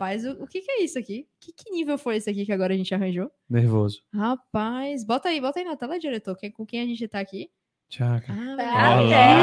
Rapaz, o, o que, que é isso aqui? Que, que nível foi esse aqui que agora a gente arranjou? Nervoso. Rapaz, bota aí, bota aí na tela, diretor, quem- com quem a gente tá aqui. Tchaca. Ah, Olha é.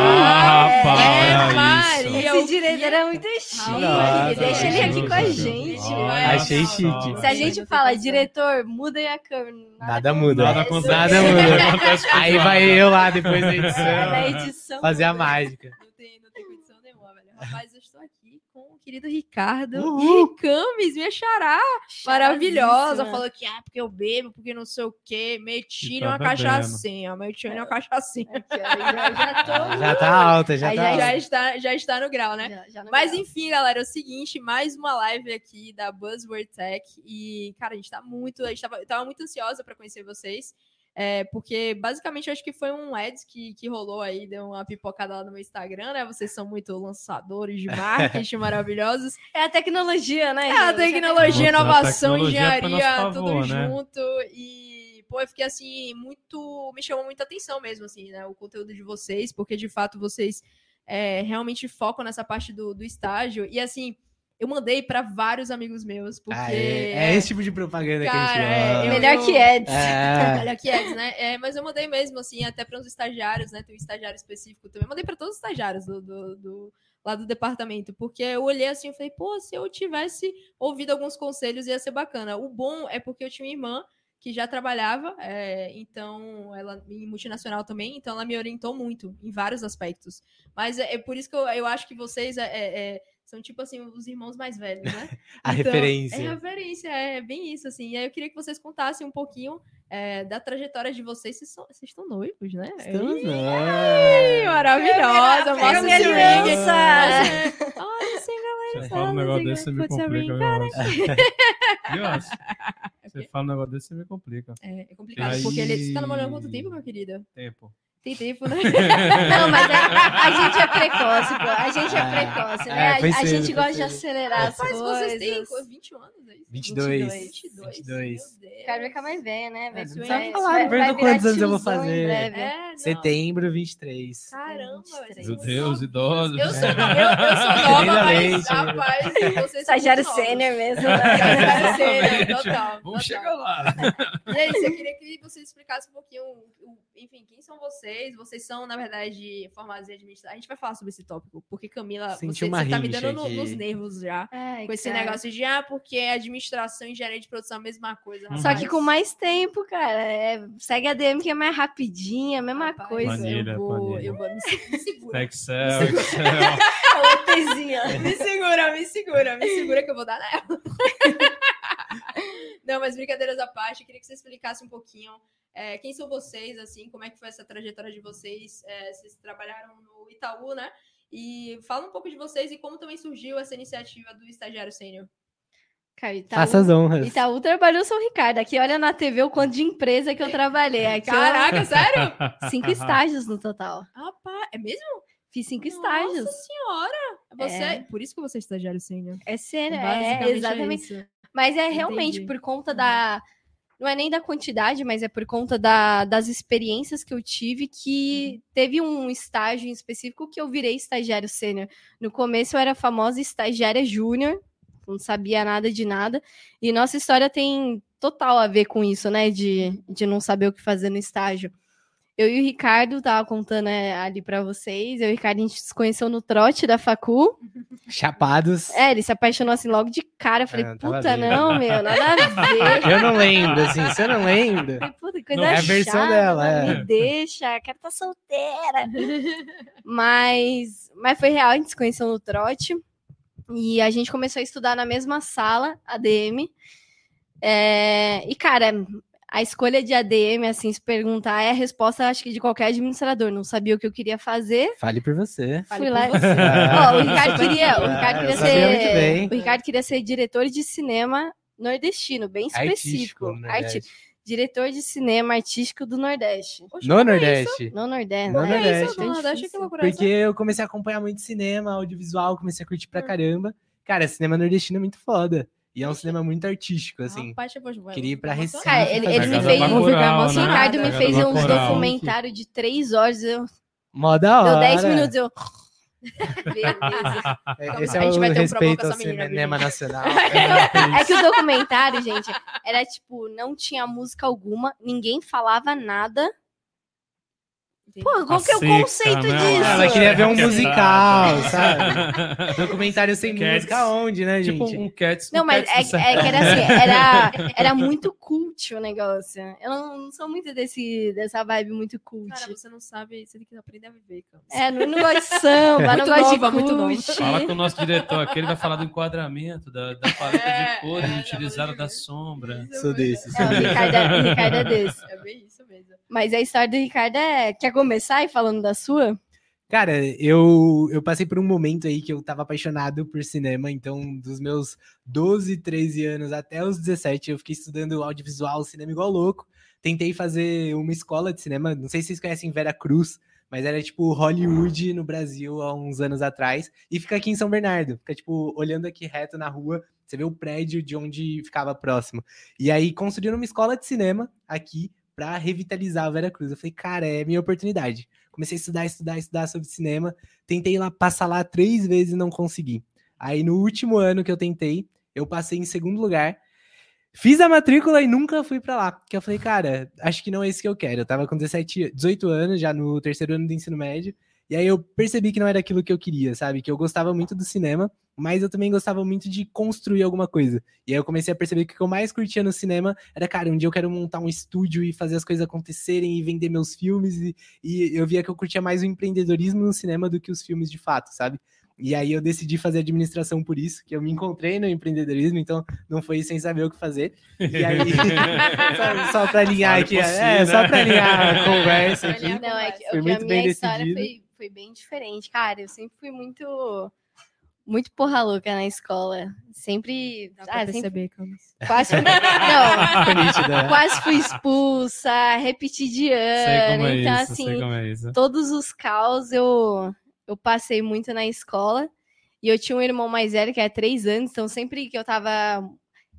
rapaz, É, olha Maria. isso. eu Esse diretor é muito chique. Nossa, Deixa ele aqui com a Nossa, gente. olha Achei chique. Se a gente fala, diretor, muda aí a câmera. Nada muda. Nada acontece. Nada muda. Aí vai eu lá depois da É da edição. edição. Fazer a mágica. Não tem, não tem condição nenhuma, velho. Rapaz, eu estou aqui com o querido Ricardo Uhul. Ricames, minha xará maravilhosa. Falou que, ah, porque eu bebo, porque não sei o quê. Meti tá bebendo. cachaçinha, meti numa cachaçinha. Aqui, ó, já, já tô. Já tá alta, já Aí tá já- alta. Já está, já está no grau, né? Já- já no Mas grau. enfim, galera, é o seguinte, mais uma live aqui da Buzzword Tech e, cara, a gente tá muito, a gente tava, eu tava muito ansiosa para conhecer vocês, é, porque basicamente eu acho que foi um ads que, que rolou aí, deu uma pipocada lá no meu Instagram, né? Vocês são muito lançadores de marketing maravilhosos. É a tecnologia, né? É a tecnologia, inovação, tecnologia foi engenharia, tudo favor, né? junto e pô, eu fiquei assim muito, me chamou muita atenção mesmo assim, né, o conteúdo de vocês, porque de fato vocês é, realmente focam nessa parte do, do estágio e assim eu mandei para vários amigos meus porque Ah, é, é esse tipo de propaganda que a Cara, gente é, ama. eu- Melhor que Eds. É. Olha aqui, Eds, né? É, mas eu mandei mesmo, assim, até para uns estagiários, né? Tem um estagiário específico também. Mandei para todos os estagiários do, do- do- lá do departamento, porque eu olhei assim e falei, pô, se eu tivesse ouvido alguns conselhos ia ser bacana. O bom é porque eu tinha uma irmã que já trabalhava, é, então ela em multinacional também, então ela me orientou muito em vários aspectos. Mas é, é por isso que eu, eu acho que vocês é, é, são tipo assim os irmãos mais velhos, né? A Então, referência. É referência, é bem isso, assim. E aí eu queria que vocês contassem um pouquinho é, da trajetória de vocês. Vocês, são- vocês estão noivos, né? Estamos, Ih, né? maravilhosa! Mostra minha esse ring. aliança. Olha, sem Você fala um negócio desse, você me complica. Você fala um negócio desse, você me complica. É, é complicado, Aí- porque ele... Você tá namorando há quanto tempo, meu querido? Tempo. Tem tempo, né? Não, mas a, a gente é precoce, pô. A gente é É. precoce, É, né? A- foi a, cedo, gente foi gosta de cedo. acelerar as Mas coisas. vocês têm co- 20 anos, é isso? 22. 22. 22. Meu Deus. O cara vai ficar mais velho, né? Vai, É, não vai- precisa falar, vai- pergunta vai virar quantos anos eu vou fazer. breve. É. Setembro 23. Caramba, velho, Meu Deus, idosos. Eu sou, eu, eu sou nova, mas, rapaz, vocês são Estagiário muito novos. sênior mesmo. Estagiário Né? sênior, total. Vamos total. chegar lá. E é isso, eu queria que você explicasse um pouquinho, enfim, quem são vocês? Vocês são, na verdade, formados em administração. A gente vai falar sobre esse tópico, porque Camila, Senti você, uma você tá me dando no- nos nervos já. Ai, Com esse cara. negócio de, ah, porque administração e engenharia de produção é a mesma coisa. Só rapaz. que com mais tempo, cara. É, segue a DM que é mais rapidinha, a mesma Rapaz, coisa. Planilha, eu vou, planilha. eu vou, me, me segura. Excel, Excel. A OTzinha. me segura, me segura, me segura que eu vou dar nela. Não, mas brincadeiras à parte, eu queria que você explicasse um pouquinho é, quem são vocês, assim, como é que foi essa trajetória de vocês. É, vocês trabalharam no Itaú, né? E fala um pouco de vocês e como também surgiu essa iniciativa do estagiário sênior. Cara, Itaú, Faça as honras. Itaú trabalhou São Ricardo. Aqui olha na TV o quanto de empresa que eu trabalhei. Aqui, ó, Caraca, sério? cinco estágios no total. Rapaz, é mesmo? Fiz cinco estágios. Nossa senhora! Você, É. Por isso que você é estagiário sênior. É sério, Basicamente é, exatamente. isso. Mas é realmente Entendi. por conta da. Não é nem da quantidade, mas é por conta da- das experiências que eu tive que teve um estágio em específico que eu virei estagiário sênior. No começo eu era famosa estagiária júnior, não sabia nada de nada. E nossa história tem total a ver com isso, né? De, de não saber o que fazer no estágio. Eu e o Ricardo, tava contando é, ali pra vocês, eu e o Ricardo a gente se conheceu no trote da Facu. Chapados. É, ele se apaixonou assim logo de cara. Eu falei, Ah, puta, vendo. não, meu, nada a ver. Eu não lembro, assim, você não lembra? Falei, puta, que coisa Não, é a versão chata, dela, é. Me deixa, quero estar solteira. mas, mas foi real, a gente se conheceu no trote. E a gente começou a estudar na mesma sala, ADM. É, e, cara, a escolha de ADM, assim, se perguntar, é a resposta, acho que, de qualquer administrador. Não sabia o que eu queria fazer. Fale por você. Fale Fui por lá. você. Ó, o Ricardo queria, o Ah, Ricardo eu queria ser. O Ricardo queria ser diretor de cinema nordestino, bem específico. Artístico, no Arti- Nordeste. diretor de cinema artístico do Nordeste. Poxa, No é Nordeste. No Nordeste. No isso? É Nordeste. isso, no Nordeste, loucura é essa? Porque eu comecei a acompanhar muito cinema, audiovisual, comecei a curtir pra caramba. Cara, cinema nordestino é muito foda. E é um cinema muito artístico, assim. Rapaz, eu vou- Queria ir pra Recife. Cara, ele, fazer ele me fez. Bacurau, O né? Ricardo me fez um Bacurau. documentário de três horas. Eu, Mó da hora. deu dez minutos. Eu. Beleza. É, Esse A é gente o vai ter um promo respeito com ao menina, cinema nacional. É que o documentário, gente, era tipo, não tinha música alguma, ninguém falava nada. Pô, qual que é o seca, conceito né? disso? Ela queria ver um musical, sabe? Documentário sem Cats. música onde, né, gente? Tipo um Cats. Não, mas Cats é, é que era assim, era, era muito cult o negócio. Eu não, não sou muito desse, dessa vibe muito cult. Cara, você não sabe, você tem que aprender a viver, cara. É, não, não gosto de samba, não Muito gosto nova, de muito nova. cult. Fala com o nosso diretor aqui, ele vai falar do enquadramento, da, da paleta É, de cores é, utilizada da sombra. Sou desse, É, sou o desse. Ricardo, é, o Ricardo é desse. É bem isso mesmo. Mas a história do Ricardo é. Quer começar aí falando da sua? Cara, eu, eu passei por um momento aí que eu tava apaixonado por cinema, então dos meus 12, 13 anos até os 17 eu fiquei estudando audiovisual, cinema igual louco. Tentei fazer uma escola de cinema, não sei se vocês conhecem Vera Cruz, mas era tipo Hollywood no Brasil há uns anos atrás, e fica aqui em São Bernardo, fica tipo olhando aqui reto na rua, você vê o prédio de onde ficava próximo. E aí construíram uma escola de cinema aqui pra revitalizar a Vera Cruz. Eu falei, cara, é minha oportunidade. Comecei a estudar, estudar, estudar sobre cinema. Tentei lá passar lá três vezes e não consegui. Aí no último ano que eu tentei, eu passei em segundo lugar. Fiz a matrícula e nunca fui pra lá. Porque eu falei, cara, acho que não é isso que eu quero. Eu tava com 17, 18 anos, já no terceiro ano do ensino médio. E aí eu percebi que não era aquilo que eu queria, sabe? Que eu gostava muito do cinema, mas eu também gostava muito de construir alguma coisa. E aí eu comecei a perceber que o que eu mais curtia no cinema era, cara, um dia eu quero montar um estúdio e fazer as coisas acontecerem e vender meus filmes. E, e eu via que eu curtia mais o empreendedorismo no cinema do que os filmes de fato, sabe? E aí eu decidi fazer administração por isso, que eu me encontrei no empreendedorismo, então não foi sem saber o que fazer. E aí, só, só pra alinhar aqui, por é, né? só pra alinhar a conversa aqui. Não, é que, Foi muito a bem minha história decidido. foi, foi bem diferente. Cara, eu sempre fui muito. Muito porra louca na escola. Sempre. Dá pra ah, sempre perceber, Camis. quase fui. Não, né? quase fui expulsa, repeti de Sei como ano. é então, isso, assim, sei como é isso. todos os caos eu, eu passei muito na escola. E eu tinha um irmão mais velho, que é três anos, então sempre que eu tava.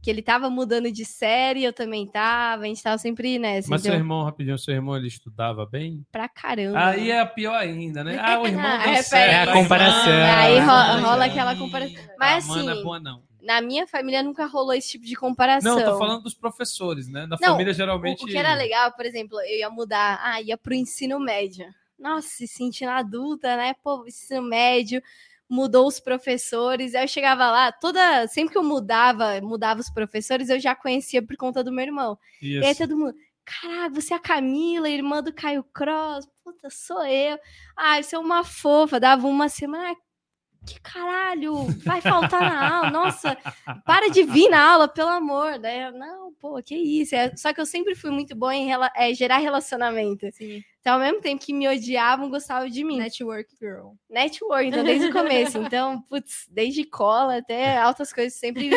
Que ele tava mudando de série, eu também tava, a gente tava sempre nessa. Mas seu então, irmão, rapidinho, seu irmão, ele estudava bem? pra caramba. Aí é pior ainda, né? Ah, o irmão deu é, certo. é a comparação. Aí É, rola, é, rola é. aquela comparação. Mas é assim, boa, não. na minha família nunca rolou esse tipo de comparação. Não, tô falando dos professores, né? Da Não, família geralmente. o que era legal, por exemplo, eu ia mudar, ah, ia pro ensino médio. Nossa, se sentindo adulta, né? Pô, ensino médio, mudou os professores. Aí eu chegava lá, toda. Sempre que eu mudava, mudava os professores, eu já conhecia por conta do meu irmão. E aí Isso. todo mundo, caraca, você é a Camila, irmã do Caio Cross, puta, sou eu. Ai, você é uma fofa, dava uma semana. "Ah, Que caralho, vai faltar na aula, nossa, para de vir na aula, pelo amor. Daí, eu, não, pô, que isso. É, só que eu sempre fui muito boa em rela- é, gerar relacionamento. Sim. Então, ao mesmo tempo que me odiavam, gostavam de mim. Network Girl. Network, então, desde o começo. Então, putz, desde cola até altas coisas, sempre,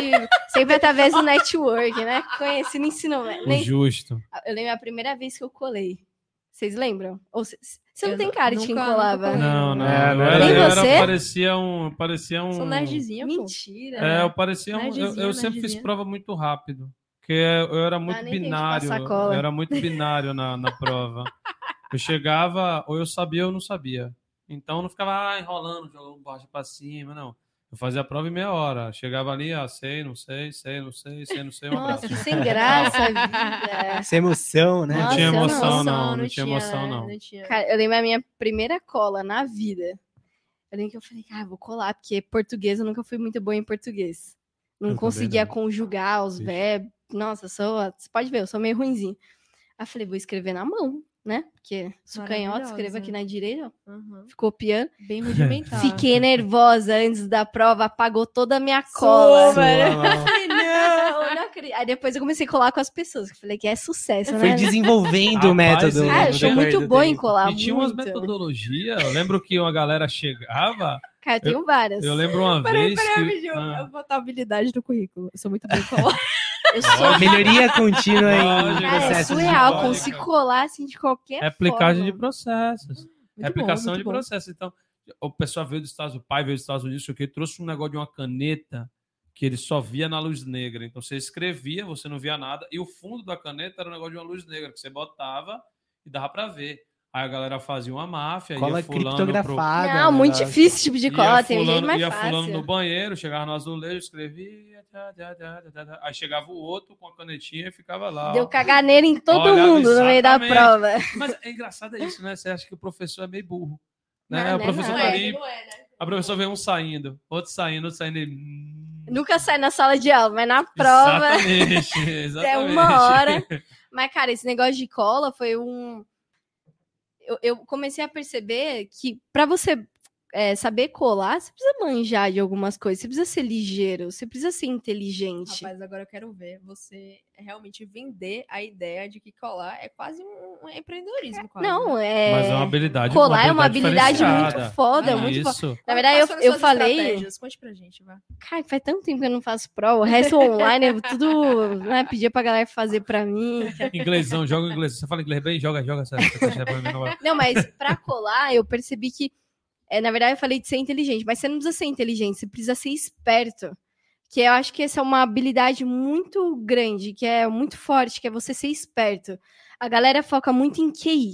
sempre através do network, né? Conheci no ensino médio. O Nem- justo. eu lembro a primeira vez que eu colei. Vocês lembram? Ou c- você não Eu tem cara de quem nunca colava? Não, não. É, eu não era, era Nem eu era- você? parecia um. Parecia um. Sou nerdzinha. Mentira. É, eu parecia um. Eu, eu sempre fiz prova muito rápido. Porque eu era muito nem tem que binário. Eu era muito binário na, na prova. Eu chegava, ou eu sabia ou eu não sabia. Então eu não ficava ah, enrolando, jogando borracha pra cima, não. Eu fazia a prova em meia hora. Chegava ali, ah, sei, não sei, sei, não sei, sei, não sei, um Nossa, abraço. que sem graça a vida. Essa emoção, né? Não Nossa, tinha eu não- emoção, não. Não tinha emoção, não. Não tinha. Cara, eu lembro a minha primeira cola na vida. Eu lembro que eu falei, ah, vou colar, porque português eu nunca fui muito boa em português. Não Eu também conseguia não. conjugar os Vixe. verbos. Nossa, sou. Você pode ver, eu sou meio ruimzinho. Aí eu falei, vou escrever na mão, né? Porque sou canhoto, escrevo aqui na direita, ó, Uhum. ficou copiando. Bem rudimentar. Fiquei nervosa antes da prova, apagou toda a minha cola. Sua, não. Não, eu não acredito. Aí depois eu comecei a colar com as pessoas. eu Falei que é sucesso, Foi né? desenvolvendo o método. Ah, eu sou muito do boa em colar. E tinha umas muito. metodologias. Eu lembro que uma galera chegava. Cara, eu tenho várias. Eu lembro uma Peraí, vez. peraí, que. Ah, Eu vou botar habilidade no currículo. Eu sou muito bem colar. Eu sou Melhoria contínua em. Cara, é processos de surreal, lógica. consigo colar assim de qualquer é aplicagem de forma. processos. Muito é aplicação bom, de muito bom. processos. Então, o pessoal veio dos Estados Unidos, o pai veio dos Estados Unidos, isso aqui, trouxe um negócio de uma caneta que ele só via na luz negra. Então, você escrevia, você não via nada, e o fundo da caneta era um negócio de uma luz negra, que você botava e dava para ver. Aí a galera fazia uma máfia, Cola ia fulano pro... criptografada. Não, muito negócio. difícil esse tipo de ia cola, tem um fulano- jeito mais ia fulano no fácil. banheiro, chegava no azulejo, escrevia... tá, tá, tá, tá, tá. Aí chegava o outro com a canetinha e ficava lá. Deu ó. caganeira em todo Olha, mundo no meio da exatamente. prova. Mas é engraçado é isso, né? Você acha que o professor é meio burro. Né? Não, o não é professor não. tá Não é, ali, não é, né? a professora vê um saindo, outro saindo, outro saindo. Ele... hum, Nunca sai na sala de aula, mas na prova. Exatamente, exatamente. uma hora. Mas, cara, esse negócio de cola foi um. Eu, eu comecei a perceber que pra você é, saber colar, você precisa manjar de algumas coisas, você precisa ser ligeiro, você precisa ser inteligente. Rapaz, agora eu quero ver você realmente vender a ideia de que colar é quase um, um empreendedorismo. Quase, Não, é. Mas é uma habilidade Colar é uma habilidade muito foda, Ah, muito foda. Isso. Na verdade, eu, eu falei. Conte pra gente, vai. Cara, faz tanto tempo que eu não faço prova. O resto online, eu tudo né, pedia pra galera fazer pra mim. Inglesão, joga inglês. Você fala inglês bem? Joga, joga. essa- essa. Não, mas pra colar, eu percebi que. É, na verdade, eu falei de ser inteligente, mas você não precisa ser inteligente, você precisa ser esperto. Que eu acho que essa é uma habilidade muito grande, que é muito forte, que é você ser esperto. A galera foca muito em QI.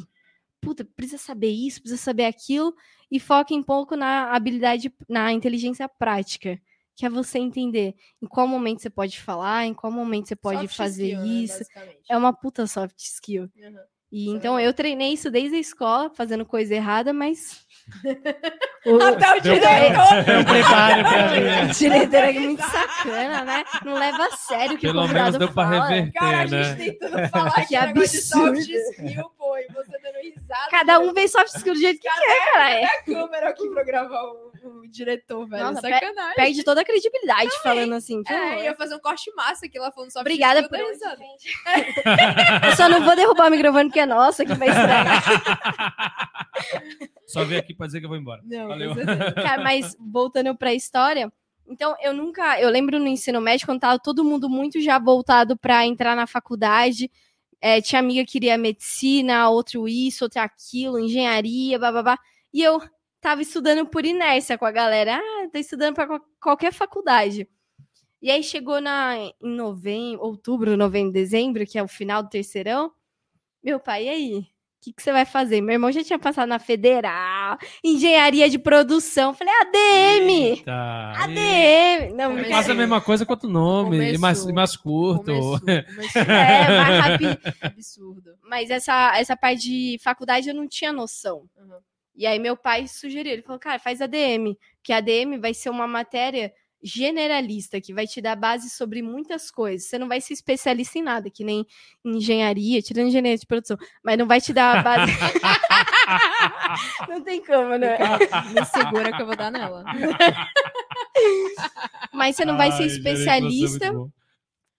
Puta, precisa saber isso, precisa saber aquilo, e foca um pouco na habilidade, na inteligência prática. Que é você entender em qual momento você pode falar, em qual momento você pode Soft fazer skill, né, isso. basicamente. é uma puta soft skill. Uhum. E então eu treinei isso desde a escola, fazendo coisa errada, mas. O... Até o diretor! É um preparo pra mim. o diretor é muito sacana, né? Não leva a sério o que Pelo o convidado menos deu pra fala. reverter, Cara, a né? gente tentando falar Que que negócio de soft absurdo. skill, pô, e você dando risada. Cada um vê soft skill do jeito que quer, cara. É. a câmera aqui pra gravar o, o diretor, velho. Nossa, Sacanagem. Perde toda a credibilidade falando assim. É, horror. ia fazer um corte massa aqui lá falando soft Obrigada skill. por hoje, risada. gente. Eu só não vou derrubar o microfone porque é nosso, que vai estragar. Só vim aqui pra dizer que eu vou embora. Não, Valeu. Cara, mas voltando pra história, então eu nunca, eu lembro no ensino médio quando tava todo mundo muito já voltado pra entrar na faculdade. É, tinha amiga que queria medicina, outro isso, outro aquilo, engenharia, bababá. E eu tava estudando por inércia com a galera. Ah, tô estudando qual- qualquer faculdade. E aí chegou na, em novembro, outubro, novembro, dezembro, que é o final do terceirão. Meu pai, e aí? O que, que você vai fazer? Meu irmão já tinha passado na federal, engenharia de produção. Falei, ADM! Eita, ADM! Não, Começou. Quase a mesma coisa quanto o nome, e mais, Começou. e mais curto. Começou, começou. É, mais rápido. Absurdo. Mas essa, essa parte de faculdade eu não tinha noção. Uhum. E aí meu pai sugeriu, ele falou, cara, faz ADM, que ADM vai ser uma matéria generalista, que vai te dar base sobre muitas coisas. Você não vai ser especialista em nada, que nem engenharia, tirando engenharia de produção, mas não vai te dar a base. não tem como, né? Me segura que eu vou dar nela. Mas você não vai ser Ai, especialista. é bom.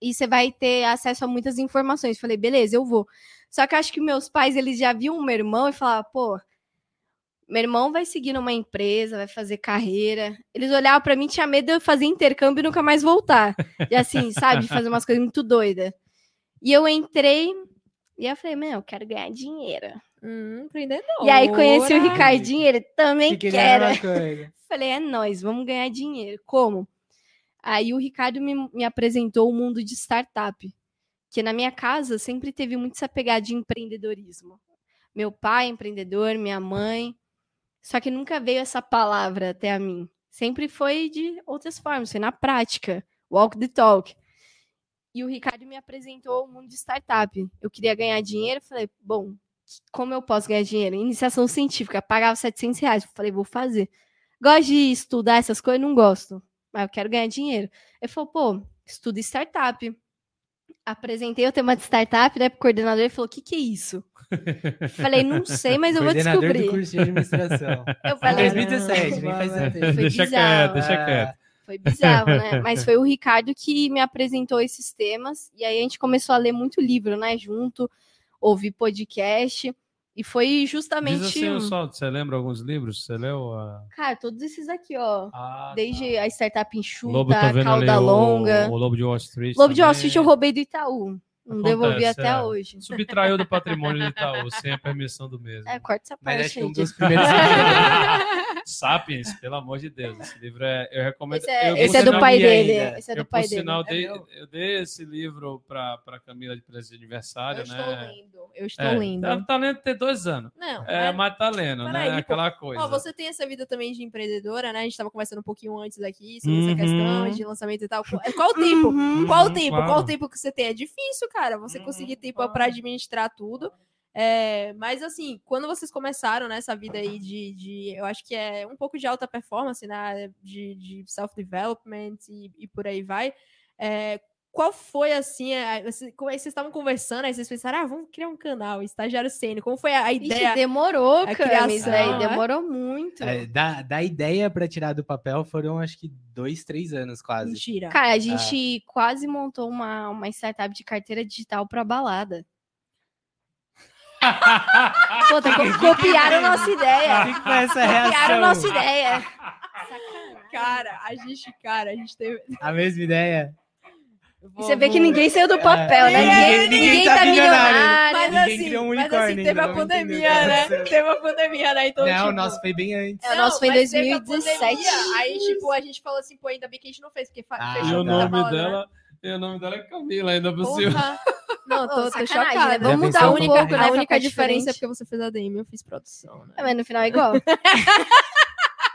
e você vai ter acesso a muitas informações. Falei, beleza, eu vou. Só que eu acho que meus pais, eles já viam o meu irmão e falavam, pô, meu irmão vai seguir numa empresa, vai fazer carreira. Eles olhavam pra mim, tinha medo de eu fazer intercâmbio e nunca mais voltar. E assim, sabe, fazer umas coisas muito doidas. E eu entrei e eu falei, meu, eu quero ganhar dinheiro. Hum, empreendedora. E aí conheci o Ricardinho, ele também Que quer. Falei, é nóis, vamos ganhar dinheiro. Como? Aí o Ricardo me, me apresentou o mundo de startup. Que na minha casa sempre teve muito essa pegada de empreendedorismo. Meu pai é empreendedor, minha mãe. Só que nunca veio essa palavra até a mim. Sempre foi de outras formas, foi na prática. Walk the talk. E o Ricardo me apresentou o mundo de startup. Eu queria ganhar dinheiro, falei, bom, como eu posso ganhar dinheiro? Iniciação científica, pagava 700 reais. Eu falei, vou fazer. Gosto de estudar essas coisas? Não gosto. Mas eu quero ganhar dinheiro. Ele falou, pô, estuda startup. Apresentei o tema de startup, né, pro coordenador, ele falou, o que que é isso? Falei, não sei, mas eu vou descobrir. do curso de administração. Eu Em falei, 2017, nem faz tempo. Foi deixa bizarro. quieto, deixa quieto. foi bizarro, né? Mas foi o Ricardo que me apresentou esses temas, e aí a gente começou a ler muito livro, né, junto, ouvir podcast, e foi Diz justamente... assim, só, você lembra alguns livros? Você leu? A... Cara, todos esses aqui, ó. Ah, Desde a startup enxuta, Lobo, cauda o, longa. o Lobo de Wall Street. Lobo de Wall também. Street eu roubei do Itaú. Não Acontece, devolvi até é. hoje. Subtraiu do patrimônio do Itaú, sem a permissão do mesmo. É, corta essa Mas parte acho que aí. um dos primeiros. Sapiens, pelo amor de Deus. Esse livro é. Eu recomendo. Esse é, eu, esse é do pai dele. ainda. Esse é do eu, pai dele. sinal, É dei, eu dei esse livro pra, pra Camila de presente de aniversário, Eu estou né? lendo. Eu estou É, lendo. Ela tá lendo ter dois anos. Não, É, mas- mas tá lendo, né? pô. Aquela coisa. Ó, você tem essa vida também de empreendedora, né? A gente tava conversando um pouquinho antes aqui sobre Uhum. essa questão de lançamento e tal. Qual qual o tempo? Uhum. Qual o tempo? claro. Qual o tempo que você tem? É difícil, cara, você Uhum, conseguir tempo para administrar tudo. É, mas assim, quando vocês começaram nessa vida aí de, de, eu acho que é um pouco de alta performance, né? De, de self-development e, e por aí vai. é, qual foi assim? a- você- como é que vocês estavam conversando, aí vocês pensaram, ah, vamos criar um canal, estagiário sênior. Como foi a, a Ixi, ideia? demorou, a Camis, criação, né? demorou muito. É, da, da ideia pra tirar do papel foram acho que dois, três anos quase. Mentira. Cara, a gente quase montou uma, uma startup de carteira digital pra balada. Pô, tá co- copiaram nossa ideia. que, que essa Copiaram reação? nossa ideia. Cara, a gente, cara, a gente teve. A mesma ideia? E você vê que ninguém saiu do papel, né? Ninguém- Ninguém, ninguém tá tá milionário. milionário. Mas Ninguém assim, um mas assim, teve a pandemia, né? Teve a pandemia, né? Então, não, tipo, o nosso foi bem antes. É, o nosso foi em mas teve a 2017. pandemia, Aí, tipo, a gente falou assim, pô, ainda bem que a gente não fez, porque Ah, fechou E o nome balada, né? E o nome dela é Camila, ainda por cima. Não, tô, Ô, tô chocada. né? Vamos mudar única, um pouco, né, a única diferença é porque você fez ADM e eu fiz produção, né? É, Mas no final é igual.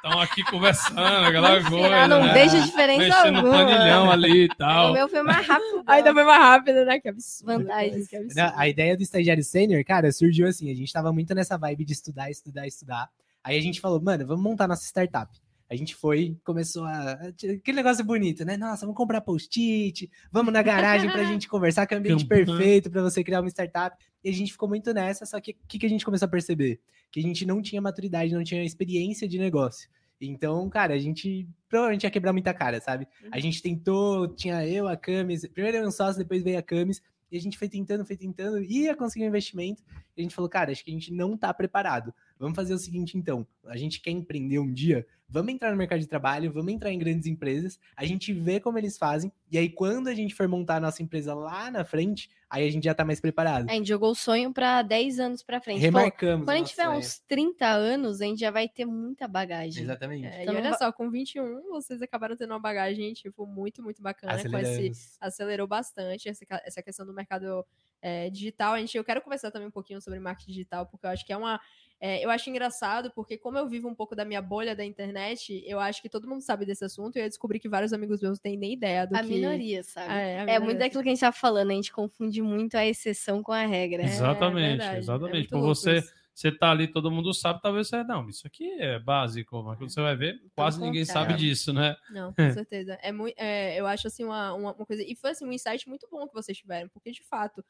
Estão aqui conversando, aquela No coisa. final não né? vejo diferença Mexendo no alguma. planilhão ali e O tal. meu foi mais rápido. Ainda foi mais rápido, né? Que absurdo. Vantagens. Que absurdo. Não, a ideia do estagiário sênior, cara, surgiu assim. A gente tava muito nessa vibe de estudar, estudar, estudar. Aí a gente falou, mano, vamos montar nossa startup. A gente foi, começou a. Aquele negócio bonito, né? Nossa, vamos comprar post-it, vamos na garagem pra gente conversar, que é o ambiente perfeito pra você criar uma startup. E a gente ficou muito nessa, só que o que, que a gente começou a perceber? Que a gente não tinha maturidade, não tinha experiência de negócio. Então, cara, a gente provavelmente ia quebrar muita cara, sabe? A gente tentou, tinha eu, a Camis, primeiro eu um sócio, depois veio a Camis, e a gente foi tentando, foi tentando, ia conseguir um investimento, e a gente falou, cara, acho que a gente não tá preparado. Vamos fazer o seguinte, então, a gente quer empreender um dia, vamos entrar no mercado de trabalho, vamos entrar em grandes empresas, a gente vê como eles fazem, e aí quando a gente for montar a nossa empresa lá na frente, aí a gente já tá mais preparado. A gente jogou o sonho pra 10 anos pra frente. Pô, Remarcamos. quando a gente tiver sonho. uns 30 anos, a gente já vai ter muita bagagem. Exatamente. É, Então e olha só, com 21, vocês acabaram tendo uma bagagem, tipo, muito, muito bacana. Com esse, acelerou bastante essa, essa questão do mercado é, digital. A gente, eu quero conversar também um pouquinho sobre marketing digital, porque eu acho que é uma. é, eu acho engraçado, porque como eu vivo um pouco da minha bolha da internet, eu acho que todo mundo sabe desse assunto, e eu descobri que vários amigos meus não têm nem ideia do A que. minoria, sabe? É, a É minoria. muito daquilo que a gente tava falando, a gente confunde muito a exceção com a regra. É, Exatamente, é exatamente. muito Por você, isso. você tá ali, todo mundo sabe, talvez você, não, isso aqui é básico, mas quando você vai ver, quase ninguém contrário. sabe disso, né? Não, com certeza. É muito, é, eu acho assim uma, uma, uma coisa. E foi assim um insight muito bom que vocês tiveram, porque de fato.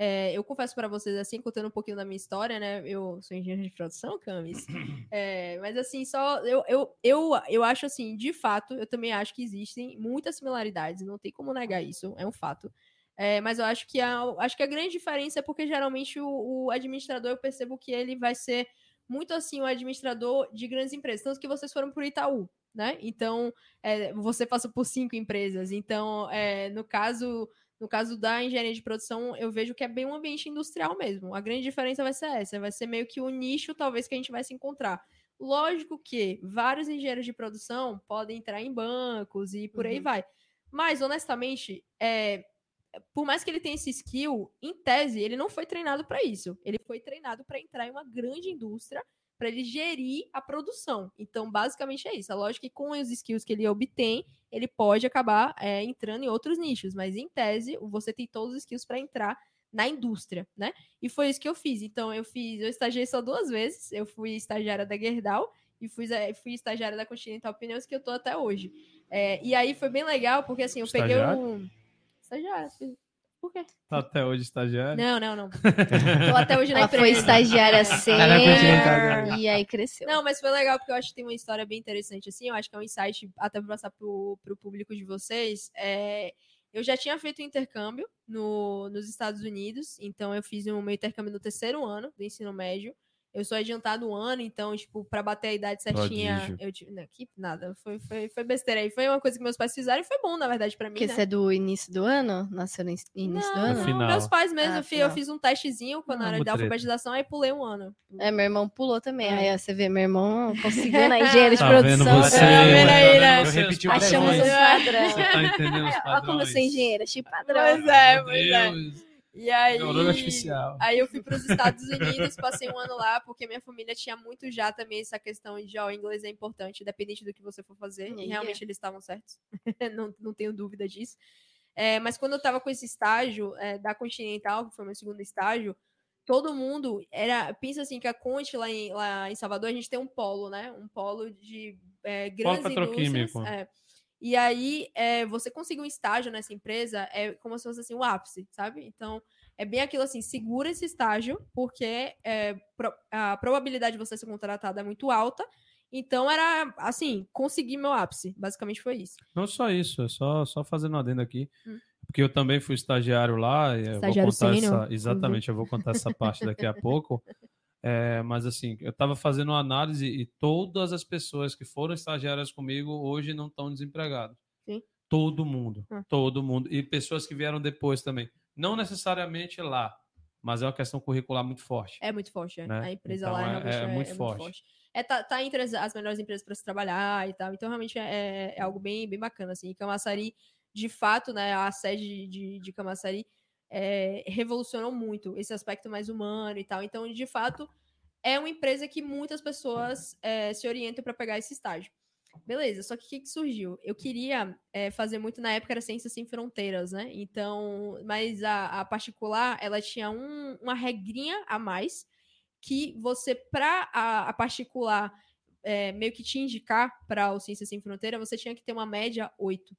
É, eu confesso pra vocês, assim, contando um pouquinho da minha história, né? Eu sou engenheiro de produção, Camis. É, mas assim, só eu, eu, eu, eu acho assim, de fato, eu também acho que existem muitas similaridades, não tem como negar isso, é um fato. É, mas eu acho que a, acho que a grande diferença é porque geralmente o, o administrador, eu percebo que ele vai ser muito assim o administrador de grandes empresas. Tanto que vocês foram para o Itaú, né? Então, é, você passou por cinco empresas. Então, é, no caso no caso da engenharia de produção, eu vejo que é bem um ambiente industrial mesmo. A grande diferença vai ser essa, vai ser meio que o nicho, talvez, que a gente vai se encontrar. Lógico que vários engenheiros de produção podem entrar em bancos e por aí Uhum. vai. Mas, honestamente, é, por mais que ele tenha esse skill, em tese, ele não foi treinado para isso. Ele foi treinado para entrar em uma grande indústria, para ele gerir a produção. Então, basicamente é isso. É lógico que com os skills que ele obtém, ele pode acabar é, entrando em outros nichos, mas em tese, você tem todos os skills para entrar na indústria, né? E foi isso que eu fiz. Então, eu fiz, eu estagiei só duas vezes. Eu fui estagiária da Gerdau e fui, eh, fui estagiária da Continental Pneus, que eu tô até hoje. É, e aí foi bem legal, porque assim, eu peguei Estagiária? um. Estagiária. Por quê? Tá até hoje estagiário. Não, não, não. Tô até hoje na Ela foi empresa. estagiária na sênior Continental. e aí cresceu. Não, mas foi legal porque eu acho que tem uma história bem interessante assim. Eu acho que é um insight até para passar pro, pro público de vocês. É, eu já tinha feito um intercâmbio no, nos Estados Unidos, então eu fiz o meu intercâmbio no terceiro ano do ensino médio. Eu sou adiantado um ano, então, tipo, pra bater a idade certinha, eu tive. Não, que nada. Foi, foi, foi besteira aí. Foi uma coisa que meus pais fizeram e foi bom, na verdade, pra mim. Porque né? você é do início do ano? Nasceu no in- início do Não, ano? No final. meus pais mesmo, Ah, eu, fiz um testezinho quando Ah, era de treta. alfabetização, aí pulei um ano. É, meu irmão pulou também. É. Aí você vê, meu irmão conseguiu na engenharia de Tá vendo produção. você? Tá vendo aí, né? Vendo Eu repeti você, o os Achamos um padrões? padrão. Você tá entendendo os Olha como eu sou engenheira, achei padrão. Pois é, pois é. E aí. Neurônio artificial. Aí eu fui para os Estados Unidos, passei um ano lá, porque minha família tinha muito já também essa questão de, ó, o inglês é importante, independente do que você for fazer. E realmente eles estavam certos. não, não tenho dúvida disso. É, mas quando eu tava com esse estágio é, da Continental, que foi meu segundo estágio, todo mundo era. Pensa assim, que a Conte lá em, lá em Salvador, a gente tem um polo, né? Um polo de é, grandes petroquímico. indústrias. é. E aí, é, você conseguir um estágio nessa empresa é como se fosse assim, o ápice, sabe? Então, é bem aquilo assim, segura esse estágio, porque é, a probabilidade de você ser contratado é muito alta. Então, era assim, conseguir meu ápice. Basicamente foi isso. Não só isso, é só, só fazendo um adendo aqui. Hum. Porque eu também fui estagiário lá. E eu Estagiário vou contar sênior, essa, Exatamente, eu vou contar essa parte daqui a pouco. É, mas assim, eu estava fazendo uma análise e todas as pessoas que foram estagiárias comigo hoje não estão desempregadas. Sim. Todo mundo, Hum. todo mundo. E pessoas que vieram depois também. Não necessariamente lá, mas é uma questão curricular muito forte. É muito forte, é. Né? A empresa Então, lá é- realmente é muito forte. É, tá, tá entre as, as melhores empresas para se trabalhar e tal. Então, realmente é, é algo bem, bem bacana. Assim. E Camaçari, de fato, né, a sede de, de Camaçari é, revolucionou muito esse aspecto mais humano e tal. Então, de fato, é uma empresa que muitas pessoas é, se orientam para pegar esse estágio. Beleza, só que o que, que surgiu? Eu queria é, fazer muito na época era Ciências Sem Fronteiras, né? Então, mas a, a particular, ela tinha um- uma regrinha a mais que você, para a, a particular é, meio que te indicar para o Ciências Sem Fronteira, você tinha que ter uma média 8.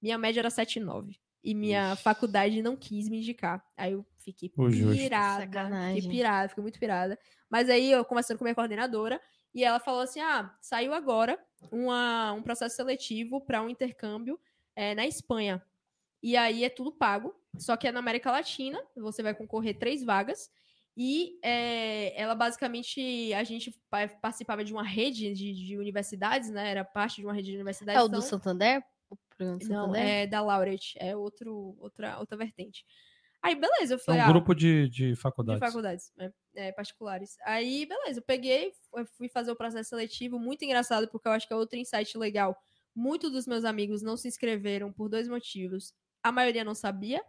Minha média era 7,9. E minha Ixi. faculdade não quis me indicar. Aí eu fiquei pirada. Sacanagem. Fiquei pirada, fiquei muito pirada. Mas aí eu conversando com minha coordenadora, e ela falou assim: ah, saiu agora uma, um processo seletivo para um intercâmbio é, na Espanha. E aí é tudo pago, só que é na América Latina, você vai concorrer três vagas. E é, ela basicamente, a gente pa- participava de uma rede de, de universidades, né? Era parte de uma rede de universidades. É o então- do Santander? Não, Santander? é da Laureate, é outro, outra, outra vertente. Aí, beleza, eu É falei, um ah, grupo de, de faculdades. de faculdades é, é, particulares. Aí, beleza, eu peguei, fu- fui fazer o processo seletivo, muito engraçado, porque eu acho que é outro insight legal. Muitos dos meus amigos não se inscreveram por dois motivos. A maioria não sabia.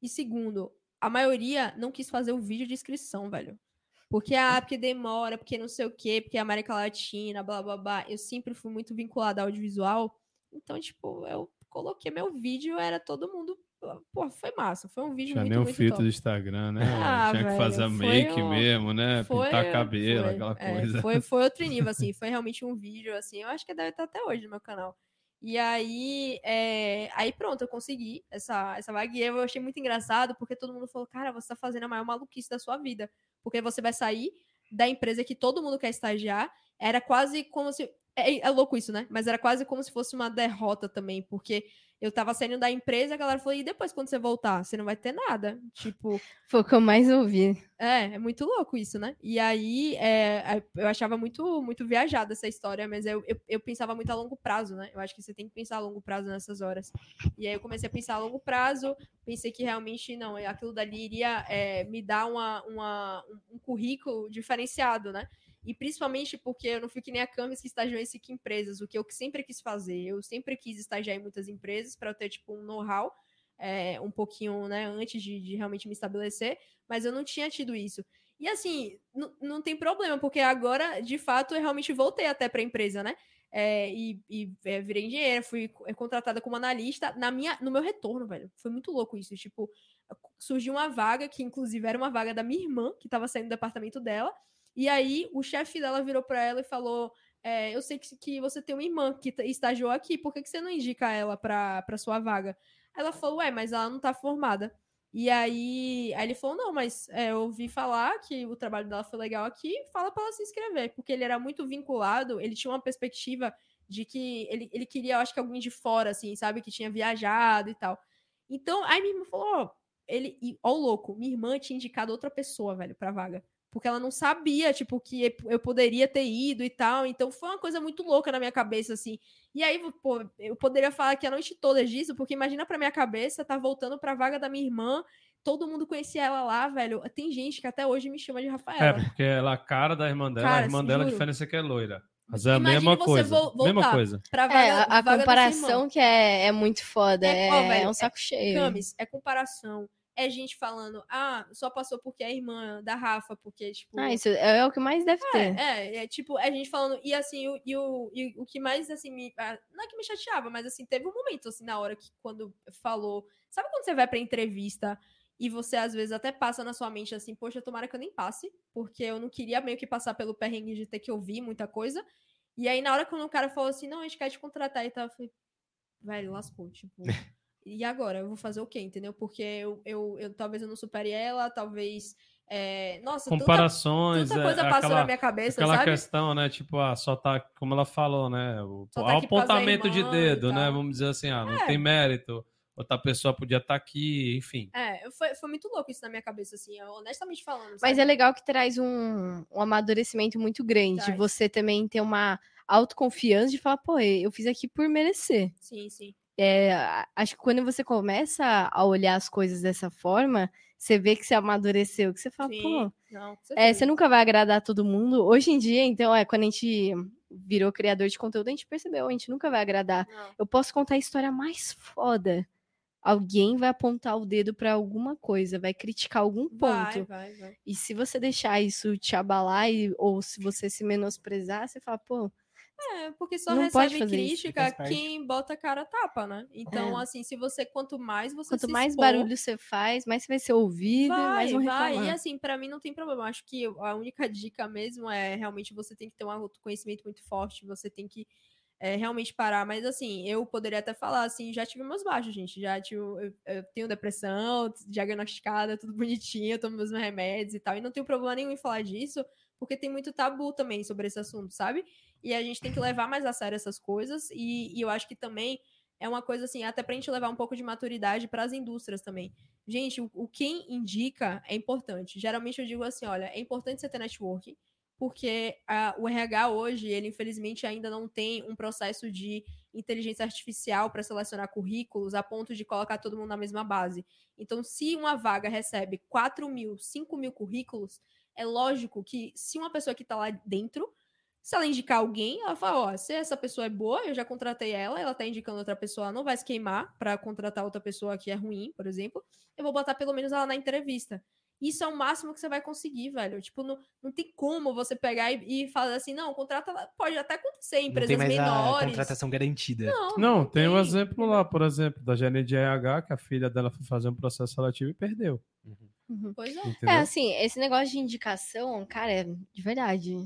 E segundo, a maioria não quis fazer o vídeo de inscrição, velho. Porque, ah, porque demora, porque não sei o quê, porque é América Latina, blá, blá, blá. Eu sempre fui muito vinculada ao audiovisual. Então, tipo, eu coloquei meu vídeo, era todo mundo... Pô, foi massa. Foi um vídeo Tinha muito, nem o filtro top. do Instagram, né? Ah, Tinha que velho, fazer a foi make um- mesmo, né? Pintar cabelo, foi, aquela é, coisa. foi, foi outro nível, assim. Foi realmente um vídeo, assim. Eu acho que deve estar até hoje no meu canal. E aí, é, aí pronto, eu consegui essa, essa vaga. E eu achei muito engraçado, porque todo mundo falou, cara, você tá fazendo a maior maluquice da sua vida. Porque você vai sair da empresa que todo mundo quer estagiar. Era quase como se... É, é louco isso, né? Mas era quase como se fosse uma derrota também, porque eu tava saindo da empresa, a galera falou, e depois quando você voltar? Você não vai ter nada. Tipo, Foi o que eu mais ouvi. é, é muito louco isso, né? E aí, é, eu achava muito, muito viajada essa história, mas eu, eu, eu pensava muito a longo prazo, né? Eu acho que você tem que pensar a longo prazo nessas horas. E aí eu comecei a pensar a longo prazo, pensei que realmente, não, aquilo dali iria é, me dar uma, uma, um, um currículo diferenciado, né? E principalmente porque eu não fui que nem a Camis que estagiou em cinco empresas, o que eu sempre quis fazer. Eu sempre quis estagiar em muitas empresas para eu ter, tipo, um know-how é, um pouquinho, né, antes de, de realmente me estabelecer, mas eu não tinha tido isso. E assim, não tem problema, porque agora, de fato, eu realmente voltei até para a empresa, né? É, e e, é, virei engenheira, fui co- contratada como analista na minha, no meu retorno, velho. Foi muito louco isso. Tipo, surgiu uma vaga, que inclusive era uma vaga da minha irmã, que estava saindo do departamento dela. E aí o chefe dela virou para ela e falou: é, Eu sei que, que você tem uma irmã que estagiou aqui, por que, que você não indica ela para sua vaga? Ela falou: Ué, mas ela não tá formada. E aí, aí ele falou: Não, mas é, eu ouvi falar que o trabalho dela foi legal aqui, fala para ela se inscrever, porque ele era muito vinculado, ele tinha uma perspectiva de que ele, ele queria, eu acho que alguém de fora, assim, sabe, que tinha viajado e tal. Então, aí minha irmã falou: ele, ó, o louco, minha irmã tinha indicado outra pessoa, velho, pra vaga. Porque ela não sabia, tipo, que eu poderia ter ido e tal. Então foi uma coisa muito louca na minha cabeça, assim. E aí, pô, eu poderia falar aqui a noite toda disso, porque imagina pra minha cabeça, tá voltando pra vaga da minha irmã, todo mundo conhecia ela lá, velho. Tem gente que até hoje me chama de Rafaela. É, porque ela é a cara da irmã dela, Cara, a irmã dela, a diferença é que é loira. Mas é a mesma você coisa. vo- Mesma voltar. coisa. Pra vaga, É, a, comparação que é, é muito foda. É, É, ó, velho, é um saco cheio. Camis, é comparação. É gente falando, ah, só passou porque é irmã da Rafa, porque, tipo. Ah, isso é, é o que mais deve ter. É, é, é tipo, é gente falando, e assim, o, e o, e o que mais, assim, me. ah, Não é que me chateava, mas assim, teve um momento, assim, na hora que quando falou. Sabe quando você vai pra entrevista e você às vezes até passa na sua mente assim, poxa, tomara que eu nem passe, porque eu não queria meio que passar pelo perrengue de ter que ouvir muita coisa. E aí, na hora quando o cara falou assim, não, a gente quer te contratar e tal, eu falei, velho, lascou, tipo. E agora? Eu vou fazer o quê, entendeu? Porque eu, eu, eu talvez eu não supere ela, talvez. é, Nossa, tanta, Comparações, tanta é, coisa passou aquela, na minha cabeça, aquela sabe? questão, né? Tipo, ah, só tá, como ela falou, né? O, tá apontamento de dedo, né? Vamos dizer assim, ah, não É. tem mérito. Outra pessoa podia estar aqui, enfim. É, foi, foi muito louco isso na minha cabeça, assim, honestamente falando. Mas sabe? é legal que traz um, um amadurecimento muito grande. Traz. Você também ter uma autoconfiança de falar, pô, eu fiz aqui por merecer. Sim, sim. É, acho que quando você começa a olhar as coisas dessa forma, você vê que você amadureceu, que você fala, sim. pô, Não, é, você nunca vai agradar todo mundo. Hoje em dia, então, é, quando a gente virou criador de conteúdo, a gente percebeu, a gente nunca vai agradar. Não. Eu posso contar a história mais foda. Alguém vai apontar o dedo pra alguma coisa, vai criticar algum ponto. Vai, vai, vai. E se você deixar isso te abalar, e- ou se você se menosprezar, você fala, pô, É, porque só Não recebe isso, crítica parte. quem bota a cara tapa, né? Então, É. assim, se você, quanto mais você quanto mais expor, barulho você faz, mais você vai ser ouvido, mais Vai, vão vai. reclamar. E assim, pra mim não tem problema. Acho que a única dica mesmo é realmente você tem que ter um autoconhecimento muito forte, você tem que é, realmente parar. Mas assim, eu poderia até falar assim, já tive meus baixos, gente. Já tive, eu, eu tenho depressão, diagnosticada, tudo bonitinho, eu tomo meus remédios e tal. E não tenho problema nenhum em falar disso, porque tem muito tabu também sobre esse assunto, sabe? E a gente tem que levar mais a sério essas coisas. E, e eu acho que também é uma coisa assim, até pra gente levar um pouco de maturidade para as indústrias também. Gente, o, o quem indica é importante. Geralmente eu digo assim, olha, é importante você ter networking, porque ah, o RH hoje, ele infelizmente ainda não tem um processo de inteligência artificial para selecionar currículos a ponto de colocar todo mundo na mesma base. Então, se uma vaga recebe 4 mil, 5 mil currículos, é lógico que se uma pessoa que está lá dentro, se ela indicar alguém, ela fala, ó, se essa pessoa é boa, eu já contratei ela, ela tá indicando outra pessoa, ela não vai se queimar para contratar outra pessoa que é ruim, por exemplo, eu vou botar pelo menos ela na entrevista. Isso é o máximo que você vai conseguir, velho. Tipo, não, não tem como você pegar e, e falar assim, não, contrata. Pode até acontecer em Não empresas tem mais a menores. contratação garantida. Não, Não, tem um exemplo lá, por exemplo, da Jenny de RH, que a filha dela foi fazer um processo seletivo e perdeu. Uhum. Pois é. Entendeu? É, assim, esse negócio de indicação, cara, é de verdade.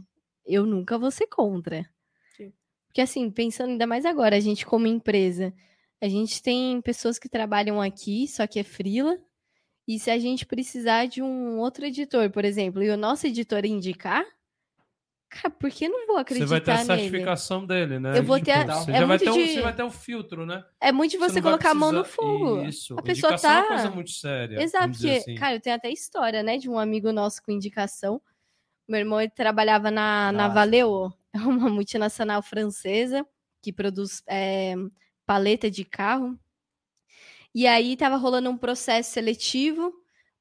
Eu nunca vou ser contra. Sim. Porque, assim, pensando ainda mais agora, a gente como empresa, a gente tem pessoas que trabalham aqui, só que é frila. E se a gente precisar de um outro editor, por exemplo, e o nosso editor indicar, cara, por que não vou Você acreditar vai ter a nele? certificação dele, né? Eu vou ter a- você é vai ter um, de- você vai ter o filtro, né? É muito de você, vai colocar a mão no precisar- fogo. Isso. A pessoa Indicação é uma tá- coisa muito séria. Exato, porque, assim. cara, eu tenho até história, né, de um amigo nosso com indicação. Meu irmão ele trabalhava na, na. Valeo, é uma multinacional francesa que produz é, paleta de carro. E aí tava rolando um processo seletivo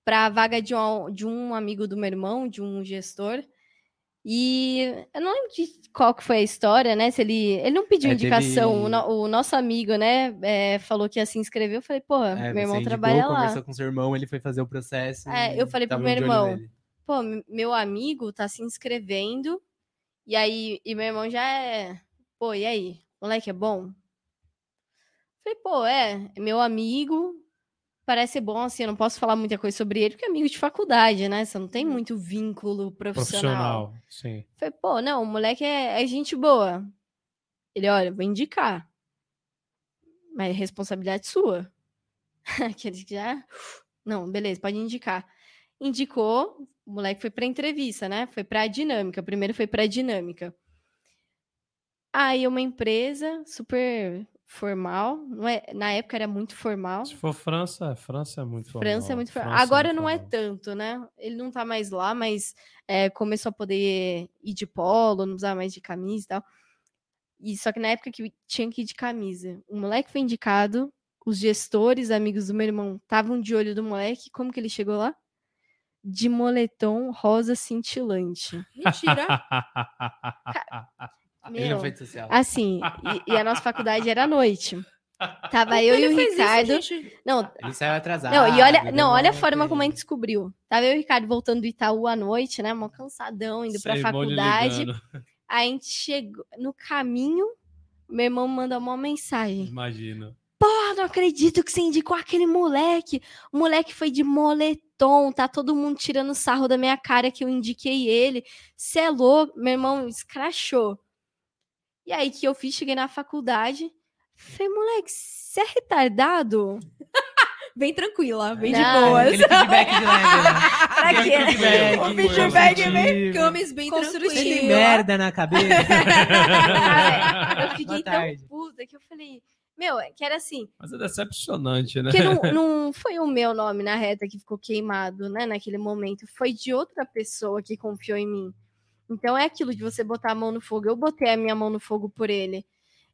para a vaga de um, de um amigo do meu irmão, de um gestor. E eu não lembro de qual que foi a história, né? Se ele, ele não pediu É, indicação. teve- O, no- o nosso amigo, né, é, falou que ia se inscrever. Eu falei, pô, É, meu irmão indicou, trabalha lá. conversou com seu irmão, ele foi fazer o processo. É, eu falei pro meu irmão. Pô, meu amigo tá se inscrevendo, e aí, e meu irmão já é, pô, e aí, moleque é bom? Falei, pô, é, é meu amigo, parece ser bom, assim, eu não posso falar muita coisa sobre ele, porque é amigo de faculdade, né, você não tem Uhum. muito vínculo profissional. Profissional, sim. Falei, pô, não, o moleque é, é gente boa. Ele, olha, vou indicar. Mas é responsabilidade sua. Aquele que já. Não, beleza, pode indicar. Indicou, o moleque foi pra entrevista, né? Foi pra dinâmica. Primeiro foi pra dinâmica. Aí uma empresa super formal. Não é, na época era muito formal. Se for França, França é muito formal. França é muito formal. França Agora muito não é tanto, né? Ele não tá mais lá, mas é, começou a poder ir de polo, não usar mais de camisa e tal. E só que na época que tinha que ir de camisa, o moleque foi indicado, os gestores, amigos do meu irmão, estavam de olho do moleque. Como que ele chegou lá? De moletom rosa cintilante. Mentira. Meu. Assim, e, e a nossa faculdade era à noite. Tava eu e o isso, Ricardo. gente. não, Ele saiu atrasado. não, e olha, não, olha a mó forma como a gente descobriu. Tava eu e o Ricardo voltando do Itaú à noite, né? Mó cansadão, indo pra Sei, molho faculdade. a gente chegou no caminho, meu irmão manda uma mensagem. Imagina. Ah, não acredito que você indicou aquele moleque. O moleque foi de moletom, tá todo mundo tirando sarro da minha cara que eu indiquei ele. Cê é louco, meu irmão escrachou. E aí que eu fiz, cheguei na faculdade, falei, moleque, você é retardado? Bem tranquila, bem Não, de boas. Aquele feedback de leve, né? Pra quê? feedback, O feedback é bem camis bem Construtivo. Você tem merda na cabeça? Eu fiquei tão puta que eu falei, meu, é que era assim, Mas é decepcionante, né? Porque não, não foi o meu nome na reta que ficou queimado, né, naquele momento. Foi de outra pessoa que confiou em mim. Então é aquilo de você botar a mão no fogo. Eu botei a minha mão no fogo por ele.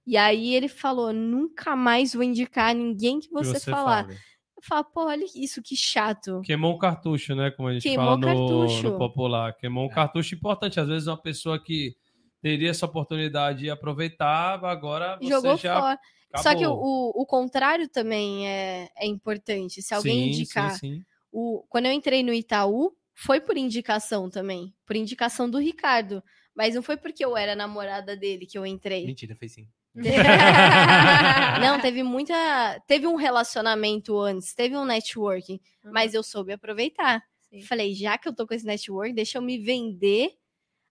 E aí ele falou: nunca mais vou indicar ninguém que Que você, falar. fala. Eu falo, pô, olha isso, que chato. Queimou o cartucho, né? Como a gente Queimou fala o no, cartucho. no popular. Queimou um É. cartucho importante. Às vezes uma pessoa que teria essa oportunidade e aproveitava, agora você Jogou já fora. Só que o, acabou. o, o contrário também é, é importante. Se alguém Sim, indicar. Sim, sim. O, quando eu entrei no Itaú, foi por indicação também. Por indicação do Ricardo. Mas não foi porque eu era namorada dele que eu entrei. Mentira, foi sim. Não, teve muita. Teve um relacionamento antes, teve um networking, mas eu soube aproveitar. Sim. Falei, já que eu tô com esse network, deixa eu me vender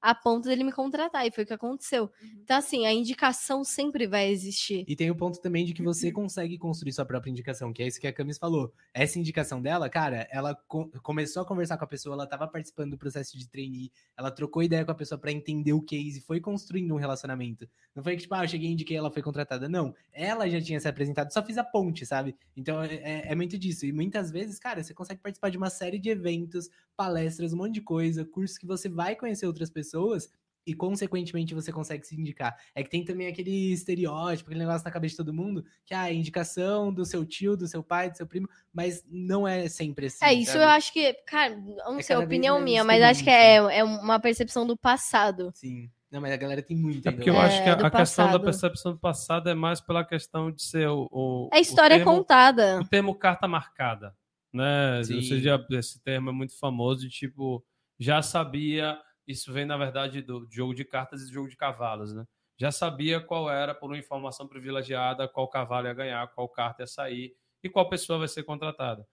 a ponto dele me contratar. E foi o que aconteceu. Uhum. Então, assim, a indicação sempre vai existir. E tem o ponto também de que você consegue construir sua própria indicação, que é isso que a Camis falou. Essa indicação dela, cara, ela co- começou a conversar com a pessoa, ela tava participando do processo de trainee, ela trocou ideia com a pessoa pra entender o case, foi construindo um relacionamento. Não foi que, tipo, ah, eu cheguei, indiquei, ela foi contratada. Não, ela já tinha se apresentado, só fiz a ponte, sabe? Então é, é- é muito disso. E muitas vezes, cara, você consegue participar de uma série de eventos, palestras, um monte de coisa, cursos que você vai conhecer outras pessoas e, consequentemente, você consegue se indicar. É que tem também aquele estereótipo, aquele negócio na cabeça de todo mundo, que ah, é indicação do seu tio, do seu pai, do seu primo, mas não é sempre assim. é, isso sabe? eu acho que, cara, não É sei, opinião minha, mas acho que é, é uma percepção do passado. Sim. Não, mas a galera tem muito É porque eu É, acho que a, do a questão da percepção do passado é mais pela questão de ser o. o A história o é termo, contada. O termo carta marcada. Né? Sim. Ou seja, esse termo é muito famoso de tipo, já sabia. Isso vem, na verdade, do jogo de cartas e do jogo de cavalos, né? Já sabia qual era, por uma informação privilegiada, qual cavalo ia ganhar, qual carta ia sair e qual pessoa vai ser contratada.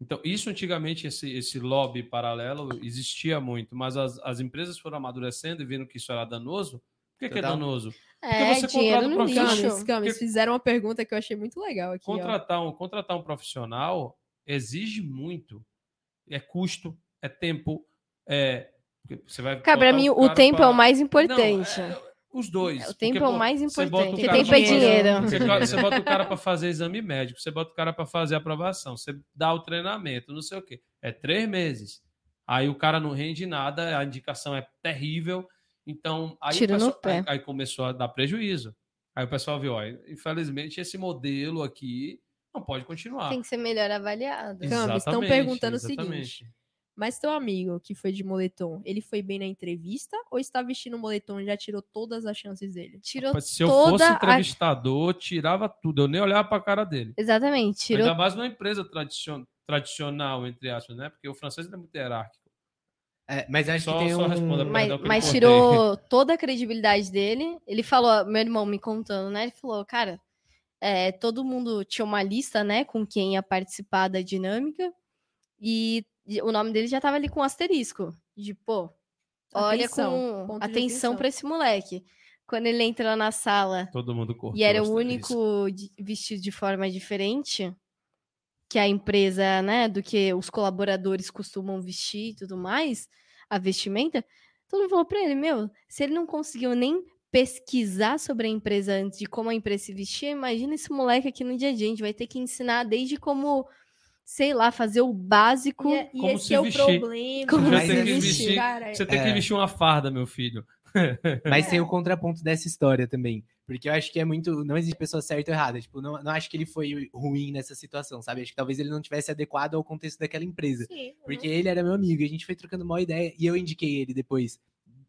Então, isso antigamente, esse, esse lobby paralelo existia muito, mas as, as empresas foram amadurecendo e viram que isso era danoso. Por que, que é danoso? É, você dinheiro contrata no um profissional. lixo. Camis, Porque- fizeram uma pergunta que eu achei muito legal aqui. ó. Contratar um, contratar um profissional exige muito. É custo, é tempo, é. porque Você vai Cara, pra mim, o o tempo é pra- o mais Não, importante. é- os dois. É, o porque, tempo é o mais importante, o porque tempo pra é dinheiro. Você, você bota o cara para fazer exame médico, você bota o cara para fazer aprovação, você dá o treinamento, não sei o quê. É três meses. Aí o cara não rende nada, a indicação é terrível. Então, aí, Tira no pessoal- pé. aí, aí começou a dar prejuízo. Aí o pessoal viu, ó, infelizmente esse modelo aqui não pode continuar. Tem que ser melhor avaliado. Camis, estão Exatamente, perguntando o exatamente. seguinte. Mas teu amigo que foi de moletom, ele foi bem na entrevista ou está vestindo moletom e já tirou todas as chances dele? Tirou Rapaz, Se eu fosse a- entrevistador, tirava tudo. Eu nem olhava para a cara dele. Exatamente, tirou Ainda mais numa empresa tradicion- tradicional, entre aspas, né? Porque o francês é muito hierárquico. É, mas acho Só- que tem só um... responda pra- Mas, Perdão mas tirou toda a credibilidade dele. Ele falou, meu irmão me contando, né? Ele falou, cara, é, todo mundo tinha uma lista, né, com quem ia participar da dinâmica. E e o nome dele já tava ali com asterisco. De, pô, olha Atenção, com atenção atenção. pra esse moleque. Quando ele entrou na sala Todo mundo e era o único de- vestido de forma diferente que a empresa, né, do que os colaboradores costumam vestir e tudo mais, a vestimenta, todo mundo falou pra ele, meu, se ele não conseguiu nem pesquisar sobre a empresa antes de como a empresa se vestia, imagina esse moleque aqui no dia a dia. A gente vai ter que ensinar desde como, sei lá, fazer o básico. E, é- e Como esse se é o vestir. problema. Como Você se vestir. vestir. Cara, Você tem que É. vestir uma farda, meu filho. Mas tem o contraponto dessa história também. Porque eu acho que é muito. Não existe pessoa certa ou errada. Tipo, não, não acho que ele foi ruim nessa situação, sabe? Acho que talvez ele não tivesse adequado ao contexto daquela empresa. sim, Porque ele era meu amigo e a gente foi trocando uma ideia e eu indiquei ele depois.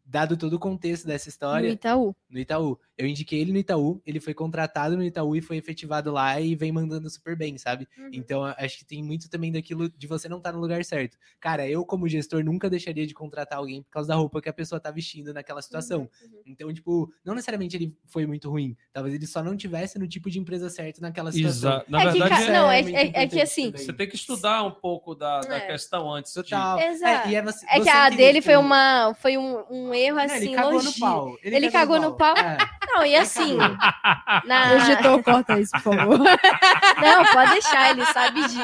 Dado todo o contexto dessa No história, Itaú. no Itaú. Eu indiquei ele no Itaú, ele foi contratado no Itaú e foi efetivado lá e vem mandando super bem, sabe? Uhum. Então, acho que tem muito também daquilo de você não estar no lugar certo. Cara, eu, como gestor, nunca deixaria de contratar alguém por causa da roupa que a pessoa tá vestindo naquela situação. Uhum. Então, tipo, não necessariamente ele foi muito ruim. Talvez ele só não tivesse no tipo de empresa certo naquela situação. Exato. Na é que, verdade, é- não, é, muito é- é que assim. também. você tem que estudar um pouco da, da É. questão antes. de- Total. Exato. É, e é você- É que você a dele foi, uma, foi um, um erro não, assim, ele cagou no pau. Ele cagou no pau? É. Não, e assim. na... Editor, corta isso, por favor. Não, pode deixar, ele sabe disso.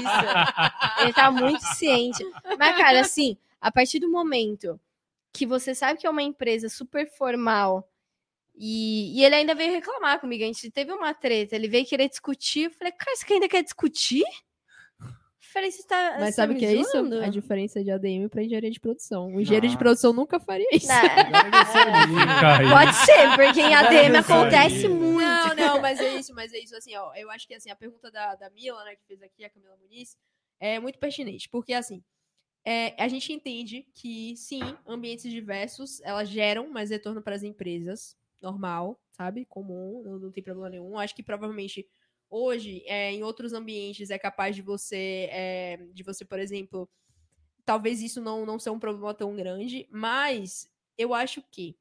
Ele tá muito ciente. Mas, cara, assim, a partir do momento que você sabe que é uma empresa super formal e, e ele ainda veio reclamar comigo, a gente teve uma treta, ele veio querer discutir, eu falei, cara, você ainda quer discutir? Eu falei, você tá. Mas tá sabe o que é isso? A diferença de ADM para engenharia de produção. O engenheiro de produção nunca faria isso. Não. Pode ser, porque em ADM acontece muito. Não, não, mas é isso, mas é isso, assim, ó, eu acho que, assim, a pergunta da, da Mila, né, que fez aqui, a Camila Muniz, é muito pertinente, porque, assim, é, a gente entende que, sim, ambientes diversos, elas geram mais retorno para as empresas, normal, sabe, comum, não, não tem problema nenhum, acho que, provavelmente, hoje, é, em outros ambientes, é capaz de você, é, de você, por exemplo, talvez isso não, não seja um problema tão grande, mas eu acho que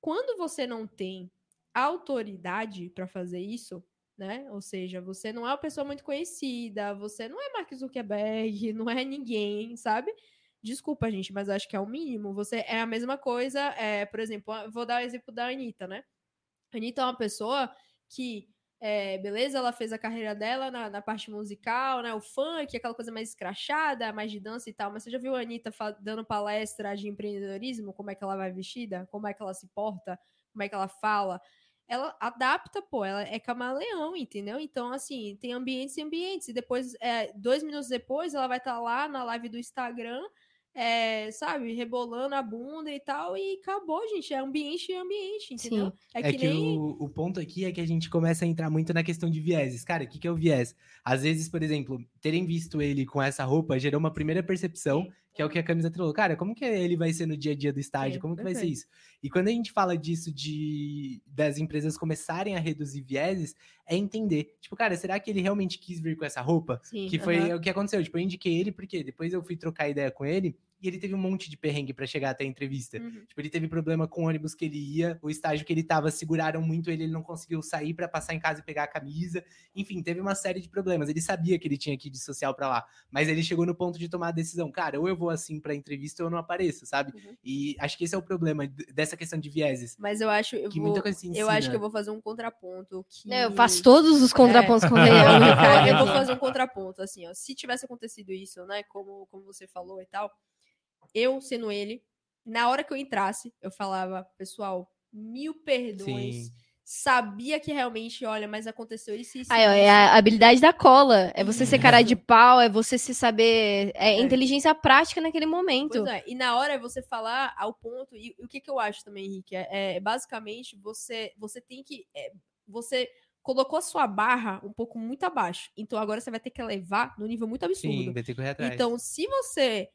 quando você não tem autoridade para fazer isso, né? Ou seja, você não é uma pessoa muito conhecida, você não é Mark Zuckerberg, não é ninguém, sabe? Desculpa, gente, mas acho que é o mínimo. Você é a mesma coisa, é, por exemplo, vou dar o exemplo da Anitta, né? A Anitta é uma pessoa que, é, beleza, ela fez a carreira dela na, na parte musical, né? O funk, aquela coisa mais escrachada, mais de dança e tal. Mas você já viu a Anitta dando palestra de empreendedorismo? Como é que ela vai vestida? Como é que ela se porta? Como é que ela fala? ela adapta, pô, ela é camaleão, entendeu? Então, assim, tem ambientes e ambientes. E depois, é, dois minutos depois, ela vai estar lá na live do Instagram, é, sabe, rebolando a bunda e tal, e acabou, gente. É ambiente e ambiente, entendeu? É que, o, o ponto aqui é que a gente começa a entrar muito na questão de vieses. Cara, o que, que é o viés? Às vezes, por exemplo, terem visto ele com essa roupa gerou uma primeira percepção, que é o que a camisa falou. Cara, como que ele vai ser no dia a dia do estágio? Sim, como que vai ser isso? E quando a gente fala disso de das empresas começarem a reduzir vieses, é entender. Tipo, cara, será que ele realmente quis vir com essa roupa? Sim, Que foi aham. o que aconteceu. Tipo, eu indiquei ele porque depois eu fui trocar ideia com ele e ele teve um monte de perrengue pra chegar até a entrevista. Uhum. Tipo, ele teve problema com o ônibus que ele ia, o estágio que ele tava seguraram muito ele, ele não conseguiu sair pra passar em casa e pegar a camisa. Enfim, teve uma série de problemas. Ele sabia que ele tinha que ir de social pra lá, mas ele chegou no ponto de tomar a decisão, cara, ou eu vou assim pra entrevista ou eu não apareço, sabe? Uhum. E acho que esse é o problema dessa questão de vieses, Mas eu acho, eu, que vou, muita coisa se eu acho que eu vou fazer um contraponto que... Né, Eu faço todos os contrapontos com o Eu, Ricardo. eu- eu vou fazer um contraponto, assim, ó. Se tivesse acontecido isso, né, como, como você falou e tal, eu, sendo ele, na hora que eu entrasse, eu falava, pessoal, mil perdões. Sim. Sabia que realmente, olha, mas aconteceu isso e isso. Aí, ó, é a habilidade da cola. É você ser cara de pau, é você se saber. É, É. inteligência prática naquele momento. Pois é, e na hora é você falar ao ponto. E o que, que eu acho também, Henrique? É, é basicamente você, você tem que. é, você colocou a sua barra um pouco muito abaixo. Então agora você vai ter que elevar no nível muito absurdo. Sim, vai ter que correr atrás. Então, se você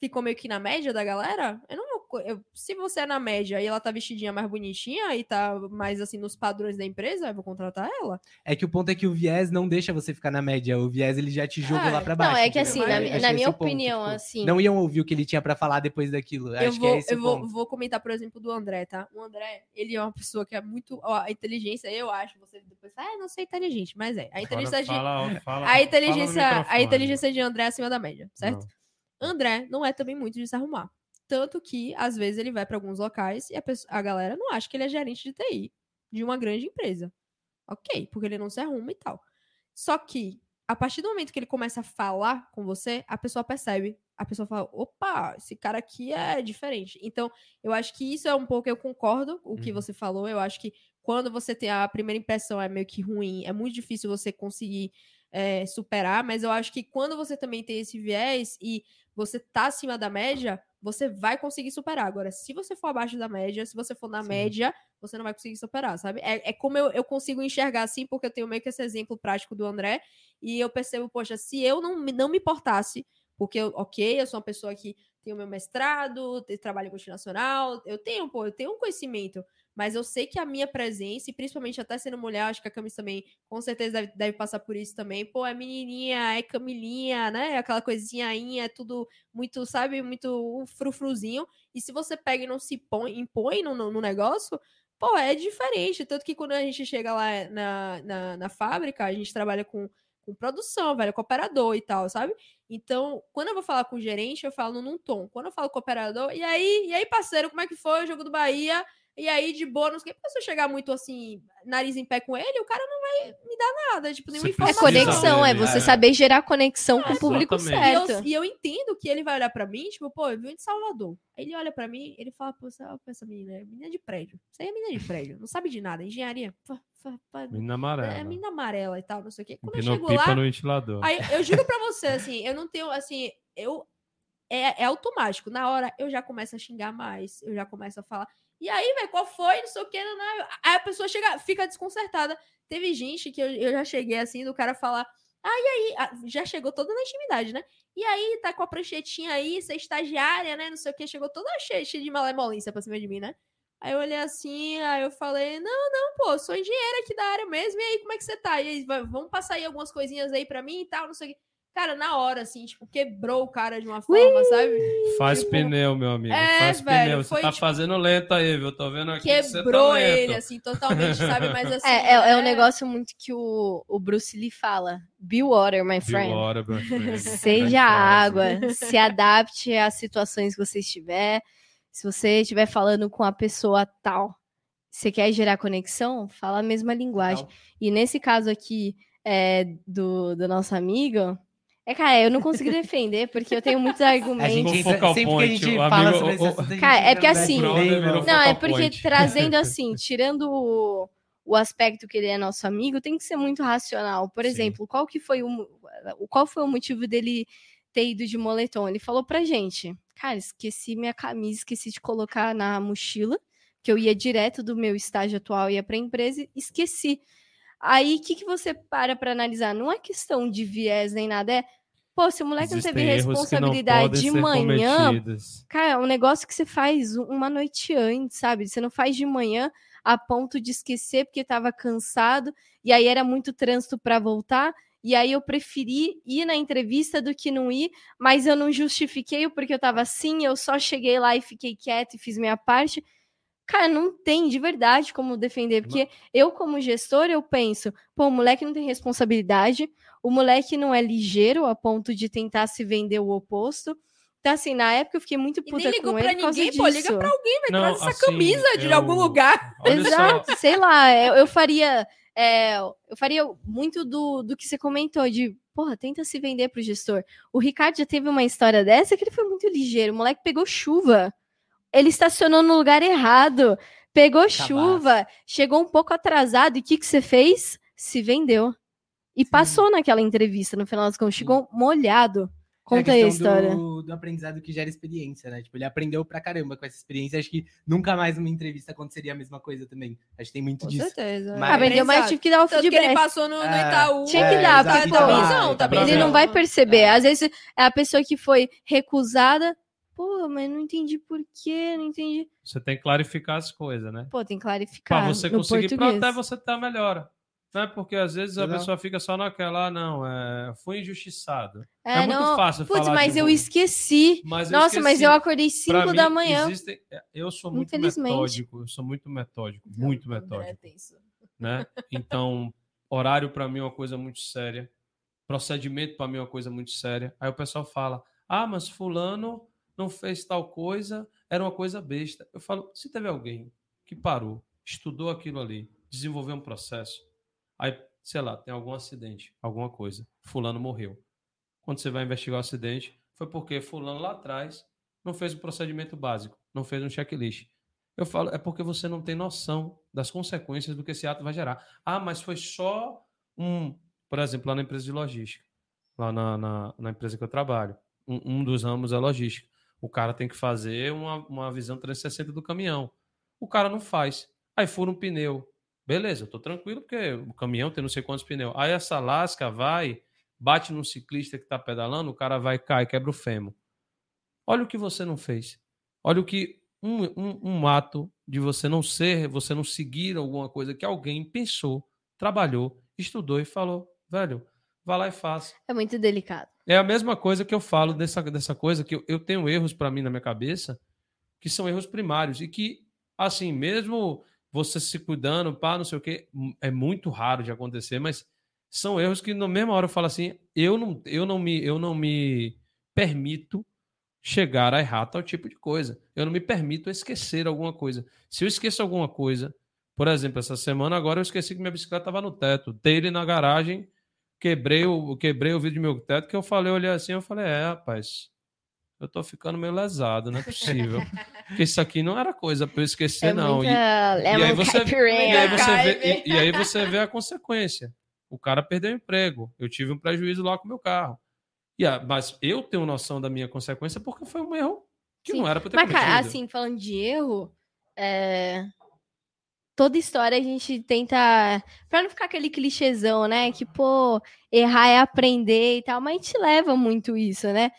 ficou meio que na média da galera, eu não vou. eu- se você é na média e ela tá vestidinha mais bonitinha e tá mais assim nos padrões da empresa, eu vou contratar ela. É que o ponto é que o viés não deixa você ficar na média, o viés ele já te joga É. lá pra Não, baixo. é que entendeu? assim, na na esse minha o ponto, opinião, tipo, assim- Não iam ouvir o que ele tinha pra falar depois daquilo. eu acho vou, que é esse eu vou, vou comentar, por exemplo, do André, tá? O André, ele é uma pessoa que é muito. Ó, a inteligência, eu acho, você depois. Ah, não sei inteligente, mas é. A inteligência de. Fala, fala, A inteligência, fala a inteligência de André é acima da média, certo? Não. André não é também muito de se arrumar. Tanto que, às vezes, ele vai para alguns locais e a, pessoa- a galera não acha que ele é gerente de TI de uma grande empresa. Ok, porque ele não se arruma e tal. Só que, a partir do momento que ele começa a falar com você, a pessoa percebe a pessoa fala, opa, esse cara aqui é diferente. Então, eu acho que isso é um pouco, eu concordo com o que Uhum. você falou, eu acho que quando você tem a primeira impressão é meio que ruim, é muito difícil você conseguir é, superar, mas eu acho que quando você também tem esse viés e você tá acima da média, você vai conseguir superar. Agora, se você for abaixo da média, se você for na Sim. média, você não vai conseguir superar, sabe? É, é como eu, eu consigo enxergar assim, porque eu tenho meio que esse exemplo prático do André, e eu percebo, poxa, se eu não, me- não me importasse, porque, eu- ok, eu sou uma pessoa que tem o meu mestrado, trabalho em multinacional, eu tenho, pô, eu tenho um conhecimento, mas eu sei que a minha presença, e principalmente até sendo mulher, acho que a Camis também, com certeza, deve, deve passar por isso também, pô, é menininha, é camilinha, né, aquela coisinha aí, é tudo muito, sabe, muito frufruzinho, e se você pega e não se põe, impõe no, no no negócio, pô, é diferente, tanto que quando a gente chega lá na, na, na fábrica, a gente trabalha com, com produção, velho, com operador e tal, sabe? Então, quando eu vou falar com o gerente, eu falo num tom. Quando eu falo com o operador, e aí, e aí, parceiro, como é que foi o jogo do Bahia? E aí, de quê. Porque se eu chegar muito assim, nariz em pé com ele, o cara não vai me dar nada, tipo, nenhuma Você É informação. precisa conexão, é você é. saber gerar conexão com o público Exatamente. E eu, certo. e eu entendo que ele vai olhar pra mim, tipo, pô, eu vim de Salvador. Aí ele olha pra mim, ele fala, pô, essa, essa menina é menina de prédio. Isso aí é menina de prédio, não sabe de nada. Engenharia, pá, Menina amarela. é menina amarela e tal, não sei o quê. Quando eu Empinou chego lá, no ventilador. Aí eu juro pra você, assim, eu não tenho, assim, eu. É, é automático. Na hora eu já começo a xingar mais, eu já começo a falar. E aí, velho, qual foi? Não sei o que, não, não. Aí a pessoa chega, fica desconcertada. Teve gente que eu, eu já cheguei assim, do cara falar. Ah, e aí? Ah, já chegou toda na intimidade, né? E aí, tá com a pranchetinha aí, você é estagiária, né? Não sei o que, chegou toda cheia, cheia de malemolência pra cima de mim, né? Aí eu olhei assim, aí eu falei, não, não, pô, sou engenheira aqui da área mesmo, e aí, como é que você tá? E aí, vamos passar aí algumas coisinhas aí pra mim e tal, não sei o que. Cara, na hora, assim, tipo, quebrou o cara de uma forma, sabe? Faz tipo, pneu, meu amigo. é, Faz velho, pneu. Você foi, tá tipo, fazendo lento aí, viu? Tô vendo aqui que você tá Quebrou lento. ele, assim, totalmente, sabe? Mas assim. É, é, é um negócio muito que o, o Bruce Lee fala. Be water, my friend. Hora, meu friend. Grande Seja frase. água, se adapte às situações que você estiver. Se você estiver falando com a pessoa tal, você quer gerar conexão, fala a mesma linguagem. E nesse caso aqui é, do, do nosso amigo, é, cara, eu não consegui defender, porque eu tenho muitos A argumentos. gente entra, focar o sempre que a gente fala amigo- sobre o- a gente Cara, é porque assim-. Não, é focal porque point. trazendo assim, tirando o, o aspecto que ele é nosso amigo, tem que ser muito racional. Por Sim. exemplo, qual que foi o, qual foi o motivo dele ter ido de moletom? Ele falou pra gente, cara, esqueci minha camisa, esqueci de colocar na mochila, que eu ia direto do meu estágio atual, ia pra empresa, e esqueci. Aí, o que, que você para pra analisar? Não é questão de viés nem nada, é, pô, se o moleque não Existem teve não responsabilidade podem de manhã, cometidos. Cara, é um negócio que você faz um- uma noite antes, sabe? Você não faz de manhã a ponto de esquecer porque tava cansado e aí era muito trânsito para voltar. E aí eu preferi ir na entrevista do que não ir, mas eu não justifiquei o porque eu tava assim, eu só cheguei lá e fiquei quieta e fiz minha parte. Cara, não tem de verdade como defender, porque eu, como gestor, eu penso, pô, o moleque não tem responsabilidade, o moleque não é ligeiro a ponto de tentar se vender o oposto. Então, assim, na época eu fiquei muito E puta nem ligou com pra ele por causa ninguém, pô, liga pra alguém, vai Não, traz essa assim, camisa de eu- algum lugar. Olha só, Exato, sei lá, eu, eu faria. é, eu faria muito do, do que você comentou, de porra, tenta se vender pro gestor. O Ricardo já teve uma história dessa que ele foi muito ligeiro. O moleque pegou chuva. Ele estacionou no lugar errado. Pegou chuva, chegou um pouco atrasado. E o que, que você fez? Se vendeu. E passou naquela entrevista, no final das contas, chegou molhado. Conta é aí a questão história. Do, do aprendizado que gera experiência, né? Tipo, ele aprendeu pra caramba com essa experiência. Acho que nunca mais uma entrevista aconteceria a mesma coisa também. Acho que tem muito Com disso. certeza. Mas- vendeu, mas tive que dar o Tanto que ele feedback. passou no, no É, Itaú. Tinha que É, dar, exato, porque, tá pô, visão, tá Ele não vai perceber. É. Às vezes é a pessoa que foi recusada. Pô, mas não entendi por quê, não entendi. Você tem que clarificar as coisas, né? Pô, tem que clarificar. Pra você conseguir, pra até você ter a melhora. Né? Porque às vezes a Exato. pessoa fica só naquela, ah, não, é, fui injustiçado. É, É, muito não. fácil Putz, falar mas eu bom. esqueci. Mas eu Nossa, mas esqueci. eu acordei Pra 5 mim, da manhã. existem- eu sou muito metódico, eu sou muito metódico, muito André metódico, é né? Então, horário para mim é uma coisa muito séria, procedimento para mim é uma coisa muito séria. Aí o pessoal fala: "Ah, mas fulano não fez tal coisa, era uma coisa besta". Eu falo: "Se teve alguém que parou, estudou aquilo ali, desenvolveu um processo, aí, sei lá, tem algum acidente, alguma coisa, fulano morreu. Quando você vai investigar o acidente, foi porque fulano lá atrás não fez o procedimento básico, não fez um checklist. Eu falo, é porque você não tem noção das consequências do que esse ato vai gerar. Ah, mas foi só um, por exemplo, lá na empresa de logística, lá na, na, na empresa que eu trabalho, um, um, dos ramos é logística. O cara tem que fazer uma, uma visão 360 do caminhão. O cara não faz. Aí fura um pneu. Beleza, eu tô tranquilo porque o caminhão tem não sei quantos pneus. Aí essa lasca vai, bate num ciclista que tá pedalando, o cara vai cair, quebra o fêmur. Olha o que você não fez. Olha o que um, um, um ato de você não ser, você não seguir alguma coisa que alguém pensou, trabalhou, estudou e falou, velho, vá lá e faça. É muito delicado. É a mesma coisa que eu falo dessa, dessa coisa, que eu, eu tenho erros para mim na minha cabeça, que são erros primários, e que, assim, mesmo você se cuidando, pá, não sei o quê, é muito raro de acontecer, mas são erros que na mesma hora eu falo assim, eu não, eu não me, eu não me permito chegar a errar tal tipo de coisa. Eu não me permito esquecer alguma coisa. Se eu esqueço alguma coisa, por exemplo, essa semana agora eu esqueci que minha bicicleta estava no teto, dei ele na garagem, quebrei o, quebrei o vidro do meu teto, que eu falei, olhei assim, eu falei, é, rapaz, eu tô ficando meio lesado, não é possível. Porque isso aqui não era coisa para eu esquecer, é não. E, e, aí você, e, aí você vê, e, e, aí você vê a consequência. O cara perdeu o emprego. Eu tive um prejuízo lá com o meu carro. E, ah, mas eu tenho noção da minha consequência porque foi um erro que Sim. não era para ter mas, cometido. Cara, assim, falando de erro, é... toda história a gente tenta. Pra não ficar aquele clichêzão, né? Que, pô, errar é aprender e tal, mas a gente leva muito isso, né?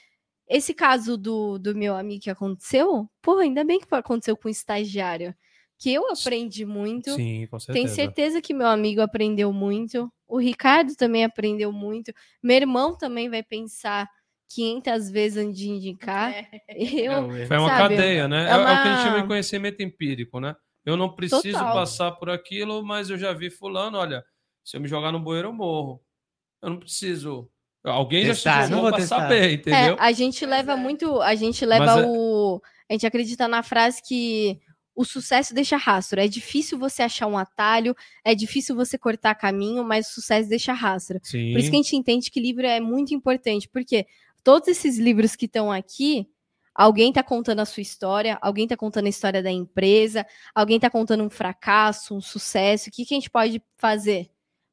Esse caso do, do meu amigo que aconteceu, pô, ainda bem que aconteceu com um estagiário. Que eu aprendi muito. Sim, com certeza. Tenho certeza que meu amigo aprendeu muito. O Ricardo também aprendeu muito. Meu irmão também vai pensar 500 vezes antes de indicar. É. Eu, Foi uma sabe, cadeia, né? É, uma... é, o que a gente chama de conhecimento empírico, né? Eu não preciso Total. passar por aquilo, mas eu já vi fulano, olha, se eu me jogar no bueiro, eu morro. Eu não preciso Alguém testar, já estudou para saber, entendeu? É, a gente leva muito, a gente leva Mas, é o, a gente acredita na frase que o sucesso deixa rastro. É difícil você achar um atalho, é difícil você cortar caminho, mas o sucesso deixa rastro. Sim. Por isso que a gente entende que livro é muito importante, porque todos esses livros que estão aqui, alguém está contando a sua história, alguém está contando a história da empresa, alguém está contando um fracasso, um sucesso. O que, que a gente pode fazer?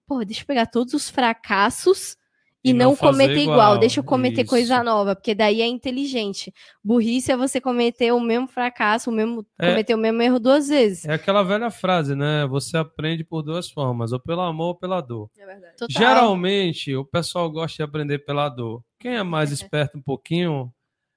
Pô, deixa eu pegar todos os fracassos e, e não, não cometer igual. igual. Deixa eu cometer Isso. coisa nova, porque daí é inteligente. Burrice é você cometer o mesmo fracasso, o mesmo, é, cometer o mesmo erro duas vezes. É aquela velha frase, né? Você aprende por duas formas, ou pelo amor ou pela dor. É verdade. Total. Geralmente, o pessoal gosta de aprender pela dor. Quem é mais esperto um pouquinho,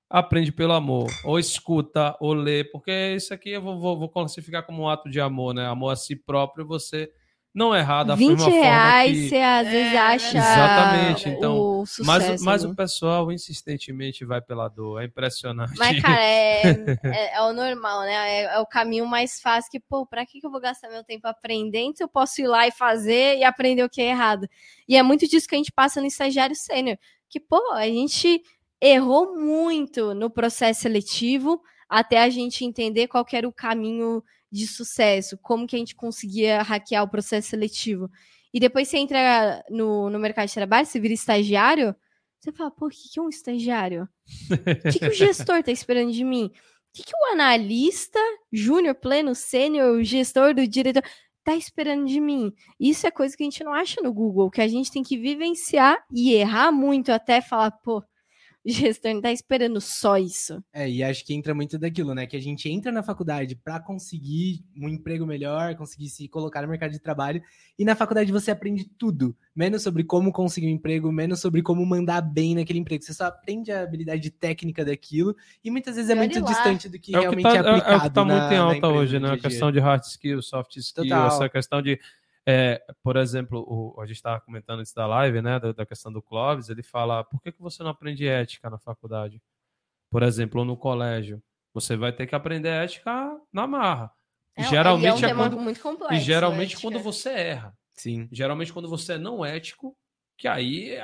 aprende pelo amor. Ou escuta, ou lê, porque isso aqui eu vou, vou, vou classificar como um ato de amor, né? Amor a si próprio, você não é errado a 20 reais que... você às vezes é, acha exatamente então o sucesso, mas, mas né? o pessoal insistentemente vai pela dor é impressionante mas cara é, é, é o normal né é, é, o caminho mais fácil que pô para que, que eu vou gastar meu tempo aprendendo se eu posso ir lá e fazer e aprender o que é errado e é muito disso que a gente passa no estagiário sênior que pô a gente errou muito no processo seletivo até a gente entender qual era o caminho de sucesso, como que a gente conseguia hackear o processo seletivo. E depois você entra no, no mercado de trabalho, você vira estagiário, você fala, pô, o que, que é um estagiário? O que, que o gestor está esperando de mim? O que, que o analista, júnior, pleno, sênior, o gestor do diretor tá esperando de mim? Isso é coisa que a gente não acha no Google, que a gente tem que vivenciar e errar muito até falar, pô, gestor não tá esperando só isso. É, e acho que entra muito daquilo, né? Que a gente entra na faculdade para conseguir um emprego melhor, conseguir se colocar no mercado de trabalho, e na faculdade você aprende tudo, menos sobre como conseguir um emprego, menos sobre como mandar bem naquele emprego. Você só aprende a habilidade técnica daquilo, e muitas vezes é muito distante do que é realmente que tá, é aplicado. É, é o que tá muito em alta hoje, né? A questão de hard skills, soft skills, Total. essa questão de é, por exemplo, o, a gente estava comentando isso da live, né, da, da, questão do Clóvis, ele fala, por que, que você não aprende ética na faculdade? Por exemplo, no colégio, você vai ter que aprender ética na marra. É, geralmente é, um é quando, muito complexo, e geralmente quando você erra. Sim. Geralmente quando você é não ético, que aí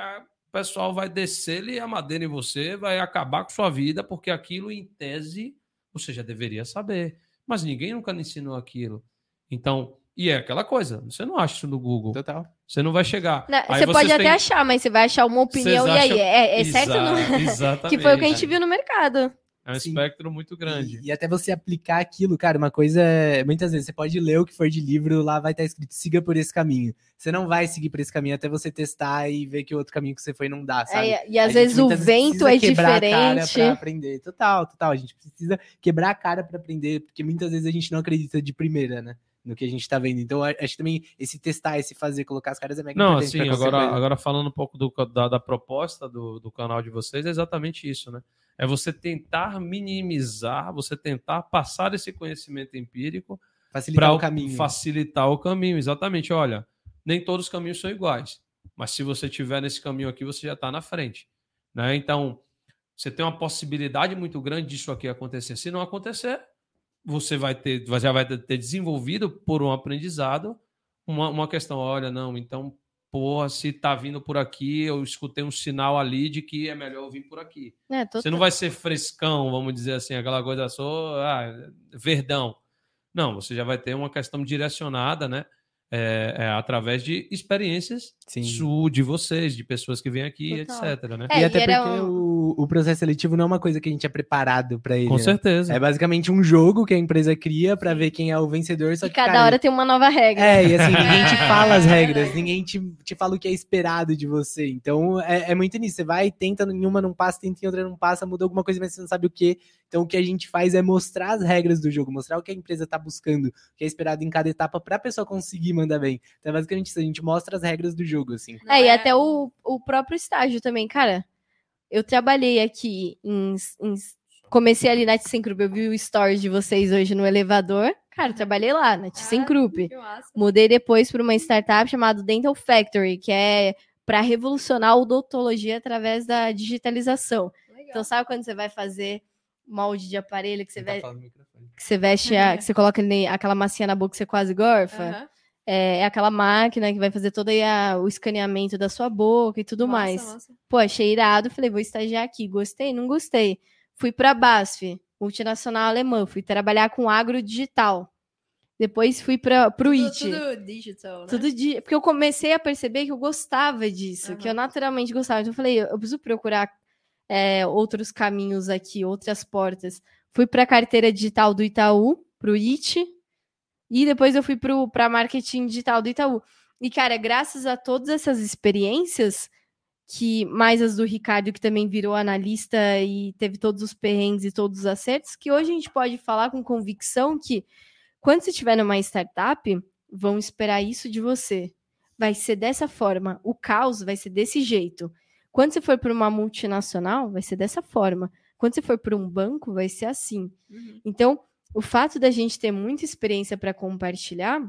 o pessoal vai descer-lhe a madeira em você, vai acabar com sua vida, porque aquilo, em tese, você já deveria saber. Mas ninguém nunca lhe ensinou aquilo. Então, E é aquela coisa, você não acha isso no Google. Total. Você não vai chegar. Não, Aí você pode até achar, mas você vai achar uma opinião. Vocês E aí, é, é certo ou não? Exa- Exatamente. Que foi o que a gente viu no mercado. É um Sim. espectro muito grande. E, e até você aplicar aquilo, cara, uma coisa. é- Muitas vezes você pode ler o que for de livro, lá vai estar escrito siga por esse caminho. Você não vai seguir por esse caminho até você testar e ver que o outro caminho que você foi não dá, sabe? É, e às gente vezes o vento precisa é quebrar a cara diferente. pra aprender. Total, total. A gente precisa quebrar a cara pra aprender, porque muitas vezes a gente não acredita de primeira, né? No que a gente tá vendo. Então, acho que também esse testar, esse fazer, colocar as caras é mega Não, assim, agora, coisa. agora falando um pouco do, da, da proposta do, do canal de vocês, é exatamente isso, né? É você tentar minimizar, você tentar passar esse conhecimento empírico facilitar para o caminho. facilitar o caminho. Exatamente, olha, nem todos os caminhos são iguais, mas se você tiver nesse caminho aqui, você já está na frente, né? Então, você tem uma possibilidade muito grande disso aqui acontecer. Se não acontecer, você vai ter, já vai ter desenvolvido por um aprendizado uma, uma questão, olha, não, então, porra, se tá vindo por aqui, eu escutei um sinal ali de que é melhor eu vir por aqui. É, Você não vai ser frescão, vamos dizer assim, aquela coisa só, ah, verdão. Não, você já vai ter uma questão direcionada, né? É, é, através de experiências Sim. su, de vocês, de pessoas que vêm aqui, Total. etc. Né? É, e e até era porque um- o, o processo seletivo não é uma coisa que a gente é preparado pra ele. Com né? certeza. É basicamente um jogo que a empresa cria pra ver quem é o vencedor. Só E que, cada cara, hora tem uma nova regra. É, e assim, ninguém te fala as é regras, ninguém te, te fala o que é esperado de você. Então, é, é muito nisso. Você vai, tenta em uma, não passa, tenta em outra, não passa, muda alguma coisa, mas você não sabe o que. Então, o que a gente faz é mostrar as regras do jogo, mostrar o que a empresa tá buscando, o que é esperado em cada etapa pra pessoa conseguir mandar bem. Então, é basicamente isso. A gente mostra as regras do jogo, assim. Não É, e até o, o próprio estágio também, cara. Eu trabalhei aqui em. em- comecei ali na ThyssenKrupp, eu vi o stories de vocês hoje no elevador. Cara, eu trabalhei lá na ThyssenKrupp. Que massa. Mudei depois para uma startup chamada Dental Factory, que é para revolucionar a odontologia através da digitalização. Legal. Então, sabe quando você vai fazer molde de aparelho que você, Tá ve- falando no microfone. que você veste, a- que você coloca ali aquela massinha na boca que você quase gorfa? Aham. É, é aquela máquina que vai fazer todo aí a- o escaneamento da sua boca e tudo Massa, mais. massa. Pô, achei irado. Falei, vou estagiar aqui. Gostei? Não gostei. Fui pra BASF, multinacional alemã. Fui trabalhar com agro digital. Depois fui para pro Tudo, IT. tudo digital, né? Tudo de... Porque eu comecei a perceber que eu gostava disso, que eu naturalmente gostava. Então eu falei, eu preciso procurar é, outros caminhos aqui, outras portas. Fui para a carteira digital do Itaú, pro IT, e depois eu fui para marketing digital do Itaú. E, cara, graças a todas essas experiências, que mais as do Ricardo, que também virou analista e teve todos os perrengues e todos os acertos, que hoje a gente pode falar com convicção que quando você estiver numa startup, vão esperar isso de você. Vai ser dessa forma. O caos vai ser desse jeito. Quando você for para uma multinacional, vai ser dessa forma. Quando você for para um banco, vai ser assim. Uhum. Então, o fato da gente ter muita experiência para compartilhar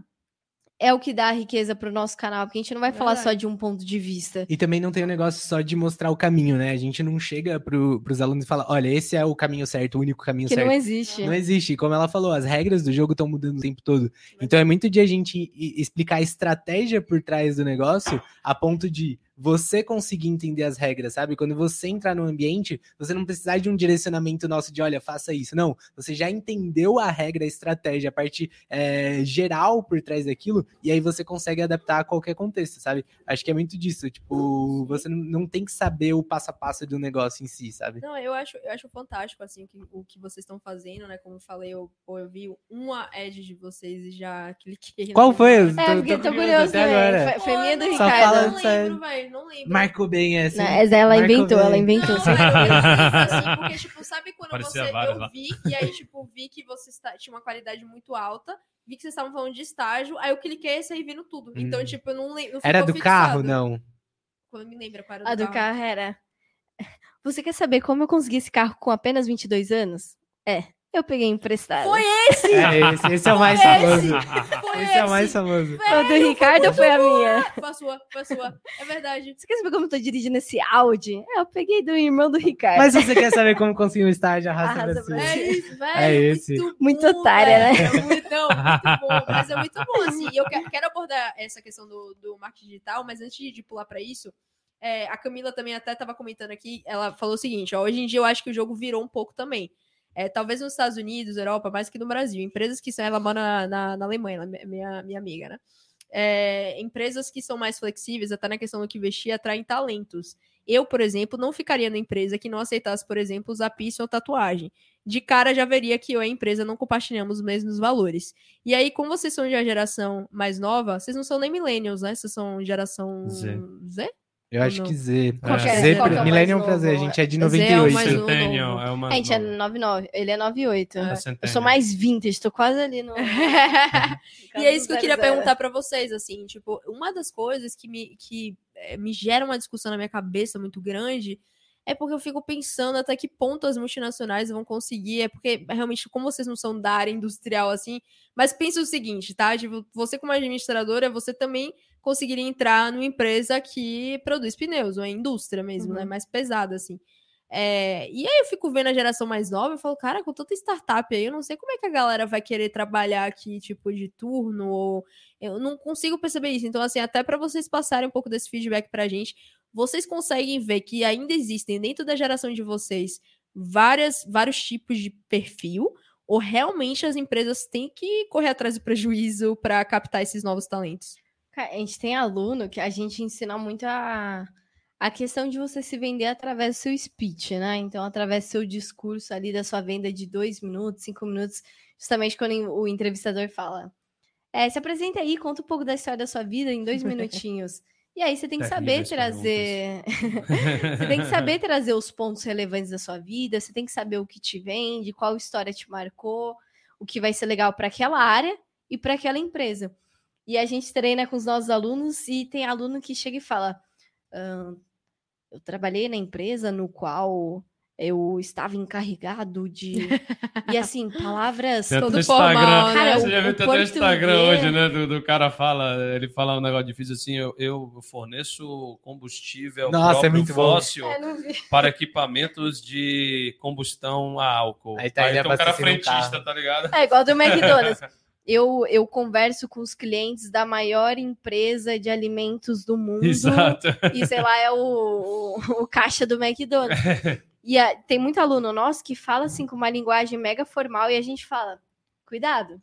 é o que dá a riqueza para o nosso canal, porque a gente não vai falar só Verdade. de um ponto de vista. E também não tem o negócio só de mostrar o caminho, né? A gente não chega pro, pros alunos e fala, olha, esse é o caminho certo, o único caminho Que certo. não existe. Não existe. Como ela falou, as regras do jogo estão mudando o tempo todo. Então é muito de a gente explicar a estratégia por trás do negócio a ponto de você conseguir entender as regras, sabe? Quando você entrar no ambiente, você não precisar de um direcionamento nosso de, olha, faça isso. Não, você já entendeu a regra, a estratégia, a parte é, geral por trás daquilo, e aí você consegue adaptar a qualquer contexto, sabe? Acho que é muito disso. Tipo, você não- tem que saber o passo a passo do negócio em si, sabe? Não, eu acho, eu acho fantástico, assim, o que, o que vocês estão fazendo, né? Como eu falei, eu, eu vi uma ad de vocês e já cliquei. Qual foi? É, Tô- porque tô tô curioso curioso até também. agora. Foi, foi minha do não, Só Ricardo. fala Não lembro, não lembro. Marcou bem essa. Não, essa ela Marcou inventou, ela bem. inventou. Eu fiz assim, porque, tipo, sabe quando Parecia você. várias Eu lá. vi, e aí, tipo, vi que você está, tinha uma qualidade muito alta, vi que vocês estavam falando de estágio, aí eu cliquei e saí vendo tudo. Então, Hum. tipo, eu não lembro. Era do carro? Não. Quando me lembra qual era A do carro era. Você quer saber como eu consegui esse carro com apenas 22 anos? É, eu peguei emprestado. Foi É esse, esse é o mais Foi famoso. Foi Esse é o mais esse. famoso. Foi a do Ricardo ou foi a minha? Foi a sua, foi a sua. É verdade. Você quer saber como eu tô dirigindo esse Audi? É, eu peguei do irmão do Ricardo. Mas você quer saber como conseguir um estágio, arrasta, cima. É isso, velho. É esse. Muito, Muito bom, otária, né? É muito, não, muito bom. Mas é muito bom, assim. E eu quero, quero abordar essa questão do, do marketing digital, mas antes de pular pra isso, é, a Camila também até estava comentando aqui, ela falou o seguinte, ó, hoje em dia eu acho que o jogo virou um pouco também. É, talvez nos Estados Unidos, Europa, mais que no Brasil. Empresas que são, ela mora na, na, na Alemanha, é minha, minha amiga, né? É, empresas que são mais flexíveis, até na questão do que investir, atraem talentos. Eu, por exemplo, não ficaria na empresa que não aceitasse, por exemplo, usar piercing ou tatuagem. De cara já veria que eu e a empresa não compartilhamos os mesmos valores. E aí, como vocês são de uma geração mais nova, vocês não são nem millennials, né? Vocês são geração Z. Z? Eu acho Não. que Z. Qual é? Z Qual é Millennium pra Z, a gente é de Z é o 98. mais novo. Centennial é uma. A gente é 99, ele é 98. É Eu sou mais vintage, tô quase ali no. E é isso que eu queria perguntar pra vocês, assim, tipo, uma das coisas que me, que eh, me gera uma discussão na minha cabeça muito grande é porque eu fico pensando até que ponto as multinacionais vão conseguir, é porque realmente, como vocês não são da área industrial, assim, mas pensa o seguinte, tá? Tipo, você como administradora, você também conseguiria entrar numa empresa que produz pneus, uma indústria mesmo, Uhum. né? Mais pesada, assim. É, e aí eu fico vendo a geração mais nova e falo, cara, com tanta startup aí, eu não sei como é que a galera vai querer trabalhar aqui, tipo, de turno, ou eu não consigo perceber isso. Então, assim, até para vocês passarem um pouco desse feedback pra gente, vocês conseguem ver que ainda existem dentro da geração de vocês várias, vários tipos de perfil, ou realmente as empresas têm que correr atrás do prejuízo para captar esses novos talentos? A gente tem aluno que a gente ensina muito a, a questão de você se vender através do seu speech, né? Então, através do seu discurso ali, da sua venda de dois minutos, cinco minutos, justamente quando o entrevistador fala. É, se apresenta aí, conta um pouco da história da sua vida em dois minutinhos. E aí você tem que saber Terríveis trazer. você tem que saber trazer os pontos relevantes da sua vida, você tem que saber o que te vende, qual história te marcou, o que vai ser legal para aquela área e para aquela empresa. E a gente treina com os nossos alunos e tem aluno que chega e fala: "Ahn, eu trabalhei na empresa no qual eu estava encarregado de. E assim, palavras. Até todo o Instagram. formal, né? Cara, Você o- já viu o até o Instagram hoje, né? Do, do cara fala, ele fala um negócio difícil assim: eu, eu forneço combustível Nossa, é fóssil É, para equipamentos de combustão a álcool. Aí tá ele tem um cara frentista, tá ligado? É igual do McDonald's. Eu, eu converso com os clientes da maior empresa de alimentos do mundo. Exato. E sei lá, é o, o, o caixa do McDonald's. E a- tem muito aluno nosso que fala assim com uma linguagem mega formal e a gente fala: cuidado,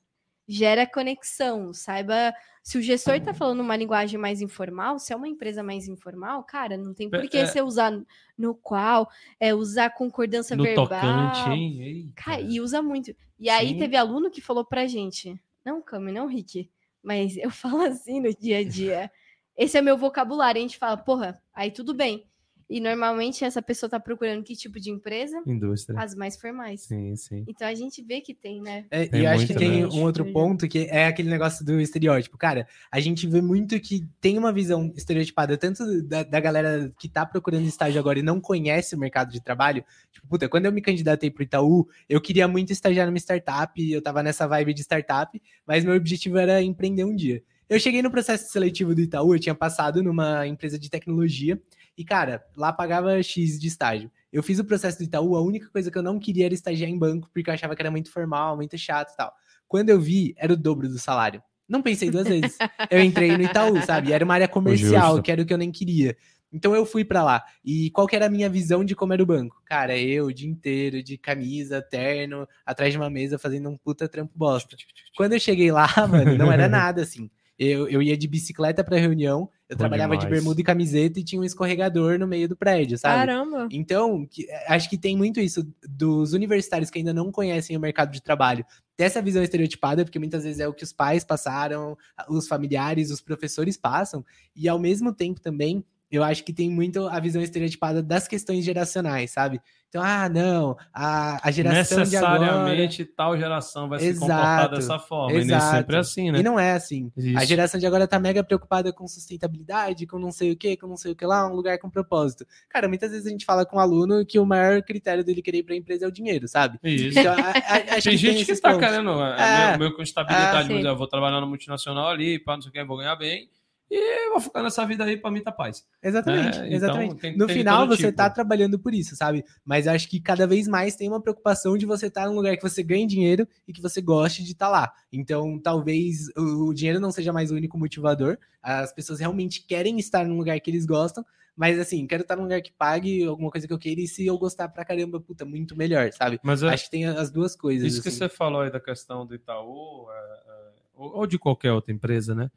gera conexão, saiba. Se o gestor tá falando uma linguagem mais informal, se é uma empresa mais informal, cara, não tem por que É. você usar no qual, é usar concordância No verbal. tocante, hein? Cara, e usa muito. E aí Sim. teve aluno que falou pra gente: não, Cami, não, Rick, mas eu falo assim no dia a dia. Esse é meu vocabulário. A gente fala, porra, aí tudo bem. E normalmente essa pessoa tá procurando que tipo de empresa? Indústria. As mais formais. Sim, sim. Então a gente vê que tem, né? É, Tem e eu acho que tem né? um outro ponto que é aquele negócio do estereótipo. Cara, a gente vê muito que tem uma visão estereotipada, tanto da, da galera que tá procurando estágio agora e não conhece o mercado de trabalho. Tipo, puta, quando eu me candidatei pro Itaú, eu queria muito estagiar numa startup, eu tava nessa vibe de startup, mas meu objetivo era empreender um dia. Eu cheguei no processo seletivo do Itaú, eu tinha passado numa empresa de tecnologia, e, cara, lá pagava X de estágio. Eu fiz o processo do Itaú, a única coisa que eu não queria era estagiar em banco, porque eu achava que era muito formal, muito chato e tal. Quando eu vi, era o dobro do salário. Não pensei duas vezes. Eu entrei no Itaú, sabe? Era uma área comercial, Justo. que era o que eu nem queria. Então eu fui pra lá. E qual que era a minha visão de como era o banco? Cara, eu o dia inteiro de camisa, terno, atrás de uma mesa fazendo um puta trampo bosta. Quando eu cheguei lá, mano, não era nada assim. Eu, eu ia de bicicleta pra reunião, eu Bom trabalhava de demais. bermuda e camiseta e tinha um escorregador no meio do prédio, sabe? Caramba! Então, que- acho que tem muito isso dos universitários que ainda não conhecem o mercado de trabalho. Ter essa visão estereotipada, porque muitas vezes é o que os pais passaram, os familiares, os professores passam, e ao mesmo tempo também, eu acho que tem muito a visão estereotipada das questões geracionais, sabe? Então, ah, não, a, a geração de agora... Necessariamente tal geração vai se Exato, comportar dessa forma. E nem exato. sempre é assim, né? E não é assim. A Isso. geração de agora tá mega preocupada com sustentabilidade, com não sei o que, com não sei o que lá, um lugar com propósito. Cara, muitas vezes a gente fala com um aluno que o maior critério dele querer ir pra empresa é o dinheiro, sabe? Isso. Então, a- a- Tem gente que tá pontos. querendo, É. é. meu, meu com estabilidade, Ah, mas eu vou trabalhar na multinacional ali, pá, não sei o que, vou ganhar bem. E vou ficar nessa vida aí, pra mim tá paz. Exatamente, É, então, exatamente. tem- no tem final, você tipo. tá trabalhando por isso, sabe? Mas acho que cada vez mais tem uma preocupação de você estar num lugar que você ganhe dinheiro e que você goste de estar lá. Então, talvez o dinheiro não seja mais o único motivador. As pessoas realmente querem estar num lugar que eles gostam, mas assim, quero estar num lugar que pague alguma coisa que eu queira e se eu gostar pra caramba, puta, muito melhor, sabe? Mas é, Acho que tem as duas coisas. isso que assim. você falou aí da questão do Itaú, é, é, ou, ou de qualquer outra empresa, né?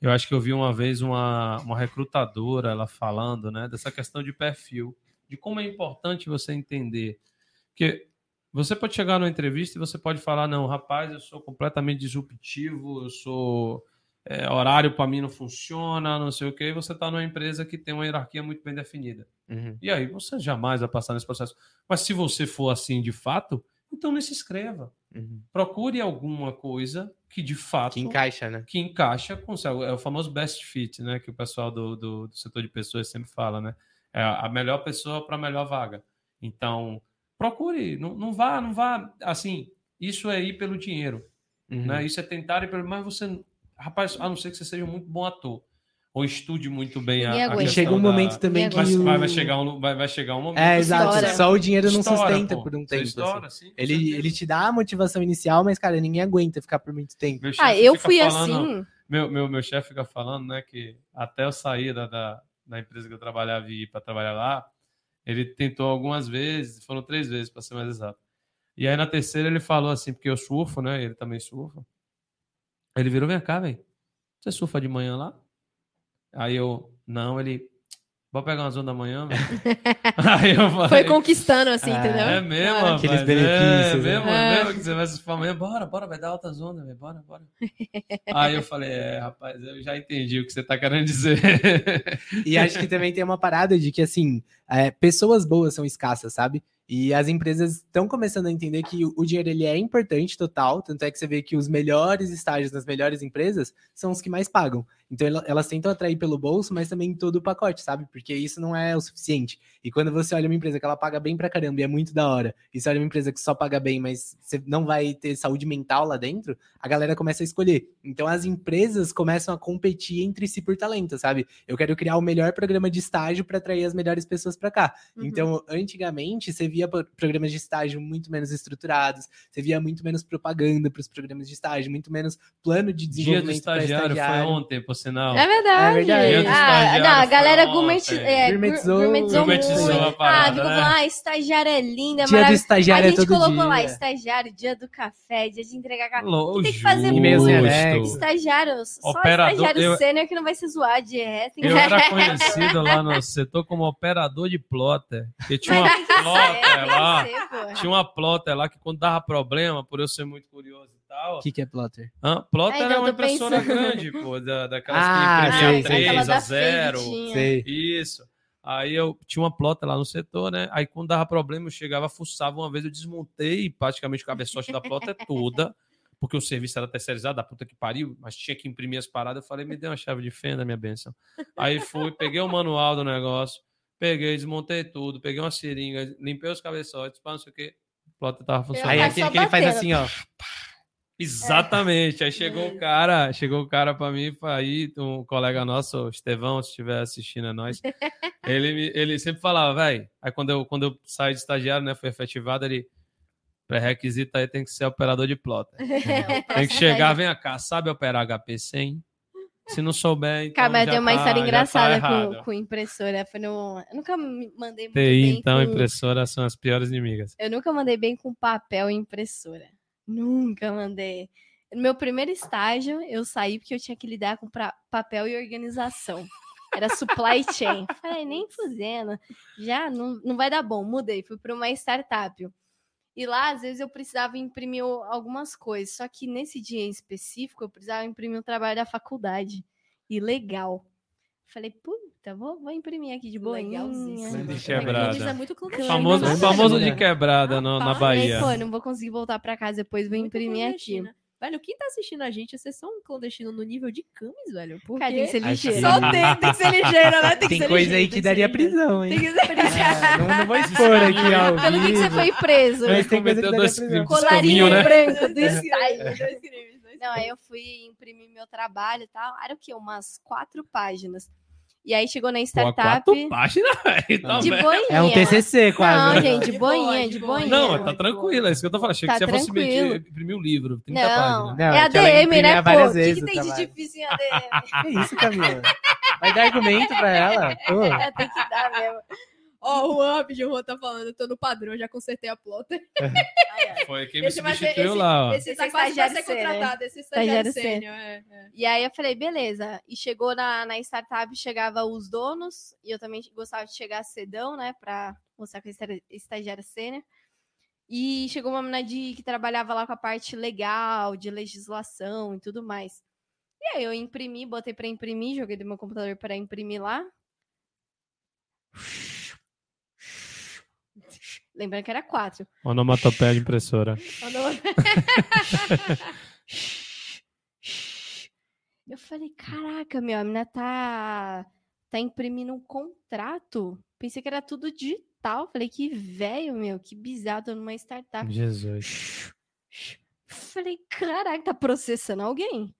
Eu acho que eu vi uma vez uma, uma recrutadora ela falando, né, dessa questão de perfil, de como é importante você entender. Porque você pode chegar numa entrevista e você pode falar, não, rapaz, eu sou completamente disruptivo, eu sou. é, horário para mim não funciona, não sei o quê, e você está numa empresa que tem uma hierarquia muito bem definida. Uhum. E aí você jamais vai passar nesse processo. Mas se você for assim de fato, então não se inscreva. Uhum. Procure alguma coisa que de fato Que encaixa, né? que encaixa com. É o famoso best fit, né? Que o pessoal do, do, do setor de pessoas sempre fala, né? É a melhor pessoa para a melhor vaga. Então, procure, não, não vá, não vá. Assim, isso é ir pelo dinheiro, Uhum. né? Isso é tentar ir pelo. Mas você, rapaz, a não ser que você seja um muito bom ator ou estude muito bem a, Ninguém a. E chega um da- momento também que Mas o... vai, vai chegar um, vai, vai chegar um momento. É, exato. Estoura. Só o dinheiro não Estoura, sustenta pô. por um tempo. assim. estoura, sim, Ele, certeza. ele te dá a motivação inicial, mas, cara, ninguém aguenta ficar por muito tempo. Meu Ah, eu fui falando- assim. Meu, meu, meu chefe fica falando, né, que até eu sair da, da, da empresa que eu trabalhava e ir para trabalhar lá, ele tentou algumas vezes, foram três vezes, para ser mais exato. E aí na terceira ele falou assim, porque eu surfo, né, ele também surfa. Ele virou, vem cá, velho, você surfa de manhã lá? Aí eu, não, ele, vou pegar umas ondas amanhã, velho. aí eu falei, Foi conquistando, assim, Ah, entendeu? é mesmo, Ah. Aqueles É benefícios, né? mesmo, É. é mesmo que você vai surfar amanhã. Bora, bora, vai dar altas ondas, velho. Bora, bora. Aí eu falei, é, rapaz, eu já entendi o que você tá querendo dizer. E acho que também tem uma parada de que, assim, é, pessoas boas são escassas, sabe? E as empresas estão começando a entender que o o dinheiro ele é importante total, tanto é que você vê que os melhores estágios nas melhores empresas são os que mais pagam. Então ela- elas tentam atrair pelo bolso, mas também todo o pacote, sabe? Porque isso não é o suficiente. E quando você olha uma empresa que ela paga bem pra caramba e é muito da hora, e você olha uma empresa que só paga bem, mas você não vai ter saúde mental lá dentro, a galera começa a escolher. Então as empresas começam a competir entre si por talento, sabe? Eu quero criar o melhor programa de estágio para atrair as melhores pessoas para cá. Uhum. Então, antigamente, você via pro- programas de estágio muito menos estruturados, você via muito menos propaganda para os programas de estágio, muito menos plano de Dia do desenvolvimento para estagiário estagiário. foi ontem, sinal. É verdade. É verdade. Ah, não, a galera gourmet, é, Gourmetizou- gourmetizou Gourmetizou muito. a parada, ah, ficou né? falando, ah, estagiário é linda, é Dia do maravilhoso. estagiário A é gente todo colocou dia. lá, estagiário, dia do café, dia de entregar café. Lógico. tem que fazer anexo. justo. Estagiário, só Operador, estagiário eu- sênior que não vai se zoar de resto. Eu era conhecido lá no setor como operador de plotter. Porque tinha uma plotter lá. Tinha uma plotter lá que quando dava problema, por eu ser muito curioso e tal. O que, que é plotter? Hã? Plotter Ah, então é uma tô impressora pensando. grande, pô, da, daquelas Ah, que imprimia sei. 3 Aquela a da 0. frente tinha. Sei. Isso. Aí eu tinha uma plotter lá no setor, né? Aí quando dava problema, eu chegava, fuçava. Uma vez eu desmontei praticamente o cabeçote da plotter toda, porque o serviço era terceirizado, da puta que pariu, mas tinha que imprimir as paradas. Eu falei, me dê uma chave de fenda, minha benção. Aí fui, peguei o manual do negócio, peguei, desmontei tudo, peguei uma seringa, limpei os cabeçotes, pá, não sei o quê. A plotter tava funcionando. Aí é aquele só que ele faz assim, ó. Exatamente. Aí chegou o cara, chegou o cara para mim, aí um colega nosso, o Estevão, se estiver assistindo a nós, ele, ele sempre falava, velho. Aí quando eu, quando eu saí de estagiário, né, foi efetivado, ele pré-requisito aí tem que ser operador de plotter. Tem que chegar, vem cá, sabe operar HP 100? Se não souber, então já tem uma tá- história tá engraçada errado. com, com impressora. Foi no... Eu nunca me mandei muito TI, bem então, com... impressoras são as piores inimigas. Eu nunca mandei bem com papel e impressora. Nunca mandei. No meu primeiro estágio, eu saí porque eu tinha que lidar com papel e organização. Era supply chain. Falei, nem fuzendo. Já não, não vai dar bom. Mudei, fui para uma startup. E lá, às vezes, eu precisava imprimir o- algumas coisas. Só que nesse dia em específico, eu precisava imprimir um trabalho da faculdade. E legal. Falei, puta, vou, vou imprimir aqui de boa. Legalzíssimo. De quebrada. É muito clandestino. Famoso, famoso de quebrada no- na Bahia. Pô, não vou conseguir voltar para casa depois, vou Muito imprimir aqui. Velho, quem tá assistindo a gente, vocês são um clandestino no nível de camis, velho. Porque Cara, tem que ser ligeiro. só tem, tem que ser ligeiro, né? Tem, que Tem coisa ligeiro, aí que daria ligeiro. prisão, hein? Tem que ser É, não, não vou expor aqui ao Pelo que, que você foi preso? Mas tem coisa que dois prisão. crimes. Colarinho né? branco do Dois estágio. crimes, dois crimes, dois Não, aí eu fui imprimir meu trabalho e tal. Era o quê? Umas quatro páginas. E aí chegou na Pô, startup. quatro páginas. Tá De boinha. É um TCC quase. Não, né? gente, de boinha, de boinha. Não, tá tranquilo, é isso que eu tô falando. Achei Tá que você fosse imprimir um livro, 30 Não, páginas. Não, é ADM, né, pô? O que, que o tem de trabalho. difícil em ADM? Que isso, Camila? Vai dar argumento pra ela? Pô. É, tem que dar mesmo. Ó, o Juan, o Juan tá falando, eu tô no padrão, já consertei a plotter. Foi quem me Esse substituiu esse- lá, ó. Esse tá Esse quase pra estagiário ser sênior. contratado, esse estagiário Estagiário sênior. É, é. E aí eu falei, beleza. E chegou na, na startup, chegava os donos, e eu também gostava de chegar cedão, né, pra mostrar que eu era estagiária sênior. E chegou uma menina de, que trabalhava lá com a parte legal, de legislação e tudo mais. E aí eu imprimi, botei pra imprimir, joguei do meu computador para imprimir lá. Lembrando que era quatro. Onomatopeia de impressora. Eu falei, caraca, meu, a menina tá, tá imprimindo um contrato. Pensei que era tudo digital. Falei, que velho, meu, que bizarro, tô numa startup. Jesus. Falei, caraca, tá processando alguém.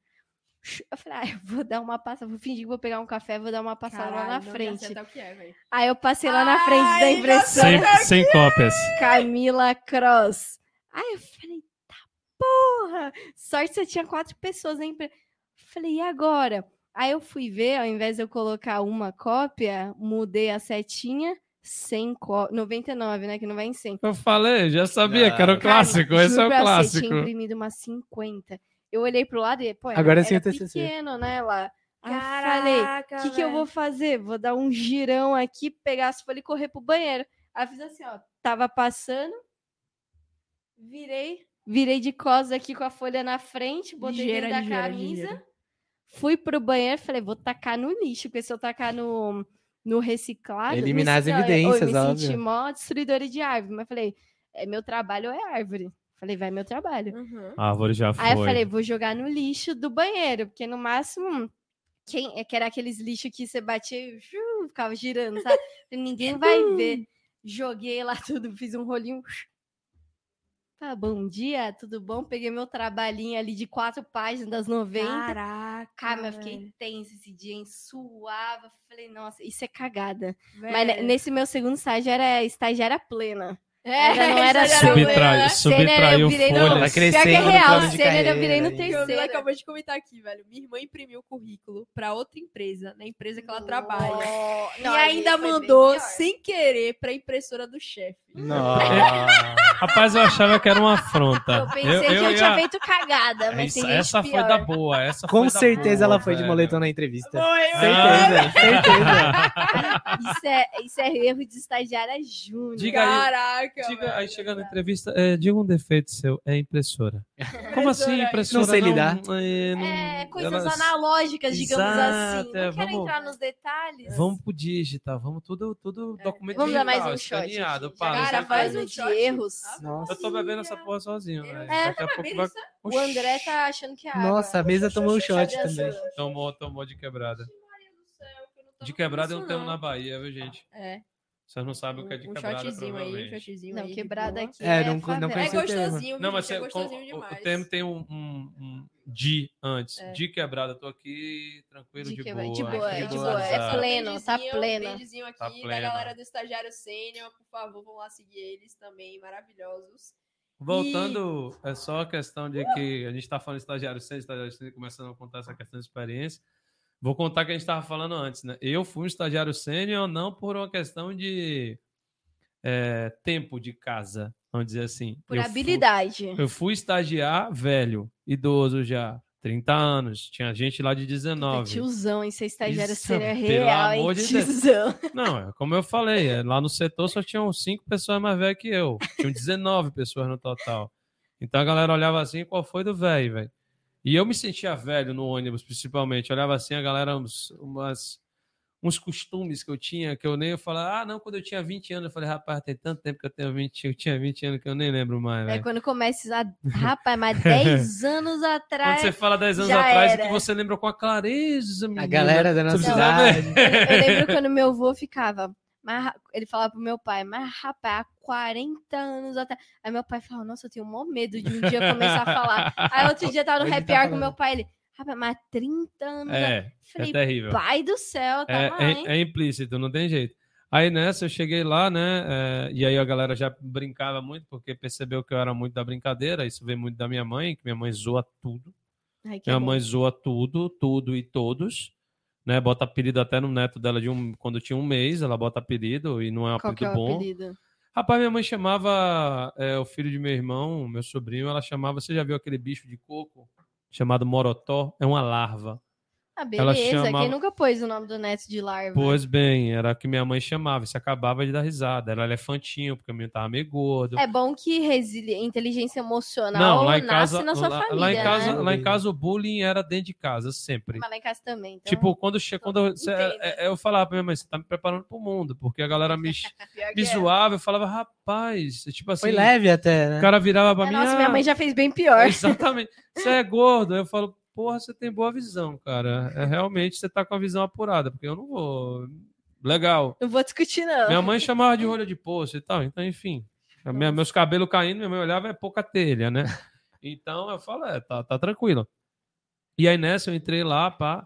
Eu falei, ah, eu vou dar uma passada, vou fingir que vou pegar um café, vou dar uma passada lá na Caralho, não me frente. acerta o que é. Aí eu passei lá na frente da Ai, impressora. Sem, sem cópias. Camila Cross. Aí eu falei, tá porra! Sorte que você tinha quatro pessoas na empresa. Falei, e agora? Aí eu fui ver, ao invés de eu colocar uma cópia, mudei a setinha, 100 có- 99, né? Que não vai em 100. Eu falei, já sabia Não. que era o clássico. Cara, Esse é o clássico. tinha imprimido umas 50. Eu olhei pro lado e, pô, era, Agora era TCC. pequeno, né, lá. Aí eu falei, o que, que eu vou fazer? Vou dar um girão aqui, pegar as folhas e correr pro banheiro. Aí eu fiz assim, ó. Tava passando, virei, virei de costas aqui com a folha na frente, botei Ligeira, dentro da ligeira, camisa, ligeira. fui pro banheiro, falei, vou tacar no lixo, porque se eu tacar no, no reciclado... Eliminar me as se- eu- evidências, Eu me óbvio. senti mó destruidora de árvore, mas falei, é meu trabalho é árvore? Falei, vai meu trabalho. Uhum. A árvore já foi. Aí eu falei, vou jogar no lixo do banheiro, porque no máximo, quem, é que era aqueles lixos que você batia e xiu, ficava girando, sabe? Ninguém vai ver. Joguei lá tudo, fiz um rolinho. Tá, bom dia, tudo bom? Peguei meu trabalhinho ali de quatro páginas das 90. Caraca, Cara, mas fiquei tensa esse dia, hein? Suava. Falei, nossa, isso é cagada. Velho. Mas ne- nesse meu segundo estágio era estagiária plena. É, ainda não era plena, né? Subtrai, subtraiu eu virei no- Pior que é crescendo no real, plano de sênior eu carreira, virei no terceiro. Camila acabou de comentar aqui, velho. Minha irmã imprimiu o currículo pra outra empresa, na empresa que ela trabalha. Oh, e não, ainda mandou, sem querer, pra impressora do chefe. Rapaz, eu achava que era uma afronta. Eu pensei que eu tinha feito cagada, mas gente essa pior. foi da boa. Essa Com foi da certeza boa, ela foi de velho. moletom na entrevista. Foi, Certeza, certeza. Isso é, isso é erro de estagiária júnior. Diga aí, Caraca, diga, velho. aí chega na entrevista, é, diga um defeito seu, é impressora. Como assim impressora? Não sei lidar. é, não- É, coisas elas- analógicas, digamos assim. Exato, Não é, quero vamos- entrar nos detalhes. Vamos pro digital, vamos tudo, tudo documento Vamos dar mais um shot. pá, Cara, faz um de shot. erros. Nossa. Eu tô bebendo essa porra sozinho, velho. É, Daqui a pouco vai... O André tá achando que é água. Nossa, a mesa tomou um shot Cadê a também. Tomou, tomou de quebrada. Eu De quebrada é um termo não. na Bahia, viu, gente? É, Vocês não sabem o que é de um quebrada, shotzinho aí, um provavelmente. shotzinho Não, aí. quebrada aqui. É, É, não- não. É conhecia o termo. gostosinho, Não, mas gente, é gostosinho o, o demais. termo tem um, um, um de antes. É. De quebrada, tô aqui tranquilo, de, De boa. de boa, é de boa, é pleno, tá Bendizinho, plena. bendizinho aqui Tá da plena. galera do Estagiário Sênior, por favor, vão lá seguir eles também, maravilhosos. Voltando, é só a questão de que a gente está falando de estagiário sênior, estagiário sênior, começando a contar essa questão de experiência. Vou contar o que a gente estava falando antes, né? Eu fui um estagiário sênior não por uma questão de é, tempo de casa, vamos dizer assim. Por Eu fui- habilidade. eu fui estagiar velho, idoso já, 30 anos. Tinha gente lá de Puta, 19. tiozão, hein? Ser estagiário Isso, sênior pelo real, hein? de Deus. Tiozão. Não, é como eu falei, é, lá no setor só tinham cinco pessoas mais velhas que eu. Tinham 19 pessoas no total. Então a galera olhava assim, qual foi do velho, velho? E eu me sentia velho no ônibus, principalmente. Olhava assim, a galera, uns, umas, uns costumes que eu tinha, que eu nem eu falava, ah, não, quando eu tinha 20 anos, eu falei, rapaz, tem tanto tempo que eu tenho 20, eu tinha 20 anos que eu nem lembro mais, É quando começa a. Rapaz, mas 10 anos Quando atrás. você fala 10 anos atrás, era. que você lembra com a clareza, A menina. galera da nossa cidade. Eu lembro quando meu avô ficava. Mas ele falava pro meu pai, mas rapaz, há 40 anos até. Aí meu pai falava, nossa, eu tenho mó medo de um dia começar a falar. Aí outro dia tava no happy tá hour com meu pai, ele, rapaz, mas 30 anos. É, é Falei, terrível. pai do céu, tá É, lá, é- hein? é implícito, não tem jeito. Aí nessa eu cheguei lá, né? é, e aí a galera já brincava muito, porque percebeu que eu era muito da brincadeira. Isso veio muito da minha mãe, que minha mãe zoa tudo. Ai, Minha bom. mãe zoa tudo, tudo e todos. Né, bota apelido até no neto dela de um quando tinha um mês, ela bota apelido e não é um Qual é apelido o bom. apelido? Rapaz, minha mãe chamava é, o filho de meu irmão, meu sobrinho, ela chamava. Você já viu aquele bicho de coco chamado morotó? É uma larva. Ah, Ela beleza. chamava- Quem nunca pôs o nome do neto de larva? Pois bem, era o que minha mãe chamava. Isso acabava de dar risada. Era elefantinho, porque o menino tava meio gordo. É bom que resili... inteligência emocional Não, lá em nasce casa, na sua lá, família, lá em casa, né? lá em casa o bullying era dentro de casa sempre. Mas lá em casa também. Então... Tipo, quando chega, quando eu, cê- Entendo. é- é- eu falava pra minha mãe, você tá me preparando pro mundo, porque a galera me, me é. zoava, eu falava, rapaz, tipo assim, Foi leve até, né? o cara virava pra É, mim, Nossa, "Ah, minha mãe já fez bem pior. Exatamente. Você é gordo. Eu falo, porra, você tem boa visão, cara. É realmente você tá com a visão apurada, porque eu não vou. Legal. Não vou discutir, não. Minha mãe chamava de rolha de poço e tal. Então, enfim. Minha- meus cabelos caindo, minha mãe olhava, é pouca telha, né? Então eu falo, é, tá, tá tranquilo. E aí nessa eu entrei lá, pá.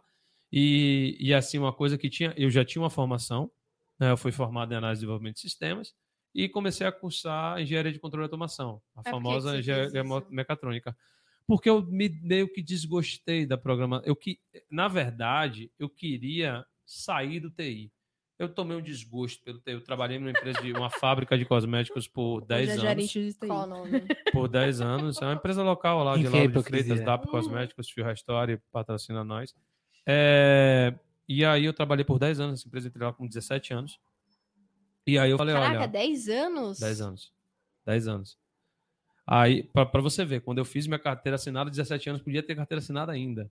E, e assim, uma coisa que tinha, eu já tinha uma formação, né? Eu fui formado em análise de desenvolvimento de sistemas e comecei a cursar engenharia de controle e automação, a que famosa engenharia fez isso? Porque eu me meio que desgostei da programação. Eu que, na verdade, eu queria sair do TI. Eu tomei um desgosto pelo TI. Eu trabalhei numa empresa de uma fábrica de cosméticos por 10 Hoje é anos gerente de TI. Qual o nome? por 10 anos. É uma empresa local lá de Lauro de. Freitas, DAP Cosméticos, Fio Restore, patrocina nós. É, e aí eu trabalhei por 10 anos nessa empresa, entrei lá com 17 anos. E aí eu falei, Caraca, olha, 10 anos? 10 anos. 10 anos. Aí, pra você ver, quando eu fiz minha carteira assinada, 17 anos, podia ter carteira assinada ainda.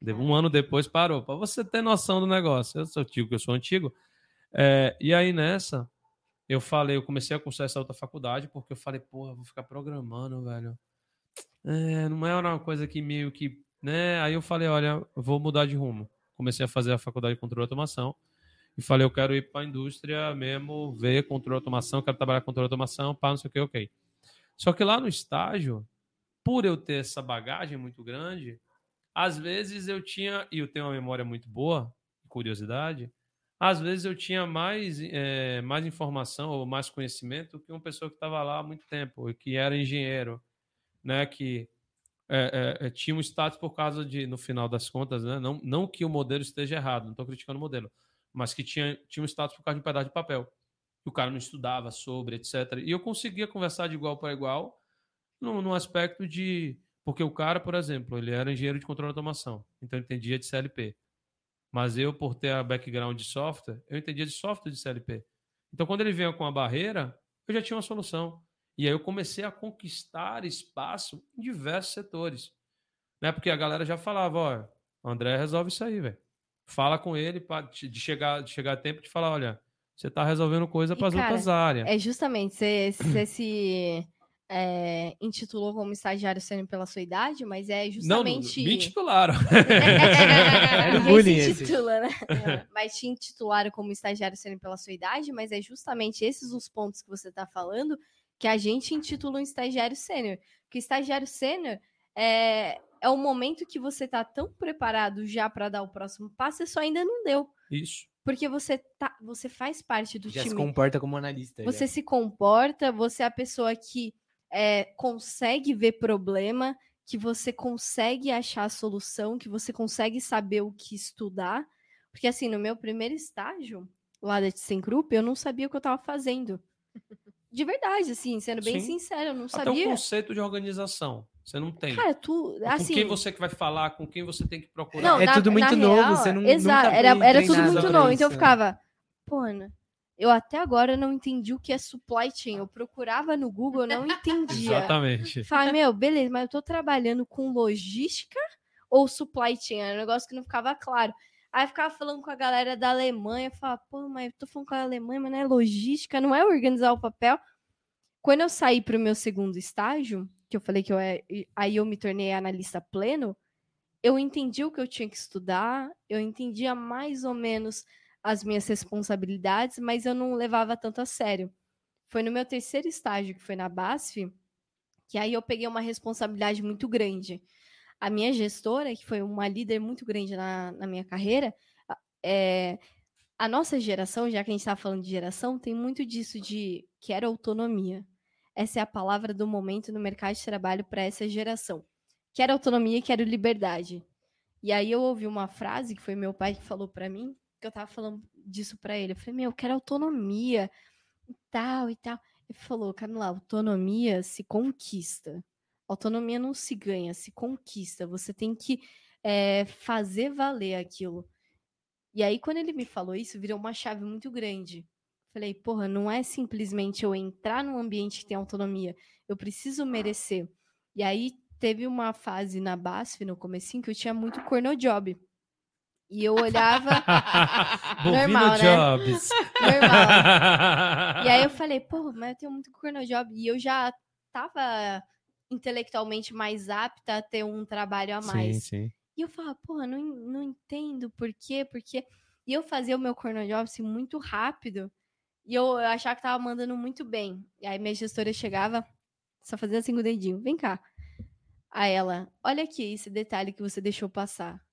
De- Um ano depois parou. Pra você ter noção do negócio. Eu sou que eu sou antigo. É, e aí nessa, eu falei, eu comecei a cursar essa outra faculdade, porque eu falei, porra, vou ficar programando, velho. É, não é uma coisa que meio que. Né? Aí eu falei, olha, vou mudar de rumo. Comecei a fazer a faculdade de controle e automação. E falei, eu quero ir para a indústria mesmo, ver controle e automação, quero trabalhar com controle e automação, pá, não sei o que, ok. Só que lá no estágio, por eu ter essa bagagem muito grande, às vezes eu tinha, e eu tenho uma memória muito boa, curiosidade, às vezes eu tinha mais, eh, mais informação ou mais conhecimento que uma pessoa que estava lá há muito tempo, que era engenheiro, né, que eh, eh, tinha um status por causa de, no final das contas, né, não, não que o modelo esteja errado, não estou criticando o modelo, mas que tinha, tinha um status por causa de um pedaço de papel. O cara não estudava sobre, etc. E eu conseguia conversar de igual para igual num, num aspecto de. Porque o cara, por exemplo, ele era engenheiro de controle de automação, então ele entendia de CLP. Mas eu, por ter a background de software, eu entendia de software de CLP. Então, quando ele veio com a barreira, eu já tinha uma solução. E aí eu comecei a conquistar espaço em diversos setores. Né? Porque a galera já falava, ó, André resolve isso aí, velho. Fala com ele pra, de, chegar, de chegar a tempo de falar, olha, você tá resolvendo coisa para as outras áreas. É justamente, você, você se é, intitulou como estagiário sendo pela sua idade, mas é Não, justamente. me titularam. Era Ninguém bullying se esse. intitula, né? Mas te intitularam como estagiário sênior pela sua idade, mas é justamente esses os pontos que você está falando que a gente intitula um estagiário sênior. Porque estagiário sênior é, é o momento que você tá tão preparado já para dar o próximo passo e só ainda não deu. Isso. Porque você, tá, você faz parte do Já se time. comporta como analista. Você já. se comporta, você é a pessoa que é, consegue ver problema, que você consegue achar a solução, que você consegue saber o que estudar. Porque, assim, no meu primeiro estágio, lá da ThyssenKrupp, eu não sabia o que eu estava fazendo. De verdade, assim, sendo bem Sim. sincero, eu não Até o sabia. conceito de organização. Você não tem. Cara, tu, com assim... quem você que vai falar, com quem você tem que procurar. Não, É na- tudo muito novo, real, você não- Exato, nunca era, era tudo muito novo. Então eu ficava, pô, Ana, eu até agora não entendi o que é supply chain. Eu procurava no Google, eu não entendia. Exatamente. Falei, meu, beleza, mas eu tô trabalhando com logística ou supply chain? Era um negócio que não ficava claro. Aí eu ficava falando com a galera da Alemanha, eu falava, pô, mas eu tô falando com a Alemanha, mas não é logística, não é organizar o papel. Quando eu saí pro meu segundo estágio, que eu falei que eu é, aí eu me tornei analista pleno, eu entendi o que eu tinha que estudar, eu entendia mais ou menos as minhas responsabilidades, mas eu não levava tanto a sério. Foi no meu terceiro estágio, que foi na BASF, que aí eu peguei uma responsabilidade muito grande. A minha gestora, que foi uma líder muito grande na, na minha carreira, é, a nossa geração, já que a gente está falando de geração, tem muito disso de quero autonomia. Essa é a palavra do momento no mercado de trabalho para essa geração. Quero autonomia quero liberdade. E aí eu ouvi uma frase que foi meu pai que falou para mim, que eu tava falando disso para ele. Eu falei, meu, eu quero autonomia e tal e tal. Ele falou, Camila, autonomia se conquista. Autonomia não se ganha, se conquista. Você tem que é, fazer valer aquilo. E aí, quando ele me falou isso, virou uma chave muito grande. Falei, porra, não é simplesmente eu entrar num ambiente que tem autonomia. Eu preciso merecer. E aí, teve uma fase na BASF, no comecinho, que eu tinha muito corno job. E eu olhava. normal, né? Jobs. Normal. E aí eu falei, pô, mas eu tenho muito corno job. E eu já tava intelectualmente mais apta a ter um trabalho a mais. Sim, sim. E eu falava, porra, não, não entendo por quê, porque. E eu fazia o meu corno job assim, muito rápido. E eu, eu achava que tava mandando muito bem. E aí minha gestora chegava, só fazia assim com o dedinho, vem cá. Aí ela, olha aqui esse detalhe que você deixou passar.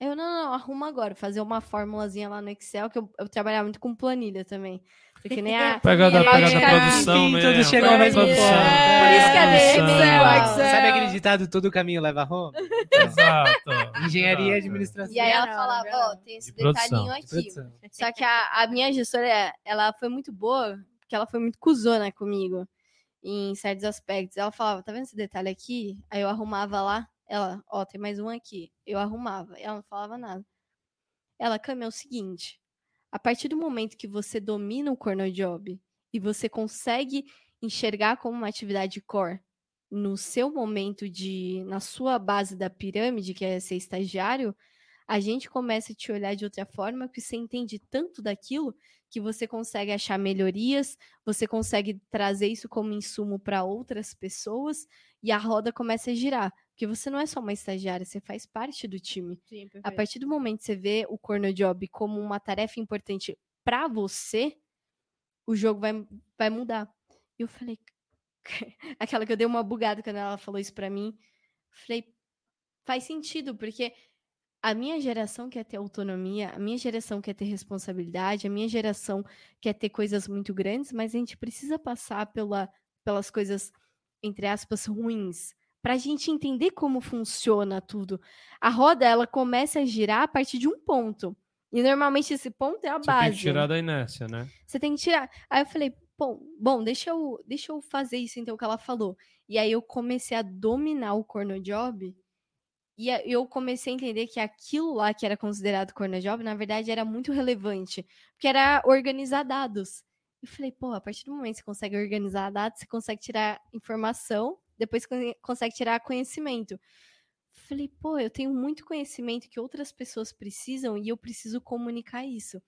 Eu, não, não, arruma agora, fazer uma formulazinha lá no Excel, que eu, eu trabalhava muito com planilha também. Porque nem a. Pega da, pega produção mesmo. tudo chegou mesmo produção. ponto. Por isso que é Produção. Excel, Excel. Sabe aquele ditado, todo caminho leva a Roma? Exato. Engenharia e administração. E aí ela falava, ó, tem esse De produção. detalhinho De aqui. produção. Só que a, a minha gestora, ela foi muito boa, porque ela foi muito cuzona comigo em certos aspectos. Ela falava, tá vendo esse detalhe aqui? Aí eu arrumava lá, ela, ó, tem mais um aqui. Eu arrumava, ela não falava nada. Ela, Cami, é o seguinte, a partir do momento que você domina o corner job e você consegue enxergar como uma atividade core no seu momento de, na sua base da pirâmide, que é ser estagiário, a gente começa a te olhar de outra forma, que você entende tanto daquilo que você consegue achar melhorias, você consegue trazer isso como insumo para outras pessoas e a roda começa a girar. Porque você não é só uma estagiária, você faz parte do time. Sim, A partir do momento que você vê o corner job como uma tarefa importante para você, o jogo vai, vai mudar. E eu falei, aquela que eu dei uma bugada quando ela falou isso para mim, falei, faz sentido, porque a minha geração quer ter autonomia, a minha geração quer ter responsabilidade, a minha geração quer ter coisas muito grandes, mas a gente precisa passar pela, pelas coisas, entre aspas, ruins, para a gente entender como funciona tudo. A roda, ela começa a girar a partir de um ponto. E normalmente esse ponto é a Você base. tem que tirar da inércia, né? Você tem que tirar. Aí eu falei, bom, bom deixa, eu, deixa eu fazer isso então que ela falou. E aí eu comecei a dominar o corno job. E eu comecei a entender que aquilo lá que era considerado corno job, na verdade, era muito relevante. Porque era organizar dados. Eu falei, pô, a partir do momento que você consegue organizar dados, você consegue tirar informação, depois con- consegue tirar conhecimento. Falei, pô, eu tenho muito conhecimento que outras pessoas precisam e eu preciso comunicar isso.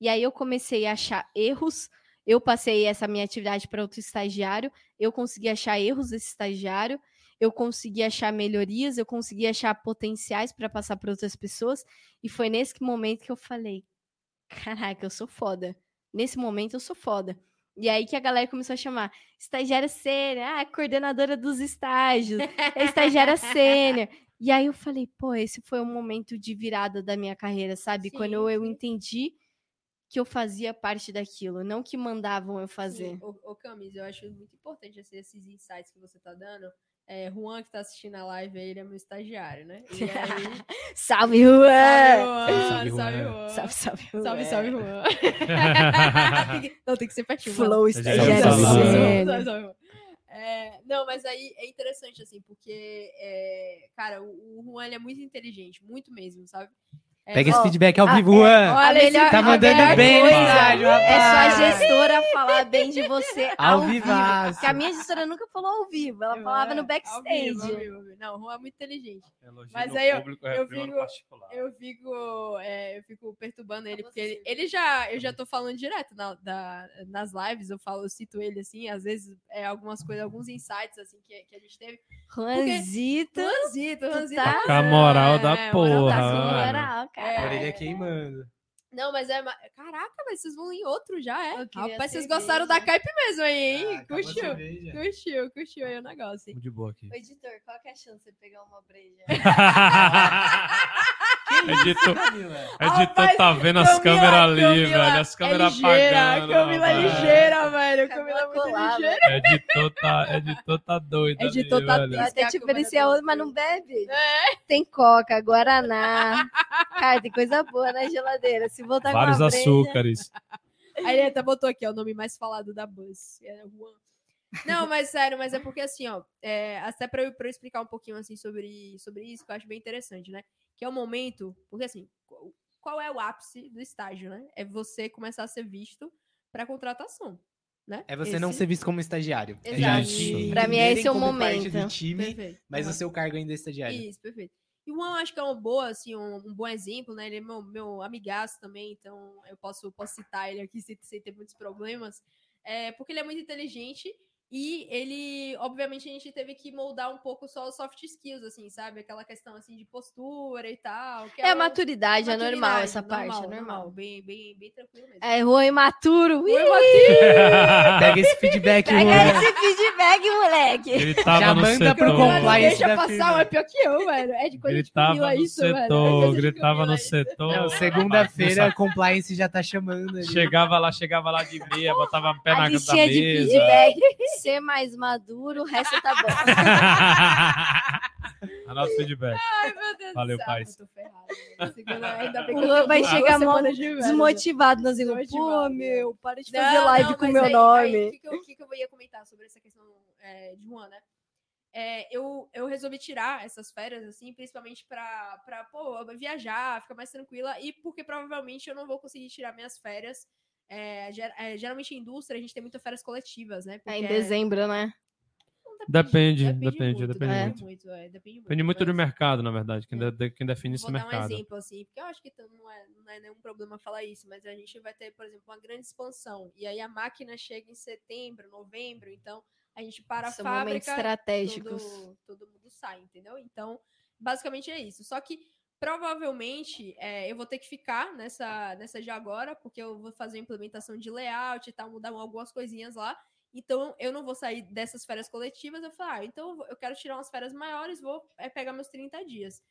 E aí eu comecei a achar erros. Eu passei essa minha atividade para outro estagiário. Eu consegui achar erros desse estagiário. Eu consegui achar melhorias. Eu consegui achar potenciais para passar para outras pessoas. E foi nesse momento que eu falei: caraca, eu sou foda. Nesse momento eu sou foda. E aí que a galera começou a chamar estagiária sênior, ah, coordenadora dos estágios, é estagiária sênior. E aí eu falei, pô, esse foi um momento de virada da minha carreira, sabe? Sim, Quando eu, eu entendi que eu fazia parte daquilo, não que mandavam eu fazer. Sim, ô, ô Camis, eu acho muito importante assim, esses insights que você tá dando. É, Juan, que tá assistindo a live, aí, ele é meu estagiário, né? E aí, Salve, Juan! salve, Juan! Salve, Salve, Juan. Salve, salve, Juan! Salve, salve, Juan! Tem que- Não, tem que ser pertinho. Flow estagiário Salve, salve. É, não, mas aí é interessante, assim, porque, é, cara, o, o Juan ele é muito inteligente, muito mesmo, sabe? É, Pega esse Ó, feedback ao ah, vivo, é, Juan. A melhor- Tá mandando bem no coisa estágio, É só a rapaz. gestora falar bem de você Ao ao, vivo. Porque a minha gestora nunca falou ao vivo, ela eu- falava é, no ao backstage. vivo, ao vivo, ao vivo. Não, o Juan é muito inteligente. Elogio Mas aí eu- público, é eu fico-. Eu fico, é, eu fico perturbando ele, porque ele, ele já, eu já tô falando direto na- da- nas lives, eu falo, eu cito ele assim, às vezes é algumas coisas, alguns insights assim que, que a gente teve. Juanzito, Ranzito, Ranzito. tá- Com a moral da É, porra. moral tá moral, cara. É. Orelha queimando. Não, mas é. Caraca, mas vocês vão em outro já, é? Rapaz, vocês gostaram da Caipe mesmo aí, hein? Ah, a curtiu. Curtiu, curtiu aí o negócio. hein? De boa aqui. Ô, editor, qual que é a chance de pegar uma breja? Editor, Camila. editor tá vendo as câmeras ali, Camila velho. As câmeras é ligeira, apagando. Camila é velho. ligeira, velho. Camila é muito colada. ligeira. Editor tá, editor tá doido. Editor ali, tá velho. Triste. até a te oferecer a tá outra, mas não bebe. É. Tem coca, guaraná. Cara, tem coisa boa na geladeira. Se voltar Vários com breja... açúcares. Aí ele até botou aqui, ó, o nome mais falado da Buzz. É Juan. Não, mas sério, mas é porque assim, ó, é, até pra eu, eu explicar um pouquinho assim sobre, sobre isso, que eu acho bem interessante, né? Que é o momento, porque assim, qual- é o ápice do estágio, né? É você começar a ser visto pra contratação, né? É você não Esse- ser visto como estagiário. É Exato. te Pra mim, esse entenderem é o como parte momento. do time, Perfeito. mas Aham. o seu cargo ainda é estagiário. Isso, perfeito. E o Juan, acho que é uma boa, assim, um, um bom exemplo, né? Ele é meu, meu amigaço também, então eu posso, posso citar ele aqui sem, sem ter muitos problemas. É, porque ele é muito inteligente e ele, obviamente, a gente teve que moldar um pouco só os soft skills, assim, sabe? Aquela questão, assim, de postura e tal. que É a o- maturidade, é normal maturidade, essa parte, é normal. Bem, bem, bem tranquilo mesmo. É, Juan imaturo. Ui, Pega esse feedback, Pega Juan. esse feedback, moleque. Ele tava Já no manda pro setor. Compliance deixa passar, firma. é pior que eu, velho. É de coisa de Gritava no isso, velho. É setor, coisa de gritava no isso. setor. Não, segunda-feira, compliance já tá chamando ali. Chegava lá, chegava lá de meia, botava o pé A na da listinha de mesa. feedback. Ser mais maduro, o resto tá bom. Anota o feedback. Ai, meu Deus Valeu, do céu, pais. eu tô ferrada. velho. Segunda- ainda bem O que tô vai chegar férias. Desmotivado, nós vamos, pô, meu, para de Não, fazer live não, com o meu aí- nome. O que, que, eu- que que eu ia comentar sobre essa questão é, de Juan, né? É, eu, eu resolvi tirar essas férias, assim, principalmente pra, pra pô, viajar, ficar mais tranquila, e porque provavelmente eu não vou conseguir tirar minhas férias. É, ger- é, geralmente em indústria a gente tem muitas férias coletivas, né? É, Porque em dezembro, né? não Depende, depende, muito, depende muito. é, depende muito. Depende muito do mercado, na verdade. Quem, É. de- quem define esse Vou dar um mercado. exemplo, assim, porque eu acho que não é, não é nenhum problema falar isso, mas a gente vai ter, por exemplo, uma grande expansão. E aí a máquina chega em setembro, novembro, então a gente para a São momentos fábrica, estratégicos. todo, todo mundo sai, entendeu? Então, basicamente é isso. Só que provavelmente é, eu vou ter que ficar nessa, nessa de agora, porque eu vou fazer a implementação de layout e tal, mudar algumas coisinhas lá. Então, eu não vou sair dessas férias coletivas. Eu falo, ah, então eu quero tirar umas férias maiores, vou é, pegar meus 30 dias.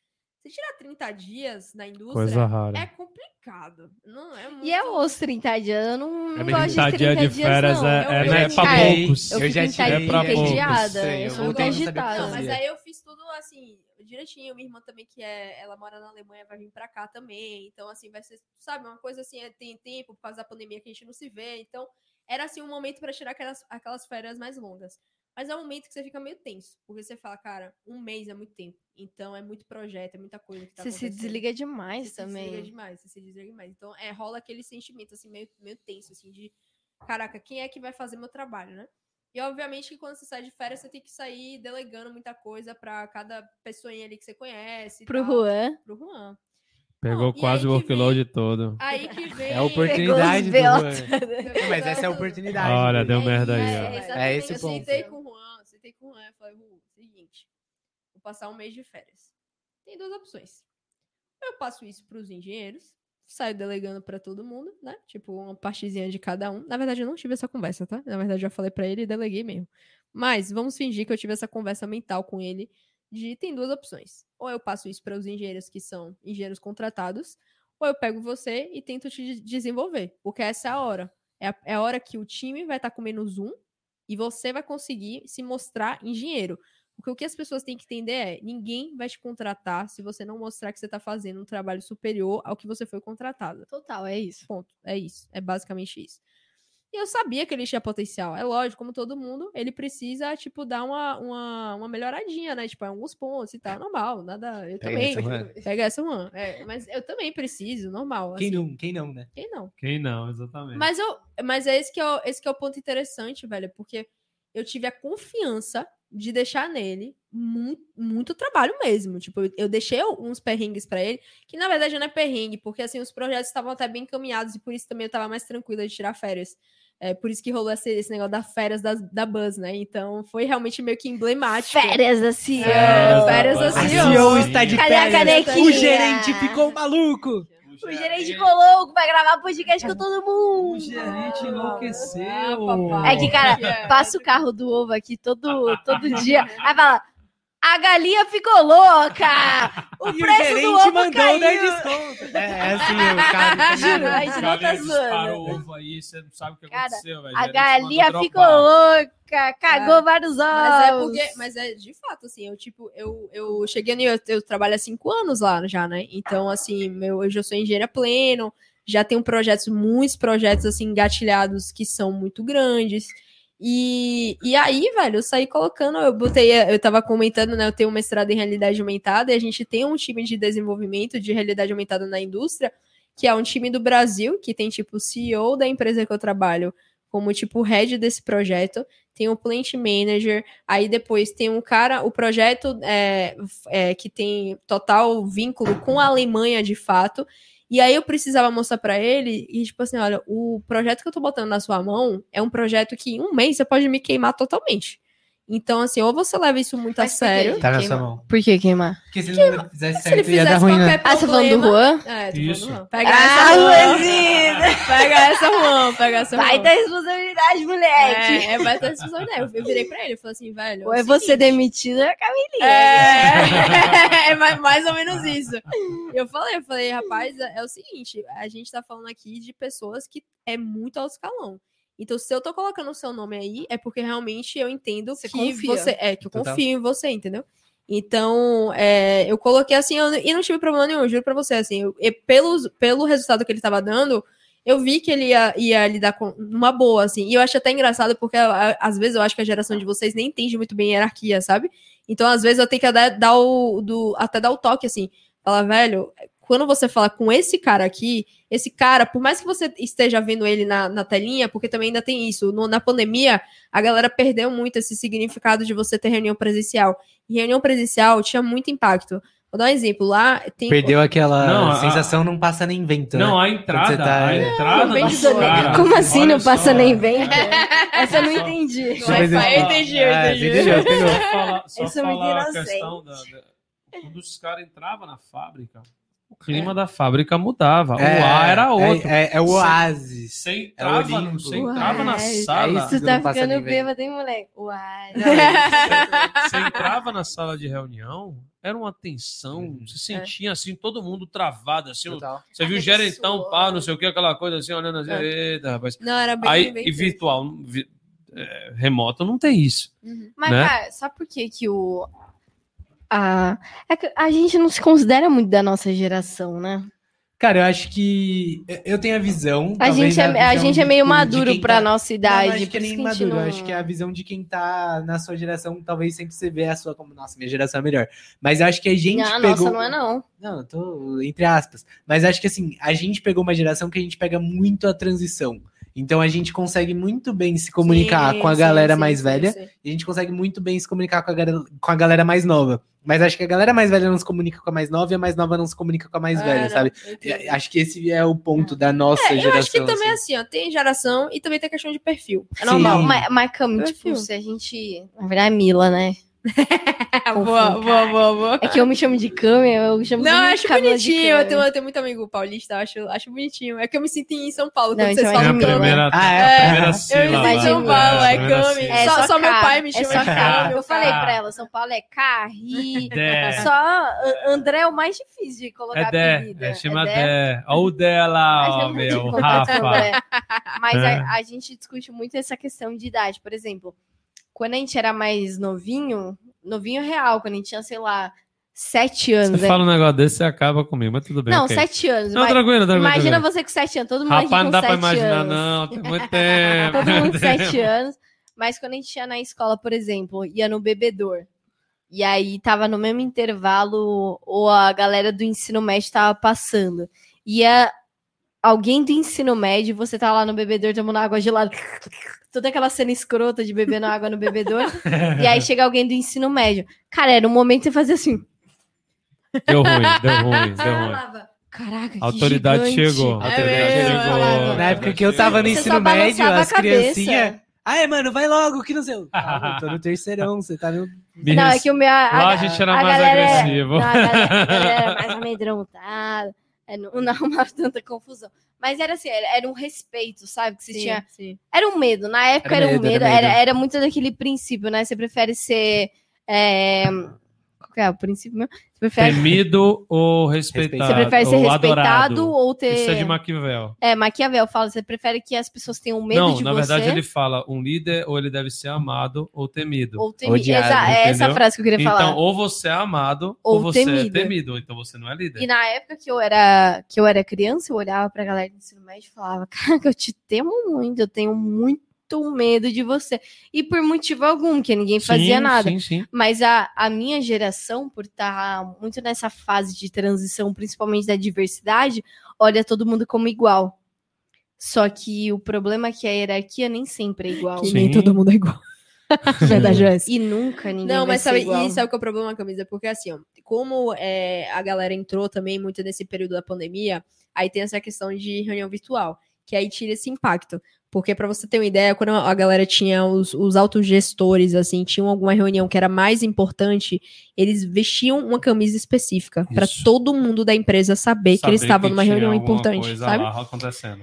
Se tirar 30 dias na indústria, Coisa rara. é complicado. Não é muito... E é os 30 dias? Eu não, não É gosto de 30 30 dias de dias, férias não. é, Eu- é, eu já é pra poucos. Eu Eu já tirei É pra poucos. eu Eu sou muito agitada. Não, mas aí eu fiz tudo assim, direitinho. Minha irmã também, que é, ela mora na Alemanha, vai vir pra cá também. Então, assim, vai ser, sabe, uma coisa assim, é, tem tempo por causa da pandemia que a gente não se vê. Então, era assim um momento pra tirar aquelas, aquelas férias mais longas. Mas é um momento que você fica meio tenso, porque você fala, cara, um mês é muito tempo. Então é muito projeto, é muita coisa que tá Você se desliga demais Você se desliga também. demais, você se desliga demais. Então, é, rola aquele sentimento, assim, meio, meio tenso, assim, de caraca, quem é que vai fazer meu trabalho, né? E obviamente que quando você sai de férias, você tem que sair delegando muita coisa pra cada pessoinha ali que você conhece. Pro tal. Juan. Pro Juan. Pegou Não, quase o que workload todo. Aí que vem. É a oportunidade do Juan. os Não, Mas essa é a oportunidade. Olha, deu merda aí, É, ó. É esse o eu ponto. sentei com o Juan, sentei com o Juan e falei, Juan, seguinte, vou passar um mês de férias. Tem duas opções. Eu passo isso pros engenheiros, saio delegando pra todo mundo, né? Tipo, uma partezinha de cada um. Na verdade, eu não tive essa conversa, tá? Na verdade, eu já falei pra ele e deleguei mesmo. Mas vamos fingir que eu tive essa conversa mental com ele de tem duas opções. Ou eu passo isso para os engenheiros que são engenheiros contratados, ou eu pego você e tento te de- desenvolver. Porque essa é a hora. É a, é a hora que o time vai estar com menos um e você vai conseguir se mostrar engenheiro. Porque o que as pessoas têm que entender é: ninguém vai te contratar se você não mostrar que você está fazendo um trabalho superior ao que você foi contratado. Total, é isso. Ponto. É isso. É basicamente isso. E eu sabia que ele tinha potencial. É lógico, como todo mundo, ele precisa, tipo, dar uma, uma, uma melhoradinha, né? Tipo, em alguns pontos e tal. Normal, nada. Eu Pega também. essa. Pega essa, mano. É, mas eu também preciso, normal. Quem assim. não, quem não, né? Quem não? Quem não, exatamente. Mas, eu, mas é esse que é, o, esse que é o ponto interessante, velho, porque eu tive a confiança de deixar nele muito, muito trabalho mesmo. Tipo, eu, deixei uns perrengues pra ele, que na verdade não é perrengue, porque assim, os projetos estavam até bem encaminhados e por isso também eu tava mais tranquila de tirar férias. É por isso que rolou esse, esse negócio da férias das, da Buzz, né? Então foi realmente meio que emblemático. Férias assim. É, da férias Buzz. assim, A. CEO está de Cadê a férias. canequinha? O gerente ficou maluco. O O gerente colou, vai gravar podcast com todo O mundo. gerente Ah, enlouqueceu. papai. É que, cara, passa o carro do ovo aqui todo, todo dia. Aí fala, a galinha ficou louca! O E o preço do gerente ovo mandou caiu! dar desconto. É, é assim, o cara. Juro, a gente não tá zoando. o ovo aí, você não sabe o que Cara, aconteceu, velho. A galinha ficou louca, cagou vários ovos. Mas é porque, mas é de fato, assim, eu tipo, eu, eu cheguei no eu, eu trabalho há cinco anos lá já, né? Então, assim, meu, eu já sou engenheira pleno, já tenho projetos, muitos projetos assim, engatilhados que são muito grandes. E, e aí, velho, eu saí colocando, eu botei, eu tava comentando, né? Eu tenho um mestrado em realidade aumentada e a gente tem um time de desenvolvimento de realidade aumentada na indústria, que é um time do Brasil, que tem tipo o CEO da empresa que eu trabalho como tipo head desse projeto, tem o plant manager, aí depois tem um cara, o projeto é, é, que tem total vínculo com a Alemanha de fato. E aí eu precisava mostrar pra ele e tipo assim, olha, o projeto que eu tô botando na sua mão é um projeto que em um mês você pode me queimar totalmente. Então assim, ou você leva isso muito a Mas quê? sério. Tá sua mão. Por que queimar? Porque se ele não fizesse Se ele certo, ia dar fizesse ruim, né? Ah, você tá falando do Juan? É, tô Isso. falando do Juan. Pega Ah, essa, Juan. Pega essa, Juan. Pega essa, Vai Juan. dar responsabilidade, moleque! É, é, vai ter responsabilidade. Eu virei pra ele e falei assim, velho. Ou o é você seguinte, demitido, ou é a Camilinha. É, é mais, mais ou menos isso. Eu falei, eu falei, rapaz, é, é o seguinte, a gente tá falando aqui de pessoas que é muito alto escalão. Então, se eu tô colocando o seu nome aí, é porque realmente eu entendo Você que confia. você. É, que eu Total. confio em você, entendeu? Então, é, eu coloquei assim, eu, e não tive problema nenhum, juro pra você, assim, eu, e pelos, pelo resultado que ele tava dando, eu vi que ele ia, ia lidar com uma boa, assim. E eu acho até engraçado, porque às vezes eu acho que a geração de vocês nem entende muito bem hierarquia, sabe? Então, às vezes, eu tenho que dar, dar o. Do, até dar o toque, assim. Falar, velho, quando você fala com esse cara aqui, esse cara, por mais que você esteja vendo ele na, na telinha, porque também ainda tem isso, no- na pandemia, a galera perdeu muito esse significado de você ter reunião presencial. E reunião presencial tinha muito impacto. Vou dar um exemplo. Lá tem. Perdeu aquela Não, a- sensação, não passa nem vento, Não, né? a entrada, tá- a entrada cara. Como assim Olha não passa só. nem vento? Essa eu não entendi. Wi-Fi, falar- eu entendi, eu É, entendi. entendeu? Pegou. Só falar, só falar a inocente. questão da, da- Quando os caras entravam na fábrica, o clima da fábrica mudava. É, o ar era outro. É, é, é o oásis. Você É entrava, você entrava na sala. é isso. Tu Não tá passa ficando bêbado, hein, moleque? Uai. Você entrava na sala de reunião, era uma tensão. Uhum. Você sentia assim, todo mundo travado, assim. Total. Você viu o gerentão, pá, não sei o que, aquela coisa assim, olhando assim, É. eita, rapaz. Não, era bem. Aí, bem e virtual, vi- é, remoto não tem isso. Uhum. Mas, Né? cara, sabe por que que o... A... É que a gente não se considera muito da nossa geração, né? Cara, eu acho que eu tenho a visão. A gente, é, a visão gente é de- meio de maduro quem pra tá- nossa idade. não acho que é nem a maduro. não- Acho que é a visão de quem tá na sua geração, talvez sempre você vê a sua como, nossa, minha geração é melhor. Mas eu acho que a gente Ah, pegou. nossa, não é não. Não, eu tô entre aspas. Mas acho que assim, a gente pegou uma geração que a gente pega muito a transição. Então a gente consegue muito bem se comunicar Sim, com a sim, galera sim, mais sim, velha sim. e a gente consegue muito bem se comunicar com a, galera, com a galera mais nova. Mas acho que a galera mais velha não se comunica com a mais nova e a mais nova não se comunica com a mais É, velha, não, sabe? eu entendo. E Acho que esse é o ponto da nossa É, geração. eu acho que também é assim. assim, ó, tem geração e também tem questão de perfil. É normal. Mas, mas Cami, tipo, Perfil. se a gente... Na verdade, é Mila, né? boa, boa, boa, boa. É que eu me chamo de Cami, eu chamo Não, eu de acho bonitinho. Eu tenho, eu tenho muito amigo paulista, eu acho, acho bonitinho. É que eu me sinto em São Paulo, Não, quando então vocês é É falam. Cami. primeira, Ah, é? a primeira Eu me sílaba. sinto em São. Paulo, é Cami. sílaba. É só, só só meu pai me É chama só de. Eu falei pra ela, São Paulo é Carri. Dé. Só André é o mais difícil de colocar É Dé, apelido. é, chama Dé. Olha o é muito meu, Rafa. Mas É. a gente discute muito essa questão de idade. Por exemplo, quando a gente era mais novinho, novinho real, quando a gente tinha, sei lá, sete anos. Você né? fala um negócio desse, você acaba comigo, mas tudo bem. Não, ok. sete anos. Não, mas- tranquilo, tranquilo. imagina tranquilo. você com sete anos, todo mundo aqui Rapaz, não dá pra imaginar, anos. não. Tem muito tempo. Todo mundo com sete anos. Mas quando a gente ia na escola, por exemplo, ia no bebedor. E aí tava no mesmo intervalo, ou a galera do ensino médio tava passando. Ia alguém do ensino médio, você tá lá no bebedor tomando água gelada. Toda aquela cena escrota de bebendo água no bebedor. e aí chega alguém do ensino médio. Cara, era um momento que você fazia assim. Deu ruim, deu ruim, deu ruim. falava, Caraca, que A autoridade gigante." chegou. A É autoridade mesmo, chegou. é. Na época que eu tava no Você ensino médio, as a criancinhas. Ai, mano, vai logo, que não sei. Ah, eu tô no terceirão, você tá no. Não, é que o meu. Lá a gente era mais galera é- agressivo. não, a galera, a galera era mais amedrontada. É, não, não arrumava tanta confusão. Mas era assim, era, era um respeito, sabe? Que você Sim, tinha. sim. Era um medo. Na época Era era, um medo, medo. era Era, medo. era muito daquele princípio, né? Você prefere ser. é, Qual que é o princípio mesmo? Você prefere, Temido ou respeitado? você prefere ser ou respeitado adorado. ou ter. Isso é de Maquiavel. É, Maquiavel fala, você prefere que as pessoas tenham medo Não, de na você. verdade ele fala, um líder ou ele deve ser amado ou temido. Ou temido. Odiado, é essa frase que eu queria Então, falar. ou você é amado ou, Ou você temido. é temido. Então você não é líder. E na época que eu era que eu era criança, eu olhava pra galera do ensino médio e falava: Caraca, eu te temo muito, eu tenho muito medo de você. E por motivo algum, que ninguém fazia Sim, nada. Sim, sim. Mas a, a minha geração, por estar muito nessa fase de transição, principalmente da diversidade, olha todo mundo como igual. Só que o problema é que a hierarquia nem sempre é igual. Que nem todo mundo é igual. Verdade é essa. E nunca ninguém Não, vai mas ser sabe, igual. e sabe qual é o problema, camisa? Porque assim, ó, como é, a galera entrou também muito nesse período da pandemia, aí tem essa questão de reunião virtual, que aí tira esse impacto. Porque pra você ter uma ideia, quando a galera tinha os, os autogestores, assim, tinham alguma reunião que era mais importante, eles vestiam uma camisa específica pra Isso. todo mundo da empresa saber, que eles Saber estavam numa reunião importante, sabe?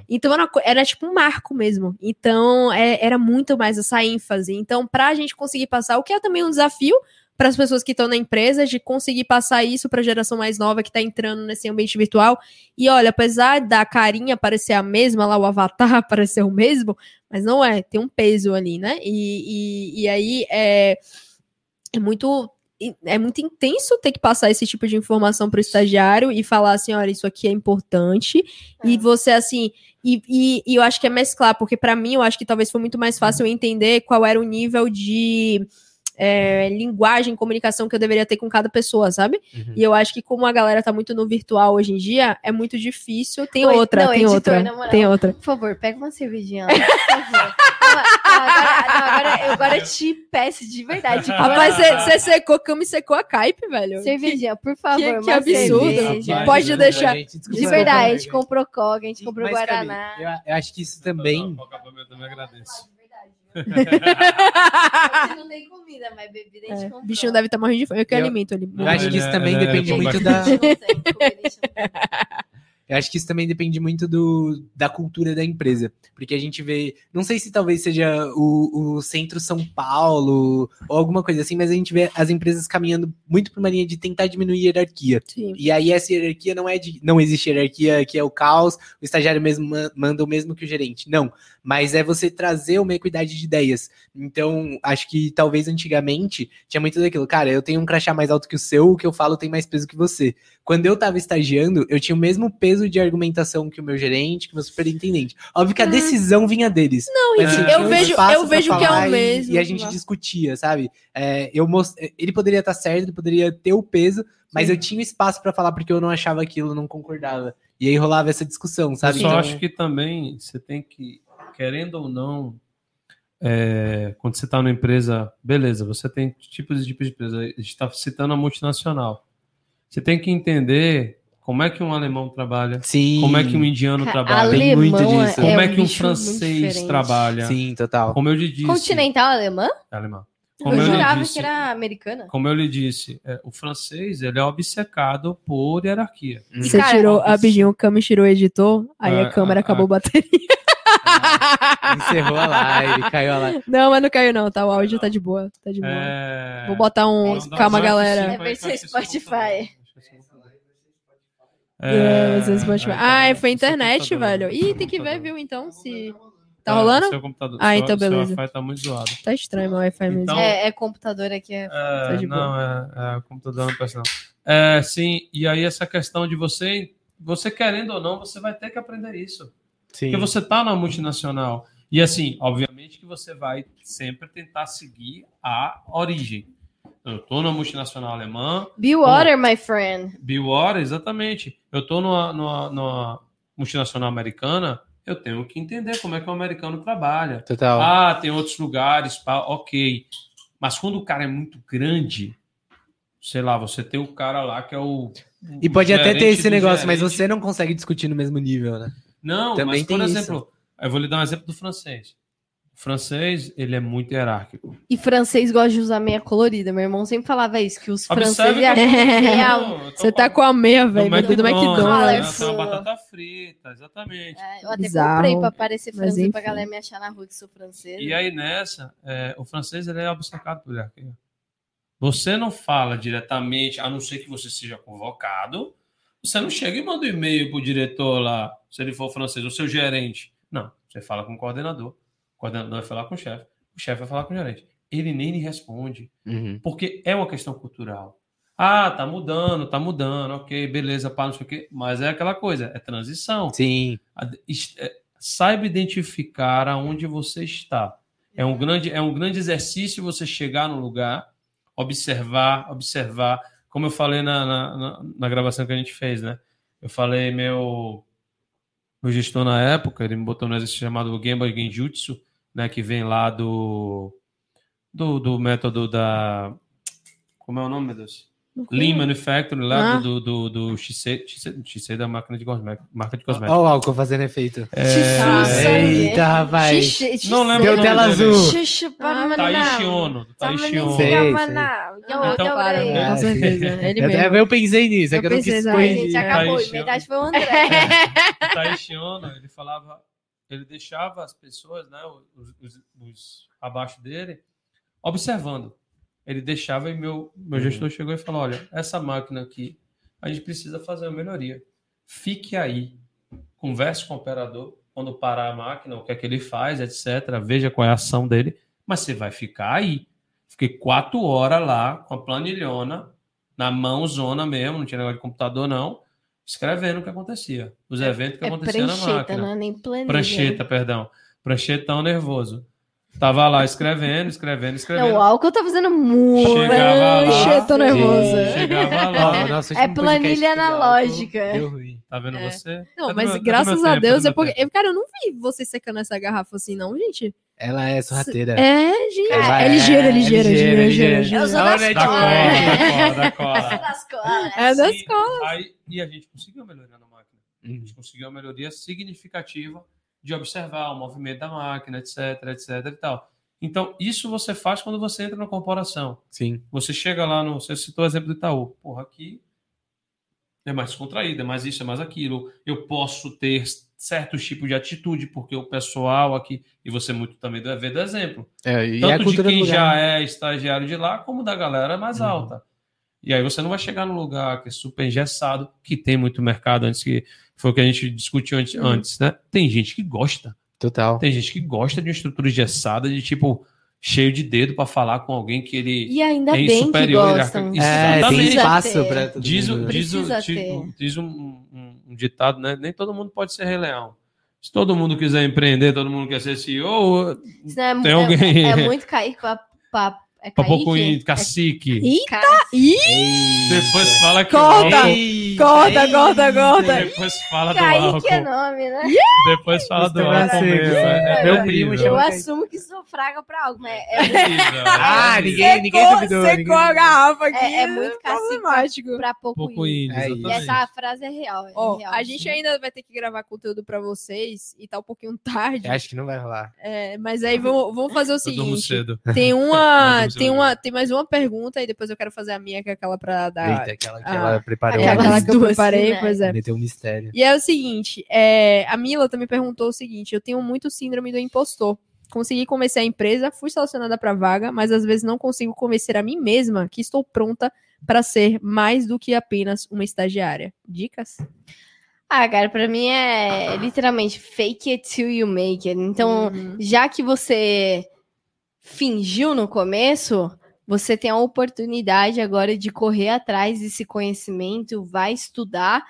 Então era, era tipo um marco mesmo. Então é- era muito mais essa ênfase. Então, pra gente conseguir passar, o que é também um desafio para as pessoas que estão na empresa, de conseguir passar isso para a geração mais nova que tá entrando nesse ambiente virtual. E olha, apesar da carinha parecer a mesma, lá o avatar parecer o mesmo, mas não é, tem um peso ali, né? E, e, e aí é, é muito. É muito intenso ter que passar esse tipo de informação para o estagiário e falar assim: olha, isso aqui é importante. E É. você, assim, e, e, e eu acho que é mesclar, porque pra mim eu acho que talvez foi muito mais fácil eu entender qual era o nível de é, linguagem, comunicação que eu deveria ter com cada pessoa, sabe? Uhum. E eu acho que como a galera tá muito no virtual hoje em dia, é muito difícil. Tem Oi, outra, não, tem editor, outra, moral. tem outra. Por favor, pega uma cervejinha lá, por favor. Agora, não, agora, eu agora te peço de verdade. Rapaz, você secou, me secou a caipe, velho. Cervejinha, por favor. Que- que absurdo. cerveja. Pode deixar. De verdade, a gente. comprou coca, a gente comprou Guaraná. eu, eu acho que isso também. Eu também agradeço. Não tem comida, mas bebida a gente É, o bichinho deve estar morrendo de fome. Eu que Eu- alimento ali. Eu acho que isso é- também é depende muito bacana. da. Eu acho que isso também depende muito do, da cultura da empresa. Porque a gente vê. Não sei se talvez seja o, o centro São Paulo ou alguma coisa assim, mas a gente vê as empresas caminhando muito por uma linha de tentar diminuir a hierarquia. Sim. E aí essa hierarquia não é de. Não existe hierarquia que é o caos, o estagiário mesmo ma- manda o mesmo que o gerente. Não. Mas é você trazer uma equidade de ideias. Então, acho que talvez antigamente tinha muito daquilo. Cara, eu tenho um crachá mais alto que o seu, o que eu falo tem mais peso que você. Quando eu tava estagiando, eu tinha o mesmo peso de argumentação que o meu gerente, que o meu superintendente. Óbvio que a decisão vinha deles. Não, Mas tinha eu um vejo, espaço eu vejo que é o e- mesmo. E a gente discutia, sabe? É, eu most... Ele poderia estar certo, ele poderia ter o peso, mas Sim. eu tinha espaço pra falar porque eu não achava aquilo, não concordava. E aí rolava essa discussão, sabe? Eu só Então, acho que também você tem que, querendo ou não, é, quando você está numa empresa, beleza, você tem tipos e tipos de empresa. A gente está citando a multinacional. Você tem que entender como é que um alemão trabalha, Sim. como é que um indiano trabalha, Tem muito disso. é como é, um que um francês trabalha. Sim, total. Como eu lhe disse. Continental alemã? É alemão. Eu Como eu, lhe jurava disse, que era americana. como eu lhe disse, é, o francês ele é obcecado por hierarquia. Você Cara, tirou, rapidinho, o Cami tirou o editor, aí Ah, a câmera ah, acabou ah. batendo. Encerrou a live, caiu a live. Não, mas não caiu não, tá? O áudio tá de boa, tá de boa. É... Vou botar um... Calma, galera. É versão é Spotify. computador. Acho que isso é computador. É, às vezes pode... Ah, foi internet, velho. Ih, tem que ver, viu, então, se... Tá Ah, rolando? seu computador- Ah, seu- então beleza. Seu Wi-Fi tá muito zoado. Tá estranho meu Wi-Fi mesmo. Então- É, é computador aqui. É... É, de não, é, é, computador não não. É, sim, e aí essa questão de você, você querendo ou não, você vai ter que aprender isso. Sim. Porque você tá na multinacional. E assim, obviamente que você vai sempre tentar seguir a origem. Eu tô na multinacional alemã, Be water, my friend. Billwater, exatamente. Eu tô numa, numa, numa multinacional americana, eu tenho que entender como é que o americano trabalha. Total. Ah, tem outros lugares, pá, ok. Mas quando o cara é muito grande, sei lá, você tem o cara lá que é o. e pode até ter esse negócio, mas gerente. você não consegue discutir no mesmo nível, né? Não, também mas por tem exemplo, eu vou lhe dar um exemplo do francês. O francês, ele é muito hierárquico. E francês gosta de usar meia colorida. Meu irmão sempre falava isso, que os Observe franceses que tô Você tá com a meia, do velho, do McDonald's, McDonald's. Tem uma batata frita, exatamente. É, eu até Bizarro. comprei pra parecer francês, pra galera me achar na rua que sou francesa. E aí nessa, é, o francês ele é obcecado por hierarquia. Você não fala diretamente, a não ser que você seja convocado. Você não chega e manda um e-mail pro diretor lá, se ele for francês, o seu gerente. Não, você fala com o coordenador. Coordenador vai falar com o chefe. O chefe vai falar com o gerente. Ele nem lhe responde. Uhum. Porque é uma questão cultural. Ah, tá mudando, tá mudando, ok, beleza, pá, não sei o quê. Mas é aquela coisa, é transição. Sim. É, Saiba identificar aonde você está. É um grande, é um grande exercício você chegar no lugar, observar, observar. Como eu falei na, na, na- na gravação que a gente fez, né? Eu falei, meu, meu gestor na época, ele me botou no exercício chamado Gemba Genjutsu, né? Que vem lá do, do, do método da. Como é o nome, meu Deus? Lean Manufacturing, lá Ah. do, do, do Shisei, Shisei, Shisei da máquina de cosméticos, marca de Olha cosméticos. o álcool fazendo efeito. Nossa, Eita, rapaz. Xixi, Não lembro Deu tela azul. Xixi, Ah, para Taishi Ono. do Taishi Ono. Sei, sei. Então, é, com sim. certeza. Ele Eu, mesmo. eu pensei nisso, é Eu que eu não quis corrigir. gente, acabou. Verdade foi o André. O Taishi Ono, ele falava, ele deixava as pessoas, né, os, os- os abaixo dele, observando. Ele deixava e meu, meu Uhum. gestor chegou e falou: olha, essa máquina aqui, a gente precisa fazer uma melhoria. Fique aí, converse com o operador, quando parar a máquina, o que é que ele faz, etc. Veja qual é a ação dele, mas você vai ficar aí. Fiquei quatro horas lá com a planilhona, na mãozona mesmo, não tinha negócio de computador, não, escrevendo o que acontecia, os eventos que É aconteciam na prancheta, máquina. não é nem planilha. Prancheta, perdão. Pranchetão nervoso. Tava lá escrevendo, escrevendo, escrevendo. Não, o álcool tá fazendo muito. Chegava lá. Nervosa. Chegava lá. o nosso É podcast planilha analógica. Tá vendo É. você? Não, É do mas meu- é do graças a tempo, Deus é porque. Cara, eu não vi você secando essa garrafa assim, não, gente. Ela é sorrateira. É, gente. Ela é ligeira, é ligeira, ligeira, ligeira. Eu ligeira. sou né, Da cola, colas. da cola, da cola. É da escola. Aí, e a gente conseguiu melhorar na máquina. A Uhum. gente conseguiu uma melhoria significativa de observar o movimento da máquina, etc, etc e tal. Então, isso você faz quando você entra na corporação. Sim. Você chega lá no. Você citou o exemplo do Itaú. Porra, aqui é mais contraído, é mais isso, é mais aquilo. Eu posso ter certos tipos de atitude, porque o pessoal aqui. E você muito também deve ver do exemplo. É, e é Tanto de cultura do quem já é estagiário de lá, como da galera mais Uhum. alta. E aí você não vai chegar no lugar que é super engessado, que tem muito mercado antes que. Foi o que a gente discutiu antes, Uhum. antes, né? Tem gente que gosta. Total. Tem gente que gosta de uma estrutura engessada, de tipo, cheio de dedo para falar com alguém que ele. E ainda É bem que superior, gostam. ele- É, tem espaço todo Diz, diz, diz, um, um- um ditado, né? Nem todo mundo pode ser Rei Leão. Se todo mundo quiser empreender, todo mundo quer ser CEO, é, Tem é- alguém- É, muito cair pra. Pra é em cacique. Cara, Ih, Depois fala que Eita, Corta, corta, eita. corta. Depois fala do Kaique é álcool. nome, né? Depois fala do álcool mesmo. É, é Meu primo Eu assumo que sou fraga pra algo, mas é, É horrível, Ah, é ninguém, ninguém duvidou. secou ninguém a garrafa aqui. É- é muito cacique. pra É E exatamente. essa frase é real. É a gente ainda vai ter que gravar conteúdo pra vocês e tá um pouquinho tarde. Eu Acho que não vai rolar. É, mas aí vamos, vamos fazer o Eu durmo seguinte. cedo. Tem uma, tem uma, tem mais uma pergunta e depois eu quero fazer a minha, que é aquela pra dar. Eita, aquela que ah, ela preparou. É aquela que eu preparei, né? pois é. Meteu um mistério. E é o seguinte, é, a Mila também perguntou o seguinte: eu tenho muito síndrome do impostor. Consegui convencer a empresa, fui selecionada para vaga, mas às vezes não consigo convencer a mim mesma que estou pronta para ser mais do que apenas uma estagiária. Dicas? Ah, cara, pra mim é literalmente fake it till you make it. Então, Uhum. já que você fingiu no começo, você tem a oportunidade agora de correr atrás desse conhecimento, vai estudar.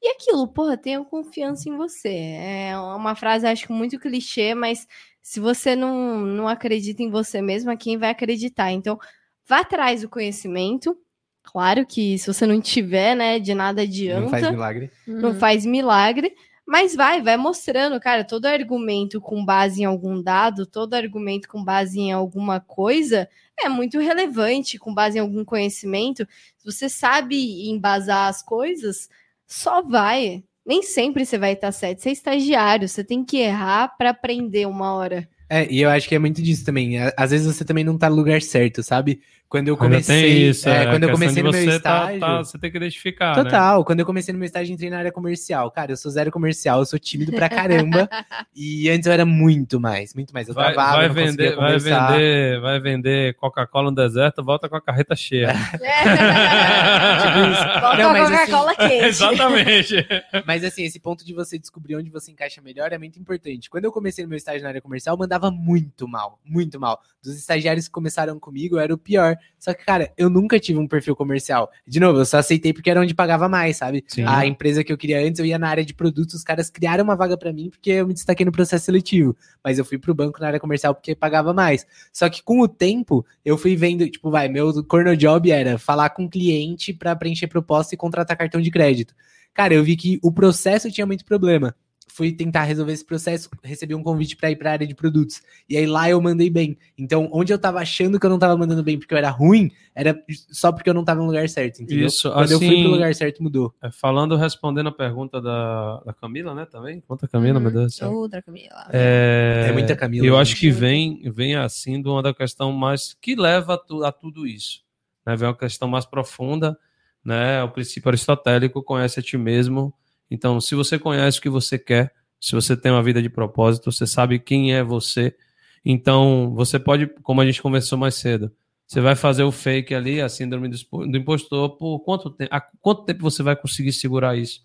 E aquilo, porra, tenha confiança em você. É uma frase, acho que muito clichê, mas se você não, não acredita em você mesma, quem vai acreditar? Então, vá atrás do conhecimento. Claro que se você não tiver, né, de nada adianta Não faz milagre. não Uhum. faz milagre, mas vai, vai mostrando, cara, todo argumento com base em algum dado, todo argumento com base em alguma coisa é muito relevante, com base em algum conhecimento. Se você sabe embasar as coisas, só vai. Nem sempre você vai estar certo. Você é estagiário, você tem que errar para aprender uma hora. É, e eu acho que é muito disso também. À- Às vezes você também não tá no lugar certo, sabe? Quando eu comecei, isso, é, é, quando eu comecei no meu você tá- estágio, tá- você tem que identificar, né? Total, quando eu comecei no meu estágio, entrei na área comercial. Cara, eu sou zero comercial, eu sou tímido pra caramba. e antes eu era muito mais, muito mais. Eu Vai, travava, vai vender, vai vender, vai vender Coca-Cola no deserto, volta com a carreta cheia. Volta Não, a assim- Coca-Cola quente. Exatamente. Mas assim, esse ponto de você descobrir onde você encaixa melhor é muito importante. Quando eu comecei no meu estágio na área comercial, eu mandava muito mal, muito mal. Dos estagiários que começaram comigo, eu era o pior. Só que, cara, eu nunca tive um perfil comercial. De novo, eu só aceitei porque era onde pagava mais, sabe? Sim. A empresa que eu queria antes, eu ia na área de produtos, os caras criaram uma vaga pra mim porque eu me destaquei no processo seletivo. Mas eu fui pro banco na área comercial porque pagava mais. Só que com o tempo, eu fui vendo, tipo, vai, meu corno job era falar com o cliente pra preencher proposta e contratar cartão de crédito. Cara, eu vi que o processo tinha muito problema. Fui tentar resolver esse processo, recebi um convite pra ir pra área de produtos. E aí lá eu mandei bem. Então, onde eu tava achando que eu não tava mandando bem porque eu era ruim, era só porque eu não tava no lugar certo, entendeu? Isso, Quando eu fui assim- pro lugar certo, mudou. É, Falando, respondendo a pergunta da, da Camila, né, também? Conta a Camila, Uhum. meu Deus do céu. Outra Camila. É, É muita Camila, Eu gente. acho que vem, vem assim de uma da questão mais que leva a, tu- a tudo isso. Né? Vem uma questão mais profunda, né? O princípio aristotélico conhece a ti mesmo. Então, se você conhece o que você quer, se você tem uma vida de propósito, você sabe quem é você. Então, você pode, como a gente conversou mais cedo, você vai fazer o fake ali, a síndrome do impostor, por quanto tempo? Há quanto tempo você vai conseguir segurar isso?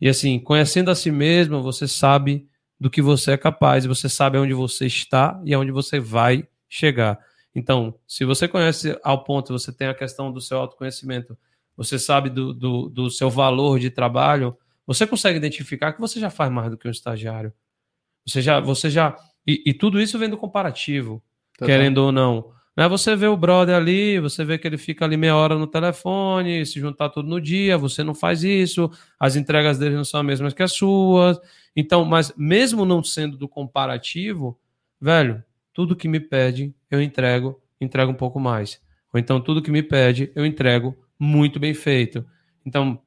E assim, conhecendo a si mesmo, você sabe do que você é capaz, você sabe onde você está e aonde você vai chegar. Então, se você conhece ao ponto, você tem a questão do seu autoconhecimento, você sabe do, do, do seu valor de trabalho, você consegue identificar que você já faz mais do que um estagiário. Você já, você já, e, e tudo isso vem do comparativo, querendo ou não. Né? Você vê o brother ali, você vê que ele fica ali meia hora no telefone, se juntar tudo no dia, você não faz isso, as entregas dele não são as mesmas que as suas. Então, mas mesmo não sendo do comparativo, velho, tudo que me pede, eu entrego, entrego um pouco mais. Ou então, tudo que me pede, eu entrego muito bem feito. Então,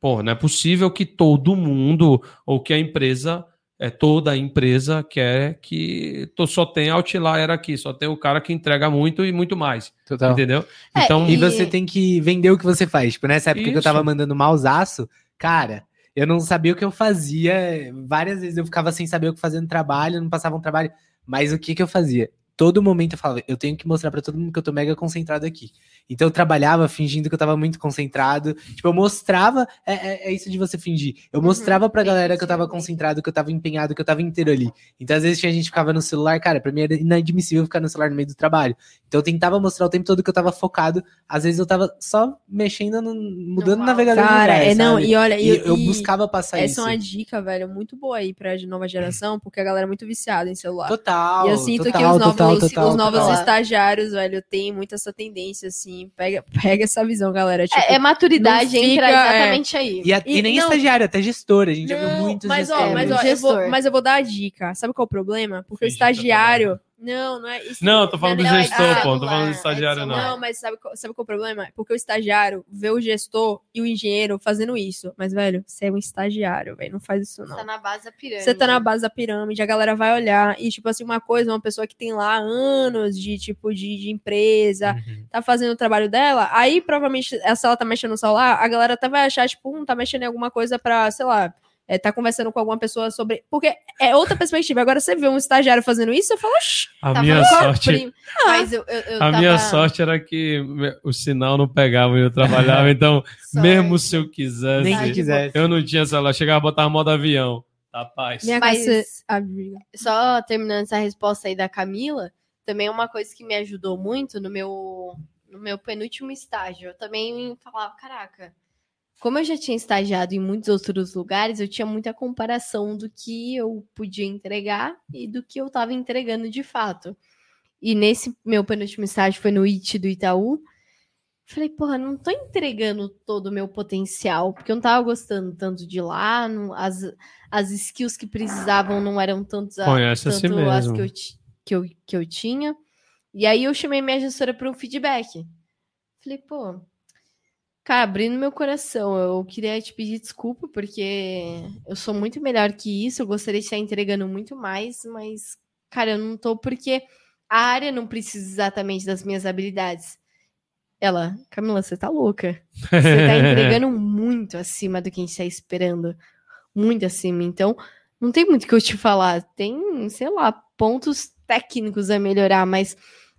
pô, não é possível que todo mundo, ou que a empresa, é, toda a empresa quer que to- só tenha outlier aqui, só tem o cara que entrega muito e muito mais. Total. Entendeu? É, Então, E você tem que vender o que você faz. Tipo, nessa época que eu Isso. tava mandando mausaço, cara, eu não sabia o que eu fazia. Várias vezes eu ficava sem saber o que fazer no trabalho, não passava um trabalho. Mas o que que eu fazia? Todo momento eu falava, eu tenho que mostrar pra todo mundo que eu tô mega concentrado aqui. Então eu trabalhava fingindo que eu tava muito concentrado. Tipo, eu mostrava. É, é- é isso de você fingir. Eu mostrava pra galera que eu tava concentrado, que eu tava empenhado, que eu tava inteiro ali. Então, às vezes, tinha gente que ficava no celular, cara, pra mim era inadmissível ficar no celular no meio do trabalho. Então eu tentava mostrar o tempo todo que eu tava focado. Às vezes eu tava só mexendo, no, mudando navegador. Cara, lugar, é não, e olha, E e, eu e buscava passar essa isso. é uma dica, velho, muito boa aí pra de nova geração, porque a galera é muito viciada em celular. Total. E eu sinto que total, os novos, total, total, os novos total. estagiários, velho, têm muito essa tendência, assim. Pega, pega essa visão, galera. Tipo, É, é maturidade, não entra fica, é. exatamente aí. E, a- e E nem não- estagiário, até gestor. A gente já viu Não, muitos mas, ó, gestores. mas, ó, eu vou, mas eu vou dar a dica. Sabe qual é o problema? Porque o tá estagiário. Não, não é isso. Não, eu tô falando do Não, é de gestor, pô, não tô falando do é estagiário, não. Não, mas sabe, qual- sabe qual é o problema? Porque o estagiário vê o gestor e o engenheiro fazendo isso. Mas, velho, você é um estagiário, velho. Não faz isso, Você não. tá na base da pirâmide. Você tá na base da pirâmide, a galera vai olhar. E, tipo assim, uma coisa, uma pessoa que tem lá anos de, tipo, de, de empresa, Uhum. tá fazendo o trabalho dela, aí provavelmente, se ela tá mexendo no celular, a galera até vai achar, tipo, um, tá mexendo em alguma coisa pra, sei lá, é, tá conversando com alguma pessoa sobre. Porque é outra perspectiva. Agora você vê um estagiário fazendo isso, você fala, oxi, A Tá minha sorte, prima. Mas eu, eu, eu a tava... minha sorte era que o sinal não pegava e eu trabalhava, então, mesmo se eu quisesse, Nem que quisesse. eu não tinha celular, chegava a botar modo avião. Tá paz. minha Mas-. Ah. Só terminando essa resposta aí da Camila, também é uma coisa que me ajudou muito no meu, no meu penúltimo estágio. Eu também falava, caraca, como eu já tinha estagiado em muitos outros lugares, eu tinha muita comparação do que eu podia entregar e do que eu estava entregando de fato. E nesse meu penúltimo estágio foi no IT do Itaú. Falei, porra, não tô entregando todo o meu potencial, porque eu não tava gostando tanto de lá, não- as, as skills que precisavam não eram tantos a- Conhece a si tanto as que eu, que, eu, que eu tinha. E aí eu chamei minha gestora para um feedback. Falei, pô, cara, abrindo meu coração, eu queria te pedir desculpa, porque eu sou muito melhor que isso, eu gostaria de estar entregando muito mais, mas cara, eu não tô porque a área não precisa exatamente das minhas habilidades. Ela, Camila, você tá louca. Você tá entregando muito acima do que a gente tá esperando. Muito acima. Então, não tem muito o que eu te falar. Tem, sei lá, pontos técnicos a melhorar, mas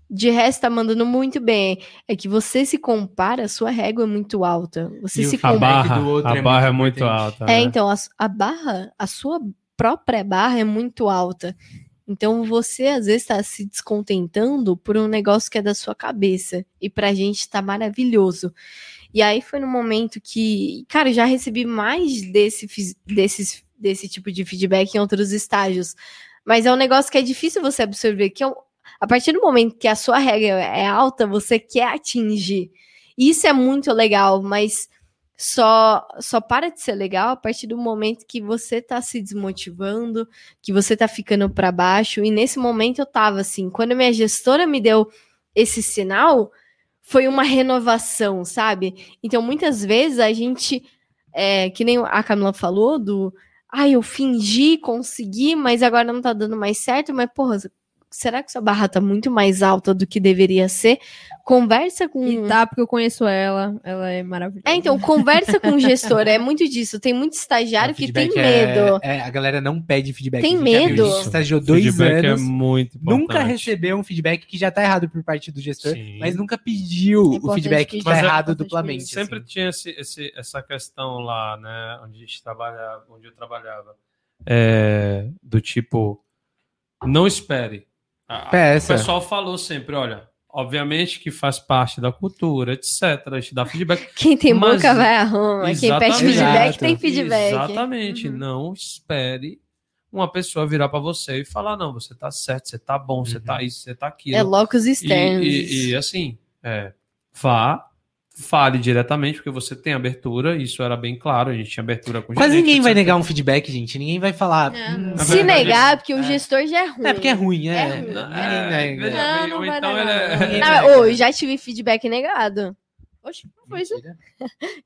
de resto tá mandando muito bem. É que você se compara, a sua régua é muito alta. Você E se A compara. barra, do outro a é barra é muito muito importante. alta. É, né? então, a, a barra, a sua própria barra é muito alta. Então, você às vezes está se descontentando por um negócio que é da sua cabeça. E pra gente tá maravilhoso. E aí foi no momento que, cara, já recebi mais desse, desses, desse tipo de feedback em outros estágios. Mas é um negócio que é difícil você absorver, que é um- a partir do momento que a sua regra é alta, você quer atingir. Isso é muito legal, mas só só para de ser legal a partir do momento que você tá se desmotivando, que você tá ficando para baixo. E nesse momento eu tava assim, quando minha gestora me deu esse sinal, foi uma renovação, sabe? Então muitas vezes a gente é, que nem a Camila falou do ah, eu fingi, consegui, mas agora não tá dando mais certo, mas porra, será que sua barra tá muito mais alta do que deveria ser? Conversa com E tá, porque eu conheço ela. Ela é maravilhosa. é, então, conversa com o gestor. É muito disso. Tem muito estagiário O que tem feedback é- medo. É, a galera não pede feedback. Tem A gente já viu, medo. A gente estagiou dois feedback anos. é muito importante. Nunca recebeu um feedback que já tá errado por parte do gestor, Sim. mas nunca pediu o Importante feedback que tá é errado duplamente. pedir. Sempre assim. tinha esse, esse- essa questão lá, né, onde a gente trabalhava, onde eu trabalhava, é, do tipo, não espere. A-. O pessoal falou sempre, olha, obviamente que faz parte da cultura, etc. A gente dá feedback. Quem tem Mas- boca vai a Roma. Quem pede feedback Exato. tem feedback. Exatamente. Uhum. Não espere uma pessoa virar para você e falar, não, você tá certo, você tá bom, você Uhum. tá isso, você tá aquilo. É locos E, externos. e- e, assim, é, vá, fale diretamente, porque você tem abertura, isso era bem claro, a gente tinha abertura com o Quase ninguém vai negar um feedback, gente. Ninguém vai falar. É. "Hum, Se verdade, negar, é porque o é. gestor já é ruim. É porque é ruim, é. É ruim. Ninguém É, Não, não então ele é- não. Já tive feedback negado. Oxe, não foi isso.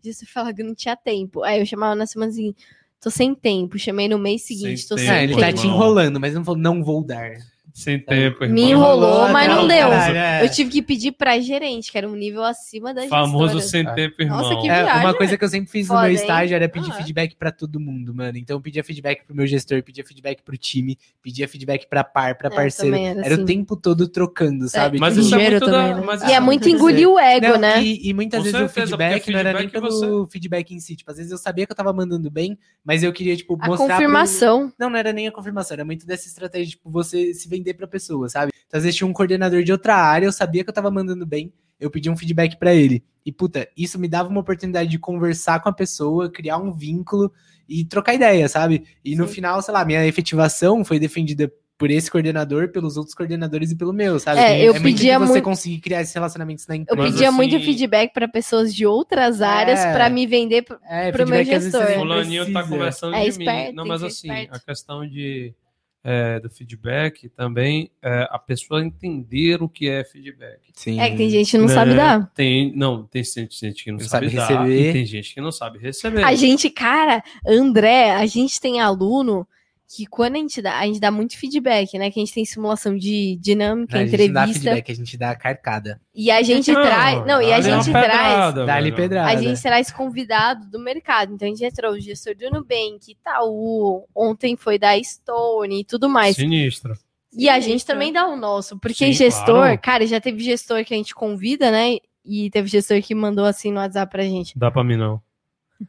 Disse falar que não tinha tempo. Aí eu chamava na semana seguinte, tô sem tempo. Chamei no mês seguinte, Sem tô sem tempo, É, ele tempo. tá te enrolando, mas não falou, não vou dar. Sem tempo, irmão. Me enrolou, mas não deu. é. Eu tive que pedir pra gerente, que era um nível acima da Famoso gestora. sem Ah. tempo, irmão. Nossa, que É, viagem, uma coisa que eu sempre fiz no meu estágio era pedir Ah, é. feedback pra todo mundo, mano. Então eu pedia feedback pro meu gestor, pedia feedback pro time, pedia feedback pra par, pra É, parceiro. era Era assim. o tempo todo trocando, sabe? Mas isso é muito também, da... né? mas E é muito engolir o ego, Não, né? E, e muitas Com vezes certeza, o feedback porque não era nem feedback pelo feedback em si. Tipo, às vezes eu sabia que eu tava mandando bem, mas eu queria, tipo, A mostrar. pro- confirmação. Não, não era nem a confirmação, era muito dessa estratégia, tipo, você se vender pra pessoa, sabe? Então, às vezes tinha um coordenador de outra área, eu sabia que eu tava mandando bem, eu pedi um feedback pra ele. E, puta, isso me dava uma oportunidade de conversar com a pessoa, criar um vínculo e trocar ideia, sabe? E no Sim. final, sei lá, minha efetivação foi defendida por esse coordenador, pelos outros coordenadores e pelo meu, sabe? É, eu muito pedia de você muito- conseguir criar esses relacionamentos na Eu empresa. Mas, pedia assim, muito feedback pra pessoas de outras áreas É. pra me vender. pro- É, pro meu gestor. você nem Fulaninho tá conversando É de esperto, mim. Não, mas assim, esperto. a questão de, é, do feedback também, é, a pessoa entender o que é feedback. Sim. É que tem gente que não Né? sabe dar. Tem, não, tem gente gente que não Não sabe, sabe dar, receber. e tem gente que não sabe receber. A gente, cara, André, a gente tem aluno que quando a gente dá, a gente dá muito feedback, né? Que a gente tem simulação de dinâmica, Não, a gente não dá entrevista. feedback, a gente dá carcada. E a gente traz. Não, e a gente traz. Dá-lhe velho. pedrada. A gente traz convidado do mercado. Então a gente entrou o gestor do Nubank, Itaú, ontem foi da Stone e tudo mais. Sinistro. E a gente também dá o nosso, porque Sim, gestor, claro. cara, já teve gestor que a gente convida, né? E teve gestor que mandou assim no WhatsApp pra gente. Dá pra mim não.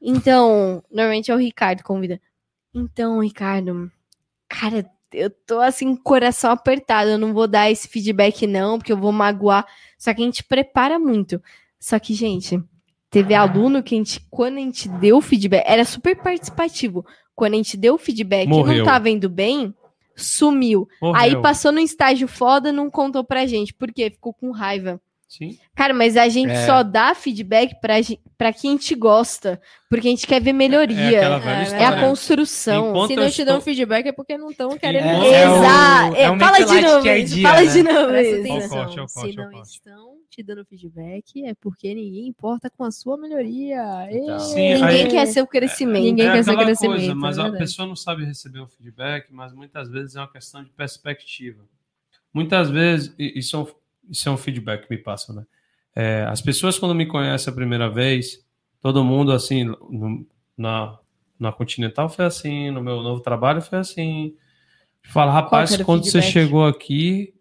Então, normalmente é o Ricardo que convida. Então, Ricardo, cara, eu tô assim, coração apertado. Eu não vou dar esse feedback, não, porque eu vou magoar. Só que a gente prepara muito. Só que, gente, teve aluno que a gente, quando a gente deu o feedback, era super participativo. Quando a gente deu o feedback e Morreu. não tava indo bem, sumiu. Morreu. Aí passou no estágio foda, não contou pra gente. Por quê? Ficou com raiva. Sim. Cara, mas a gente É. só dá feedback pra, pra quem a gente gosta. Porque a gente quer ver melhoria. É É, velha É, história. a construção. Enquanto Se não te dão estou- feedback é porque não estão querendo. É, é Exato. é o fala de novo. Fala né? de novo. Corte, corte, Se não estão te dando feedback é porque ninguém importa com a sua melhoria. Então. Sim, Ninguém aí- quer ser o crescimento. Ninguém é quer ser aquela crescimento, coisa, é mas a pessoa não sabe receber o feedback, mas muitas vezes é uma questão de perspectiva. Muitas vezes, e- isso é um, isso é um feedback que me passam, né? É, as pessoas, quando me conhecem a primeira vez, todo mundo, assim, no- na, na Continental foi assim, no meu novo trabalho foi assim. Fala, rapaz, quando você feedback? chegou aqui,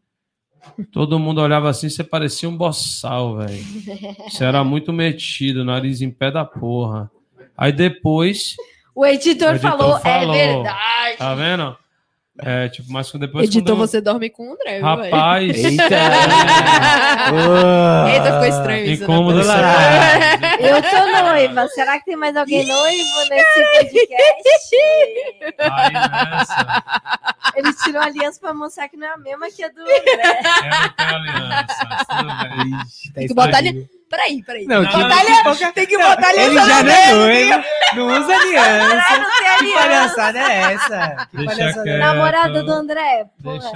todo mundo olhava assim, você parecia um boçal, velho. Você era muito metido, nariz em pé da porra. Aí depois, O editor, O editor falou, falou. é verdade. Tá vendo? É, tipo, mas depois. Editor, quando você dorme com o André? Rapaz. Eita! Eita, ficou estranho isso. Incômodo né? Eu tô noiva. Será que tem mais alguém noivo nesse podcast? Nessa, Ele tirou a aliança pra mostrar que não é a mesma que a do André. eu tenho aliança. Tudo bem. Ixi, tá Tem que botar. Peraí, peraí. Não, Não, que não, botar Tem que botar ali Ele já não é noivo, não usa aliança. Não tem Que aliança. palhaçada é essa? Que Deixa palhaçada é. Namorada do André. Porra.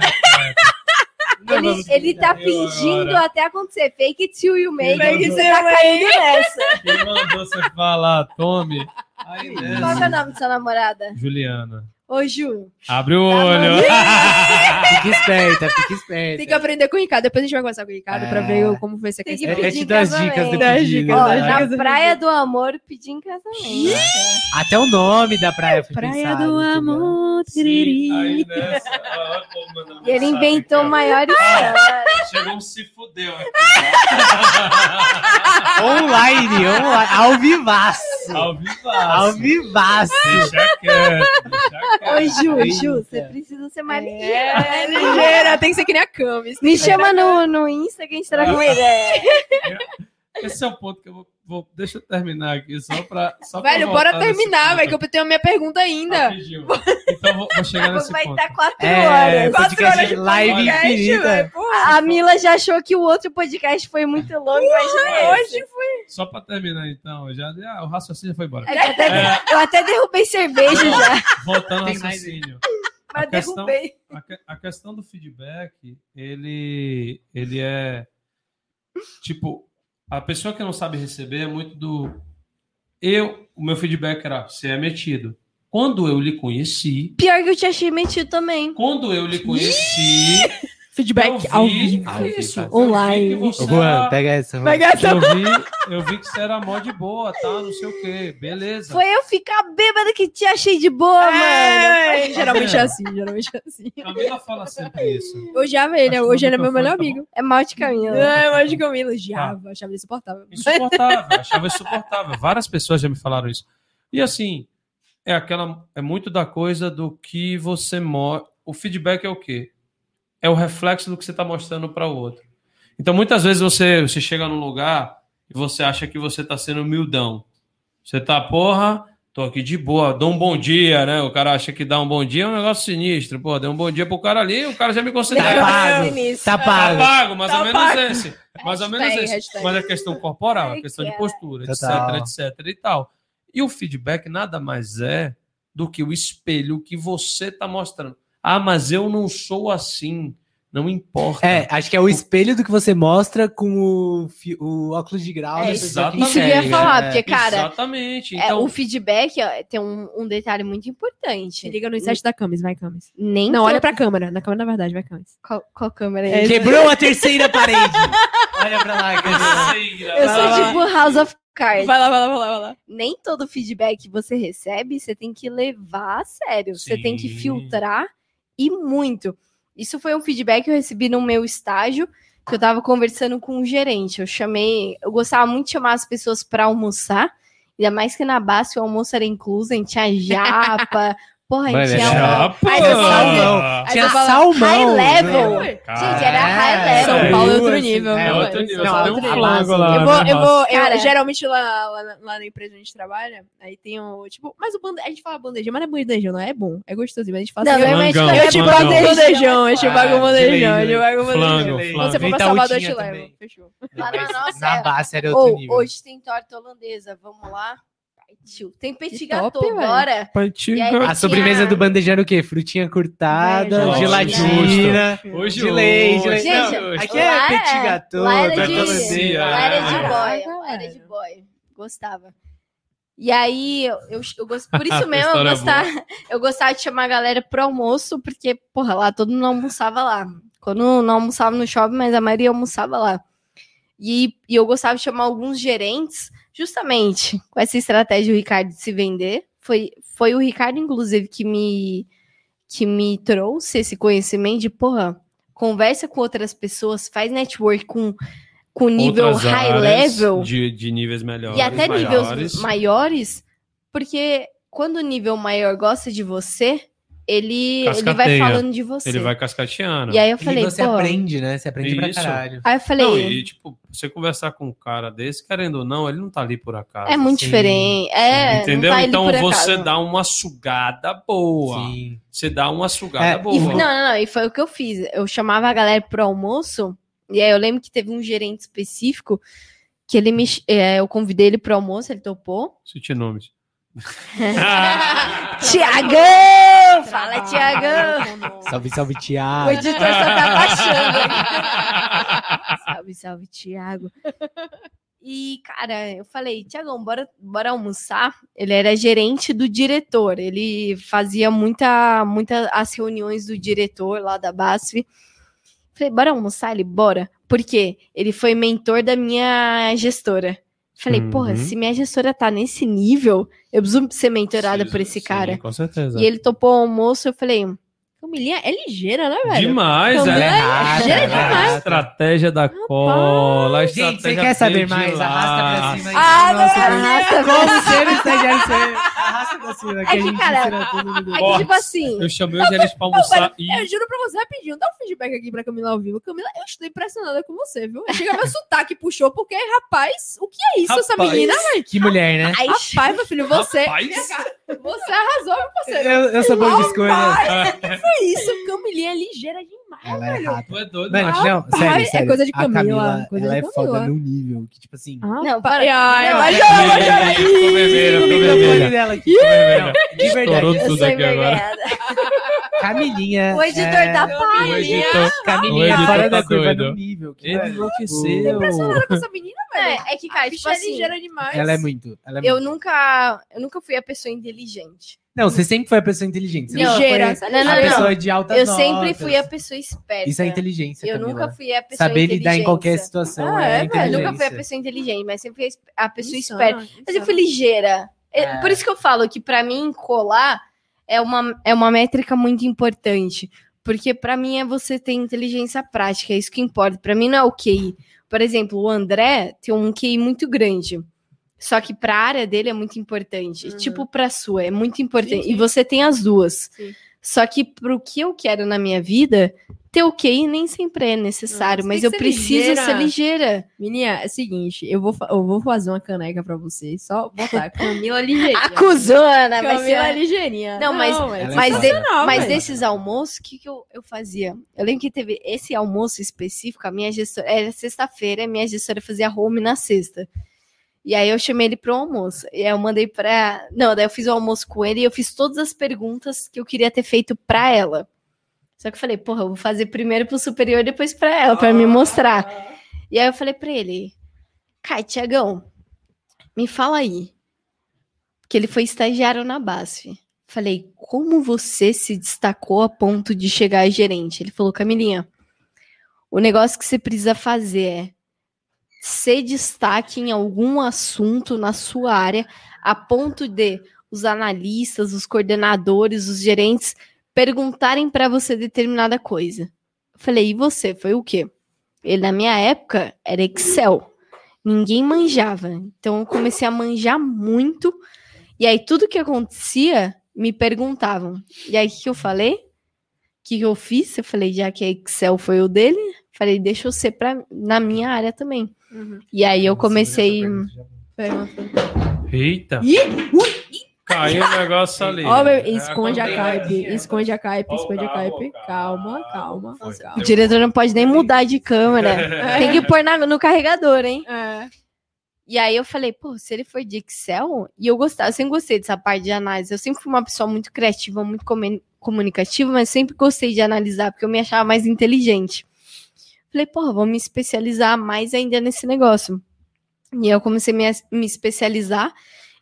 Ele, ele tá Eu fingindo agora. até acontecer. Fake it till you make. Fake it. Você tá caindo nessa. Quem mandou você falar, tome? Aí Qual que é o nome da sua namorada? Juliana. Ô, Ju. Abre o Tá olho. Fica esperta, fica esperta. Tem que aprender com o Ricardo. Depois a gente vai conversar com o Ricardo pra É. ver o- como foi essa Tem que questão. É, é pedir te dar as casamento. dicas do pedido. Ó, né? dicas. na Praia do Amor, pedir em casamento. Até o nome da praia foi Praia pensado, do amor, tiriri. aí nessa. ó, pô, mandando E ele inventou cara. maior história. Chegou um se fudeu aqui. Online, online, ao vivaço. Ao vivo. Ao vivaço. Deixa quieto, deixa quieto. Ô, Ju, Eita. Ju, você precisa ser mais ligeira. É, ligeira. Tem que ser que nem a Camis. Me chama no, no Insta que a gente troca uma ideia. Esse é o ponto que eu vou. Vou- deixa eu terminar aqui, só pra. Só Velho, bora terminar, velho, que eu tenho a minha pergunta ainda. Rapidinho. Então vou, vou chegar nesse Vai ponto. estar quatro É, horas. podcast horas de live podcast, infinita. A Mila já achou que o outro podcast foi muito longo, imagina esse. Hoje foi. Só pra terminar, então. Já, ah, o raciocínio foi embora. É que até- Eu até derrubei cerveja já, Voltando ao raciocínio. mas A questão- derrubei. A, que- a questão do feedback, ele, ele é tipo a pessoa que não sabe receber é muito do eu, o meu feedback era você é metido. Quando eu lhe conheci, Pior que eu te achei metido também. quando eu lhe conheci, Feedback vi, ao vivo. Ao vivo. isso, eu vi Online. Juan, era- pega essa. Juan. Vai gastar. eu vi, eu vi que você era mó de boa, tá? Não sei o quê. Beleza. Foi eu ficar bêbada que te achei de boa, mano. É, geralmente é assim, geralmente é assim. Camila fala sempre isso. Eu ele, Acho que hoje ele é meu melhor tá bom? amigo. É mal de caminho. É, mas de Camila, odiava, achava ele insuportável. Insuportável, achava insuportável. Várias pessoas já me falaram isso. E assim, é aquela é muito da coisa do que você mostra. O feedback é o quê? É o reflexo do que você está mostrando para o outro. Então, muitas vezes você, você chega num lugar e você acha que você está sendo humildão. Você tá, porra, tô aqui de boa, dou um bom dia, né? O cara acha que dar um bom dia é um negócio sinistro. Pô, deu um bom dia pro cara ali, o cara já me considera. Tá pago. Tá Tá pago. pago, mais Tá ou menos pago. esse. Mais ou menos esse. hashtag. Mas é questão corporal, é questão de cara. postura, etc, etc e tal. E o feedback nada mais é do que o espelho que você tá mostrando. Ah, mas eu não sou assim. Não importa. É, acho que é o espelho do que você mostra com o, o óculos de grau. É, da isso- que eu ia falar, É. porque, cara, Exatamente. é, Então, o feedback ó, tem um, um detalhe muito importante. Se liga no insight da Camis, vai, Camis. Nem Não, to- olha pra câmera. Na câmera, na verdade, vai, Camis. Qual, qual câmera É, é? Quebrou a terceira parede. Olha pra lá, Camila. Eu sou tipo House of Cards. Vai lá, vai lá, vai lá, vai lá. Nem todo feedback que você recebe, você tem que levar a sério. Você tem que Sim. filtrar e muito. Isso foi um feedback que eu recebi no meu estágio, que eu tava conversando com um gerente. Eu chamei, eu gostava muito de chamar as pessoas para almoçar, ainda mais que na base o almoço era incluso, a gente tinha japa, porra, a Mano, gente é tinha um- pô. Aí você fala- Aí Tinha salmão. high level. né? Gente, era high É, level. São Paulo é outro assim, nível, é outro nível. São Você tem outro um nível. lá. Eu vou, né, eu vou, eu- Cara- geralmente lá, lá, na- lá na empresa onde a gente trabalha, aí tem o, tipo, mas o bande... a gente fala bandejão, mas não é bandejão, não é bom, é gostosinho, mas a gente fala Não, assim, quando eu é te pago bandejão, bandejão, eu te pago Ah, bandejão, de eu te pago bandejão. flango. Quando você for pra Salvador, eu te levo. Fechou. Lá na nossa Na é- era outro Ou, nível. hoje tem torta holandesa, vamos lá? Tem petit gâteau agora. A sobremesa tinha- do bandejão era o quê? Frutinha cortada, Velho, gelatina, Hoje de leite. Gente, Não, hoje. aqui é lá petit é- gâteau, lá era de- Lá era de é. boy. Lá era de boy. Gostava. E aí, eu, eu, eu gost- por isso mesmo, eu é gostava, eu gostava de chamar a galera pro almoço, porque, porra, lá todo mundo almoçava lá. Quando não almoçava no shopping, mas a maioria almoçava lá. E, e eu gostava de chamar alguns gerentes, justamente com essa estratégia do Ricardo de se vender. Foi, foi o Ricardo, inclusive, que me, que me trouxe esse conhecimento de, porra, conversa com outras pessoas, faz network com, com nível Outras high level De, de níveis melhores. e até maiores. níveis maiores, porque quando o nível maior gosta de você, ele, ele vai falando de você. Ele vai cascateando. E aí eu E falei, você pô. aprende, né? Você aprende pra Isso. caralho. Aí eu falei, Não, e tipo, você conversar com um cara desse, querendo ou não, ele não tá ali por acaso. é muito sim, diferente. É, Entendeu? Não tá então você acaso. dá uma sugada boa. Sim. Você dá uma sugada É, boa. E, não, não, não, e foi o que eu fiz. Eu chamava a galera pro almoço, e aí eu lembro que teve um gerente específico que ele me. é, eu convidei ele pro almoço, ele topou. Cite nomes. Tiagão! Fala, Tiagão! Salve, salve, O Tiago. editor só tá baixando. salve, salve, Tiago. E, cara, eu falei, Tiagão, bora, bora almoçar. Ele era gerente do diretor. Ele fazia muita, muita as reuniões do diretor lá da BASF. Falei, bora almoçar? Ele, bora. Por quê? Ele foi mentor da minha gestora. Falei, Uhum. porra, se minha gestora tá nesse nível, eu preciso ser mentorada Sim, por esse sim, cara. Com certeza. E ele topou o almoço, eu falei, Camilinha é ligeira, né, velho? Demais, Camila é. é rata, ligeira ela é demais. A estratégia da cola. a Gente, você estratégia quer saber mais? Arrasta pra cima aí. Ah, não, arrasta pra Como ser estagiário ser. Arrasta pra cima, que, É que, cara. É que, tipo assim, Eu chamei os gerentes pra almoçar e. Eu juro pra você rapidinho, dá um feedback aqui pra Camila ao vivo. Camila, eu estou impressionada com você, viu? Chega meu sotaque puxou, porque, rapaz, o que é isso, essa Rapaz. menina? Que mulher, né? Ai, Rapaz, meu filho, você. Rapaz. Você arrasou, meu parceiro. Eu, eu sou bom de escolha. Que isso, Camilinha é ligeira demais. Ela é rata. Tu é doido, Mano, macho. não, Rapaz, sério, é sério. coisa de A Camila, Camila, coisa ela de é foda Camila. num nível que, tipo assim... Não, para. Ai, Não, vai é- chorar, vai chorar. Ficou vermelha. dela aqui. De verdade. Estourou Eu tudo sou aqui agora. envergonhada. Camilhinha. O editor é... tá. Camilhinha O editor fora tá da curva doido. num nível. Que, Ele enlouqueceu. Impressionada com essa menina, velho. É, é que, A cara, bicha tipo é assim, ligeira demais. ela é muito. Ela é eu muito. nunca, eu nunca fui a pessoa inteligente. Não, você sempre foi a pessoa inteligente. Você Ligeira. foi Não, não, a não. pessoa de altas Eu sempre notas. fui a pessoa esperta. Isso é inteligência, Eu Camila. nunca fui a pessoa Saber lidar em qualquer situação Ah, é, é, velho. Nunca fui a pessoa inteligente, mas sempre fui a pessoa Insana, esperta. Mas eu fui ligeira. É, É. Por isso que eu falo que pra mim colar é uma, é uma métrica muito importante. Porque pra mim é você ter inteligência prática, é isso que importa. Pra mim não é o QI. Por exemplo, o André tem um QI muito grande. Só que pra área dele é muito importante. Uhum. Tipo pra sua, é muito importante. Sim, E sim. você tem as duas. Sim. Só que pro que eu quero na minha vida, ter o QI nem sempre é necessário. Não, mas eu ser preciso ligeira. ser ligeira. Menina, é o seguinte, eu vou, eu vou fazer uma caneca pra vocês, só botar Camila ligeirinha. Acusona, Camila ser... ligeirinha. Não, mas- é Mas, de- sensacional, mas velho. desses almoços, o que, que eu, eu fazia? Eu lembro que teve esse almoço específico, a minha gestora. Era sexta-feira, a minha gestora fazia home na sexta. E aí eu chamei ele para um almoço. E aí eu mandei pra. Não, daí eu fiz o almoço com ele e eu fiz todas as perguntas que eu queria ter feito pra ela. Só que eu falei, porra, eu vou fazer primeiro pro superior, depois pra ela, pra me mostrar. E aí eu falei pra ele, Kai, Tiagão, me fala aí. Que ele foi estagiário na BASF. Falei, como você se destacou a ponto de chegar a gerente? Ele falou, Camilinha, o negócio que você precisa fazer é ser destaque em algum assunto na sua área, a ponto de os analistas, os coordenadores, os gerentes perguntarem para você determinada coisa. Eu falei, e você? Foi o quê? Ele, na minha época, era Excel. Ninguém manjava. Então, eu comecei a manjar muito. E aí, tudo que acontecia, me perguntavam. E aí, o que, eu falei? O que, eu fiz? Eu falei, já que Excel foi o dele, falei, deixa eu ser pra, na minha área também. Uhum. E aí, eu comecei... Eita. Ih, Caiu o negócio ali. Ó, meu- É, esconde a acontece. caipe, esconde a caipe, esconde a caipe. Calma, calma, calma. O diretor não pode nem mudar de câmera. Tem que pôr na- no carregador, hein? É. E aí eu falei, pô, se ele for de Excel, e eu gostava, eu sempre gostei dessa parte de análise. Eu sempre fui uma pessoa muito criativa, muito comu- comunicativa, mas sempre gostei de analisar, porque eu me achava mais inteligente. Falei, porra, vou me especializar mais ainda nesse negócio. E aí eu comecei a me, me especializar,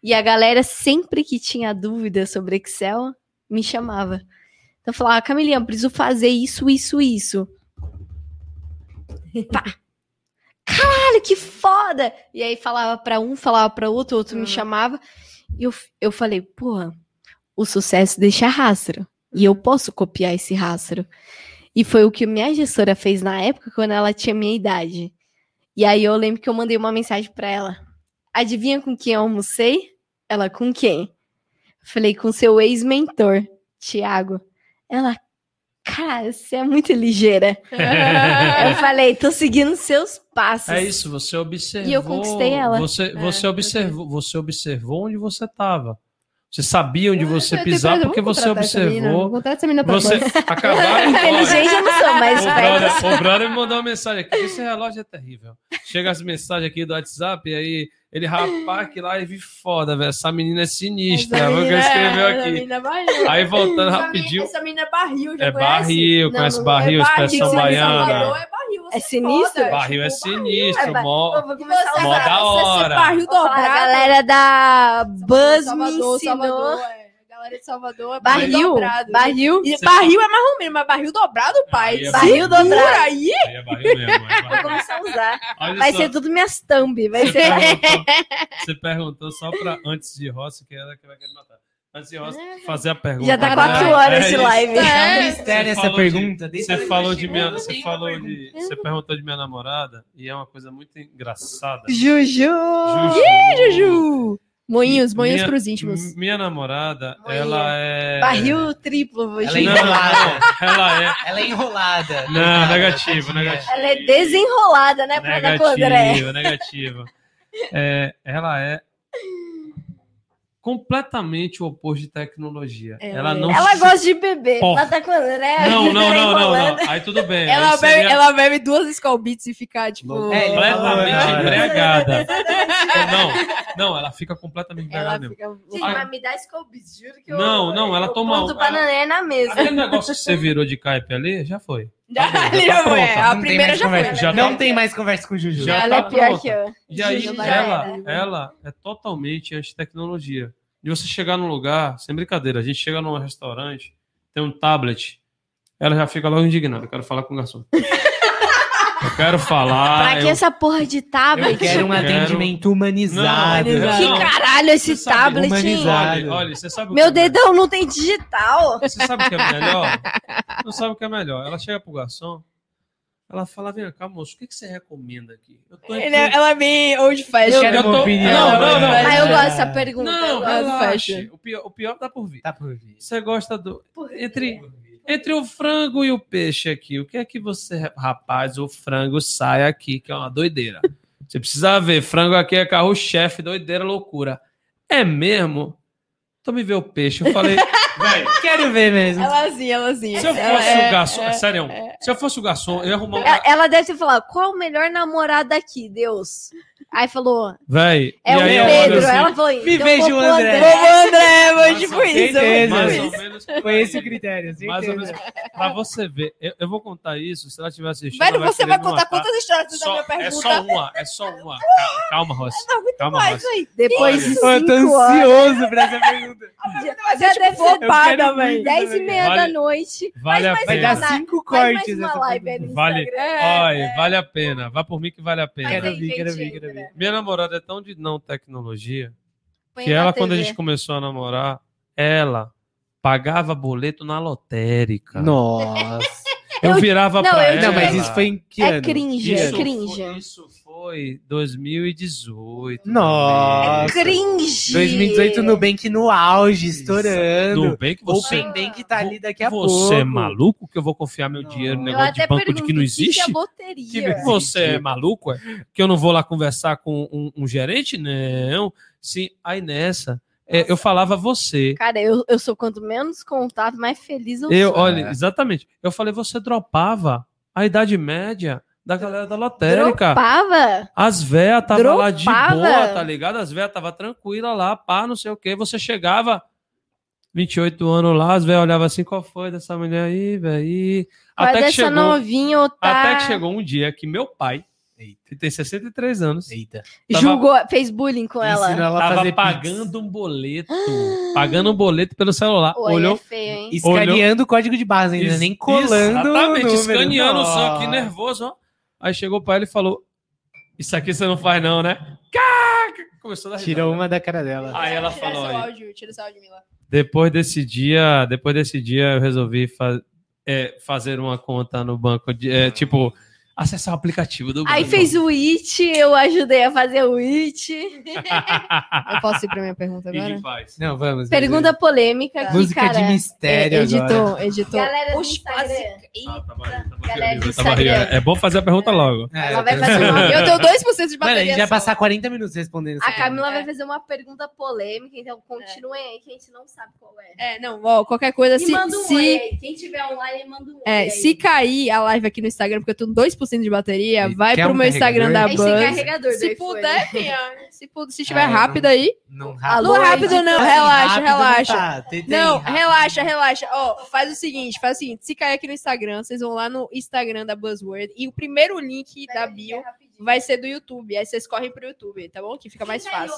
e a galera, sempre que tinha dúvida sobre Excel, me chamava. Então eu falava, Camilinha, eu preciso fazer isso, isso, isso. Pá. Caralho, que foda! E aí falava pra um, falava pra outro, outro me Uhum. chamava. E eu, eu falei, porra, o sucesso deixa rastro. E eu posso copiar esse rastro. E foi o que minha gestora fez na época, quando ela tinha minha idade. E aí eu lembro que eu mandei uma mensagem pra ela. Adivinha com quem eu almocei? Ela, com quem? Falei, com seu ex-mentor, Tiago. Ela, cara, você é muito ligeira. Eu falei, tô seguindo seus passos. É isso, você observou. E eu conquistei ela. Você, você É, observou, você observou onde você estava. Você sabia onde você Eu tenho pisar porque você observou. Você acabaram. Inteligente eu não sou, mas O brother, o brother me mandou uma mensagem aqui. Esse relógio é terrível. Chega as mensagens aqui do WhatsApp, e aí ele, rapaz, que live foda, velho. Essa menina é sinistra. Essa menina escreveu é- essa aqui. menina é barril. Aí voltando Essa rapidinho. menina- Essa menina é barril, já É conhece? barril, Não, conhece não- barril, é expressão barril, baiana. Salvador é barril, você É sinistro? foda, Barril é tipo, sinistro, É ba- mó. Eu vou começar a você, Mó usar. da hora. barril Vou dobrado. A galera da Buzz Salvador, me ensinou. Salvador, é. Galera de Salvador é Barril, dobrado. barril. E barril é mais ou menos, mas barril dobrado, pai. Aí é barril Segura dobrado. aí. Aí é barril mesmo. é Vou barril. começar a usar. Olha Vai só, ser tudo minhas thumb. Vai Você ser. perguntou, você perguntou só pra antes de Rossi, que ela que vai querer matar. De Rossi fazer a pergunta. Já tá É, quatro é horas esse isso. live. É um É, mistério Você essa pergunta. de- Você falou de minha, você falou de, você perguntou de minha namorada e é uma coisa muito engraçada. Juju. Juju. Juju. Moinhos, moinhos Minha- pros íntimos. Minha namorada, Moinha. ela é Barril triplo, vou Ela é enrolada. não, ela é Ela é enrolada. Não, negativo, negativo. Ela é desenrolada, né, pra dar com o André? Negativa, negativa. É, ela é completamente o oposto de tecnologia. Ela Ela é. não Ela se- gosta de beber. Porra. Ela tá com o André. Não, não, não, não, não. Aí tudo bem. Ela bebe, seria ela bebe duas Skull Beats e fica, tipo... É, completamente Ela- embriagada. Não, não, ela fica completamente Ela embriagada mesmo. Gente, fica... mas me dá Scoobies, juro que eu. Não, não, ela eu toma- ponto bananeira na mesa. Aquele negócio que você virou de caipe ali, já foi. Já, Tá bom, já tá foi, é, a Não tem primeira mais já foi. conversa. Já não tá- tem mais conversa com o Juju. Já Ela tá é pior pronta. que eu. E aí, Juju ela, era. ela é totalmente anti-tecnologia. De você chegar num lugar, sem brincadeira, a gente chega num restaurante, tem um tablet, ela já fica logo indignada. Eu quero falar com o garçom. Eu quero falar. Pra que eu- essa porra de tablet? Eu quero um Quero- atendimento humanizado. Não, Que Não. caralho esse Você sabe, tablet. Olha, olha, você sabe o Meu que é dedão não tem digital. Você sabe o que é melhor? Não sabe o que é melhor. Ela chega pro garçom, ela fala: vem cá, moço, o que, que você recomenda aqui? Eu tô Ele é- ela é bem old fashion. Eu quero tô- opinião. Não, não, não. Mas eu gosto dessa pergunta. Não, eu. O pior, o pior tá por vir. Tá por vir. Você gosta do. Entre, entre o frango e o peixe aqui, o que é que você. Rapaz, o frango sai aqui, que é uma doideira. Você precisa ver, frango aqui é carro-chefe, doideira, loucura. É mesmo? Então me vê o peixe. Eu falei, velho, Quero ver mesmo. Elazinha, elazinha. se eu Ela fosse é- o garçom. é- sério, se eu fosse o garçom, eu ia arrumar um. Ela- Ela deve ter falado, qual o melhor namorado aqui, Deus? Aí falou, Véi, é e o Pedro. assim, Ela falou, Me então vejo o André. Vamos, André, Mais foi tipo ou isso. foi mais tipo ou menos. Foi esse o critério, Mais ou menos. Pra você ver, eu, eu vou contar isso, se ela estiver assistindo. Velho, ela você vai contar matar. quantas histórias da Só- minha É pergunta? só uma, é só uma. Calma, Rossi. Calma, Mas, Rossi. Depois de cinco Eu tô horas. ansioso pra essa pergunta. vai Já deve tipo ser quero velho. muito. Dez e meia Vale- da noite. Vale a mais Vai pena. dar cinco mais cortes Vale. Instagram. É, Olha, vale a pena. Vá por mim que vale a pena. Quero ver, quero ver, quero ver. Minha namorada é tão de não tecnologia Põe que ela, quando a TV. gente começou a namorar, ela pagava boleto na lotérica. Nossa. Eu, Eu- virava não, pra eu ela. Não, mas isso foi em que É ano? cringe, Que é cringe. Foi, isso foi 2018. Nossa. Cringe. 2018 Nubank no auge, estourando. Nubank, O você, Nubank tá ali daqui a você pouco. é maluco que eu vou confiar meu Não. dinheiro no negócio de banco de que não que existe? é Que loteria? você é maluco? É? Que eu não vou lá conversar com um, um gerente? Não. Sim, aí nessa, é, eu falava você. Cara, eu, eu sou quanto menos contato, mais feliz eu, Eu, sou. olha, É. exatamente. Eu falei, você dropava a idade média da galera da lotérica. Dropava? As véias tava lá de Dropava? boa, tá ligado? As véias tava tranquila lá, pá, não sei o quê. Você chegava, 28 anos lá, as véias olhavam assim, qual foi dessa mulher aí, velho? Até que dessa chegou, novinha ou tá... até que chegou um dia que meu pai, Eita. que tem 63 anos, Eita. Tava- Julgou, fez bullying com ela. Ela tava fazer pagando um boleto, pagando um boleto pelo celular, aí olhou é feio, hein? pix. Escaneando o código de barras ainda, Es- nem colando Exatamente, o escaneando só, Nossa. que nervoso, ó. Aí chegou pra ele e falou: Isso aqui você não faz, não, né? Começou a Tirou uma da cara dela. Aí ela Tira falou seu aí. áudio, tira seu áudio, Mila. Depois desse dia, depois desse dia, eu resolvi fa- é, fazer uma conta no banco, de, é, tipo, acessar o aplicativo do. Aí fez o It, eu ajudei a fazer o It. Eu posso ir pra minha pergunta agora? que faz. Não, vamos. Pergunta polêmica vamos. aqui, Música cara. de mistério É, agora. editor. Galera Ah. É bom fazer a pergunta logo. É, Ela vai eu fazer uma- Eu tenho 2% de Mano, a bateria. gente vai passar 40 minutos respondendo isso. A Camila É. vai fazer uma pergunta polêmica, então continuem aí que a gente não sabe qual é. É, não, ó, qualquer coisa, E se, manda um oi se, aí. Quem tiver online, manda um oi é, aí. se cair a live aqui no Instagram, porque eu tenho 2% de bateria, E vai pro um meu Instagram da tem Buzz. carregador do Se puder, minha, se, pu- se tiver É, rápido não- aí. Não Alô, Não rápido não, relaxa, rápido não relaxa. tá. Tem- tem Não, rápido. relaxa, relaxa. Ó, faz o seguinte, faz o seguinte, se cair aqui no Instagram, vocês vão lá no Instagram da Buzzword e o primeiro link da bio vai ser do YouTube. Aí vocês correm pro YouTube, tá bom? Que fica mais fácil.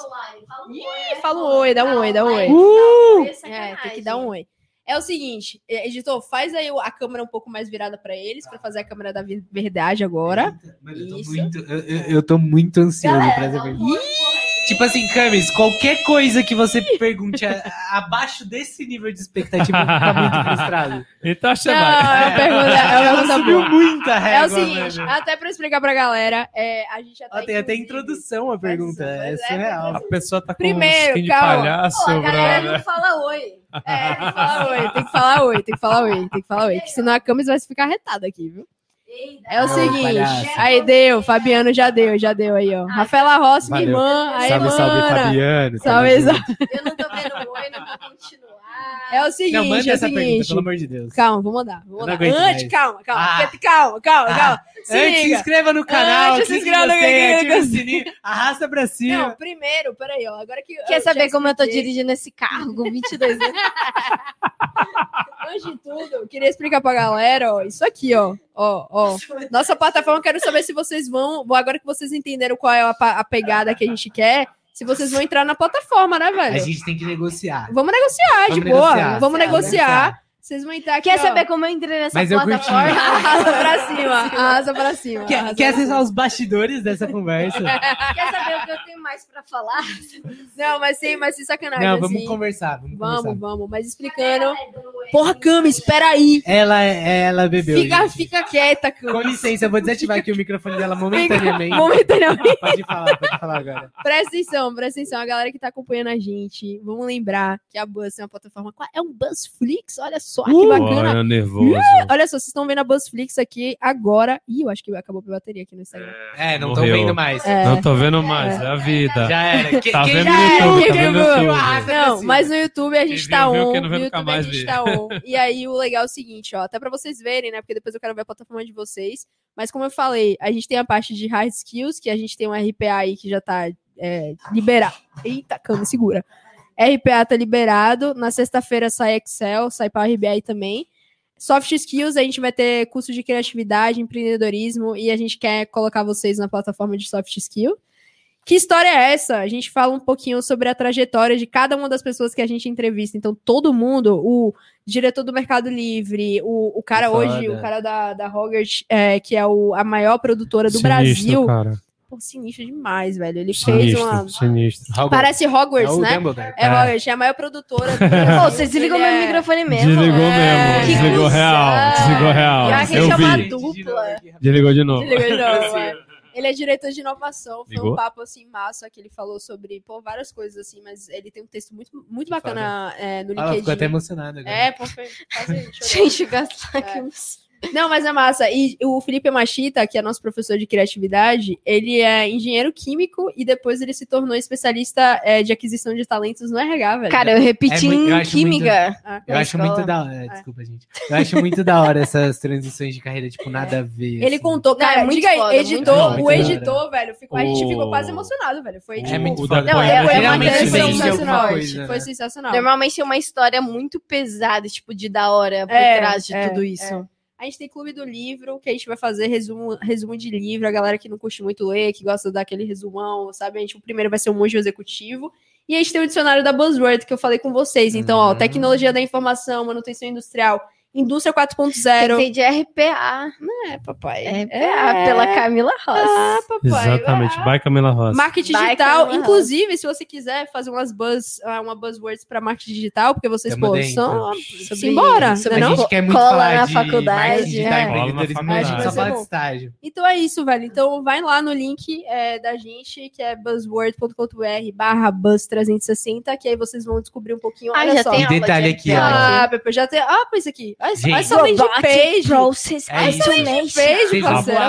Ih, fala um oi, dá um oi, dá um oi. Uh! É, tem que dar um oi. É o seguinte, editor, faz aí a câmera um pouco mais virada pra eles, pra fazer a câmera da verdade agora. Mano, eu tô muito, eu, eu- tô muito ansioso pra essa pergunta. Tipo assim, Camis, qualquer coisa que você pergunte a- abaixo desse nível de expectativa, eu ficar muito frustrado. Então que Não, vai. é uma pergunta, é uma subiu boa. muito a É régua, o seguinte, mano. até pra explicar pra galera, é, a gente já tá Ó, tem até introdução a pergunta, é é, surreal. A pessoa tá com Primeiro, skin de calma. palhaço, Pô, a galera brother. não fala oi. É, tem que falar oi, tem que falar oi, tem que falar oi, tem que falar oi, que senão a Camis vai ficar retada aqui, viu? É o Não, seguinte, aí deu, Fabiano já deu, já deu aí, ó. Rafaela Rossi, minha irmã, aí, salve, salve. Fabiano. Salve, salve. Eu não tô vendo oi, não vou continuar. É o seguinte, Não, manda é o essa pergunta, seguinte. pelo amor de Deus. Calma, vou mandar. Vou não mandar. Antes, mais. calma, calma, Ah. calma, calma, Ah. calma. Se Antes, se inscreva no canal, Antes, se inscreva no canal. sininho, arrasta pra Não, cima. primeiro, peraí, ó. Agora que. Quer saber como eu tô dirigindo esse carro com 22 anos? Antes de tudo, eu queria explicar pra galera, ó, isso aqui, ó. Ó, ó. Nossa plataforma, quero saber se vocês vão. Agora que vocês entenderam qual é a, a pegada que a gente quer, se vocês vão entrar na plataforma, né, A velho? gente tem que negociar. Vamos negociar, de Vamos boa. negociar, Vamos vamos negociar. Vocês vão entrar aqui. Quer ó. saber como eu entrei nessa Mas plataforma? Arrasa pra cima, arrasa pra cima. Quer, arrasa quer acessar os bastidores dessa conversa? Quer saber o que eu tenho mais pra falar? Não, mas sem, mas sem sacanagem. Não, vamos assim. conversar. Vamos, Vamos, conversar. vamos, mas explicando. Porra, Cami, espera aí. Ela, ela bebeu. Fica, gente. fica quieta, Com Cami. licença, eu vou desativar aqui o microfone dela momentaneamente. Momentaneamente. Pode falar, pode falar agora. Presta atenção, presta atenção. A galera que tá acompanhando a gente, vamos lembrar que a Buzz é uma plataforma. É um Buzzflix, olha só que Uh! bacana. Olha, nervoso. Olha só, vocês estão vendo a Buzzflix aqui agora. Ih, eu acho que acabou a bateria aqui no Instagram. É, não tô vendo mais. É. Não tô vendo mais, é a vida. Já era. Que- Tá quem vendo já no é, YouTube, quem tá vendo? YouTube. Pra Não, mas no YouTube a gente Quem tá viu, on. No YouTube a gente tá on. E aí o legal é o seguinte, ó, até pra vocês verem, né? Porque depois eu quero ver a plataforma de vocês. Mas como eu falei, a gente tem a parte de hard skills, que a gente tem um RPA aí que já tá é, liberado. Eita, cama, segura. RPA tá liberado. Na sexta-feira sai Excel, sai Power BI também. Soft skills, a gente vai ter curso de criatividade, empreendedorismo e a gente quer colocar vocês na plataforma de soft skill. Que história é essa? A gente fala um pouquinho sobre a trajetória de cada uma das pessoas que a gente entrevista. Então, todo mundo, o diretor do Mercado Livre, o, o cara Que hoje, foda. o cara da, da Hogwarts, é, que é o, a maior produtora do Sinistro, Brasil. Cara. Pô, sinistro demais, velho. Ele fez Sinistro, uma. sinistro. Hogwarts. Parece É Hogwarts, o né? Dumbledore. É Hogwarts, é a maior produtora do Pô, Brasil. você desligou Ele meu é- microfone mesmo. Desligou É, mesmo, que desligou real, desligou real. Já que chama vi. dupla. Desligou de novo. Desligou de novo, é. Ele é diretor de inovação. Foi Ligou? um papo assim massa que ele falou sobre pô, várias coisas assim, mas ele tem um texto muito, muito bacana é, no Ela ficou até LinkedIn. emocionada agora. É, pô, foi chorei. Gente, gastar É. aqui uns... Não, mas é massa. E o Felipe Machita, que é nosso professor de criatividade, ele é engenheiro químico e depois ele se tornou especialista é, de aquisição de talentos no RH, velho. Cara, eu repeti É muito- eu em química. Ah, Eu acho escola. muito da hora. Desculpa, gente. Eu acho muito da hora essas transições de carreira, tipo, nada a ver. Ele assim. contou, Não, cara, é muito diga aí, foda, muito editor, o Muito editor, velho, ficou- a gente ficou quase emocionado, velho. Foi O- tipo. É muito o Não, é, foi uma sensacional. coisa? Foi sensacional. Normalmente é uma história muito pesada, tipo, de da hora por É, trás de é, tudo isso. A gente tem clube do livro, que a gente vai fazer resumo, resumo de livro. A galera que não curte muito ler, que gosta daquele resumão, sabe? A gente, o primeiro vai ser o monge executivo. E a gente tem o dicionário da Buzzword, que eu falei com vocês. Então, ó, Hum. tecnologia da informação, manutenção industrial, indústria 4.0. Tem de RPA. É, papai. RPA pela Camila Ross. Ah, papai. Exatamente, vai Camila Rosa. Marketing Vai, digital, Camila inclusive, se você quiser fazer umas buzz, ah, uma buzzwords para marketing digital, porque vocês, Tamo pô, dentro. são. Sobre- Simbora, sobre né A não? gente quer muito Cola falar na de faculdade, é. Cola na faculdade. só fala Vai de ser estágio. Então é isso, velho. Então vai lá no link é, da gente, que é buzzword.com.br barra buzz360, que aí vocês vão descobrir um pouquinho. Ah, olha já só. tem aula detalhe de aqui. Ah, Pepe, já tem. Ah, pois aqui. Olha, só- só Robotic page. Process É isso. Vocês parceiro.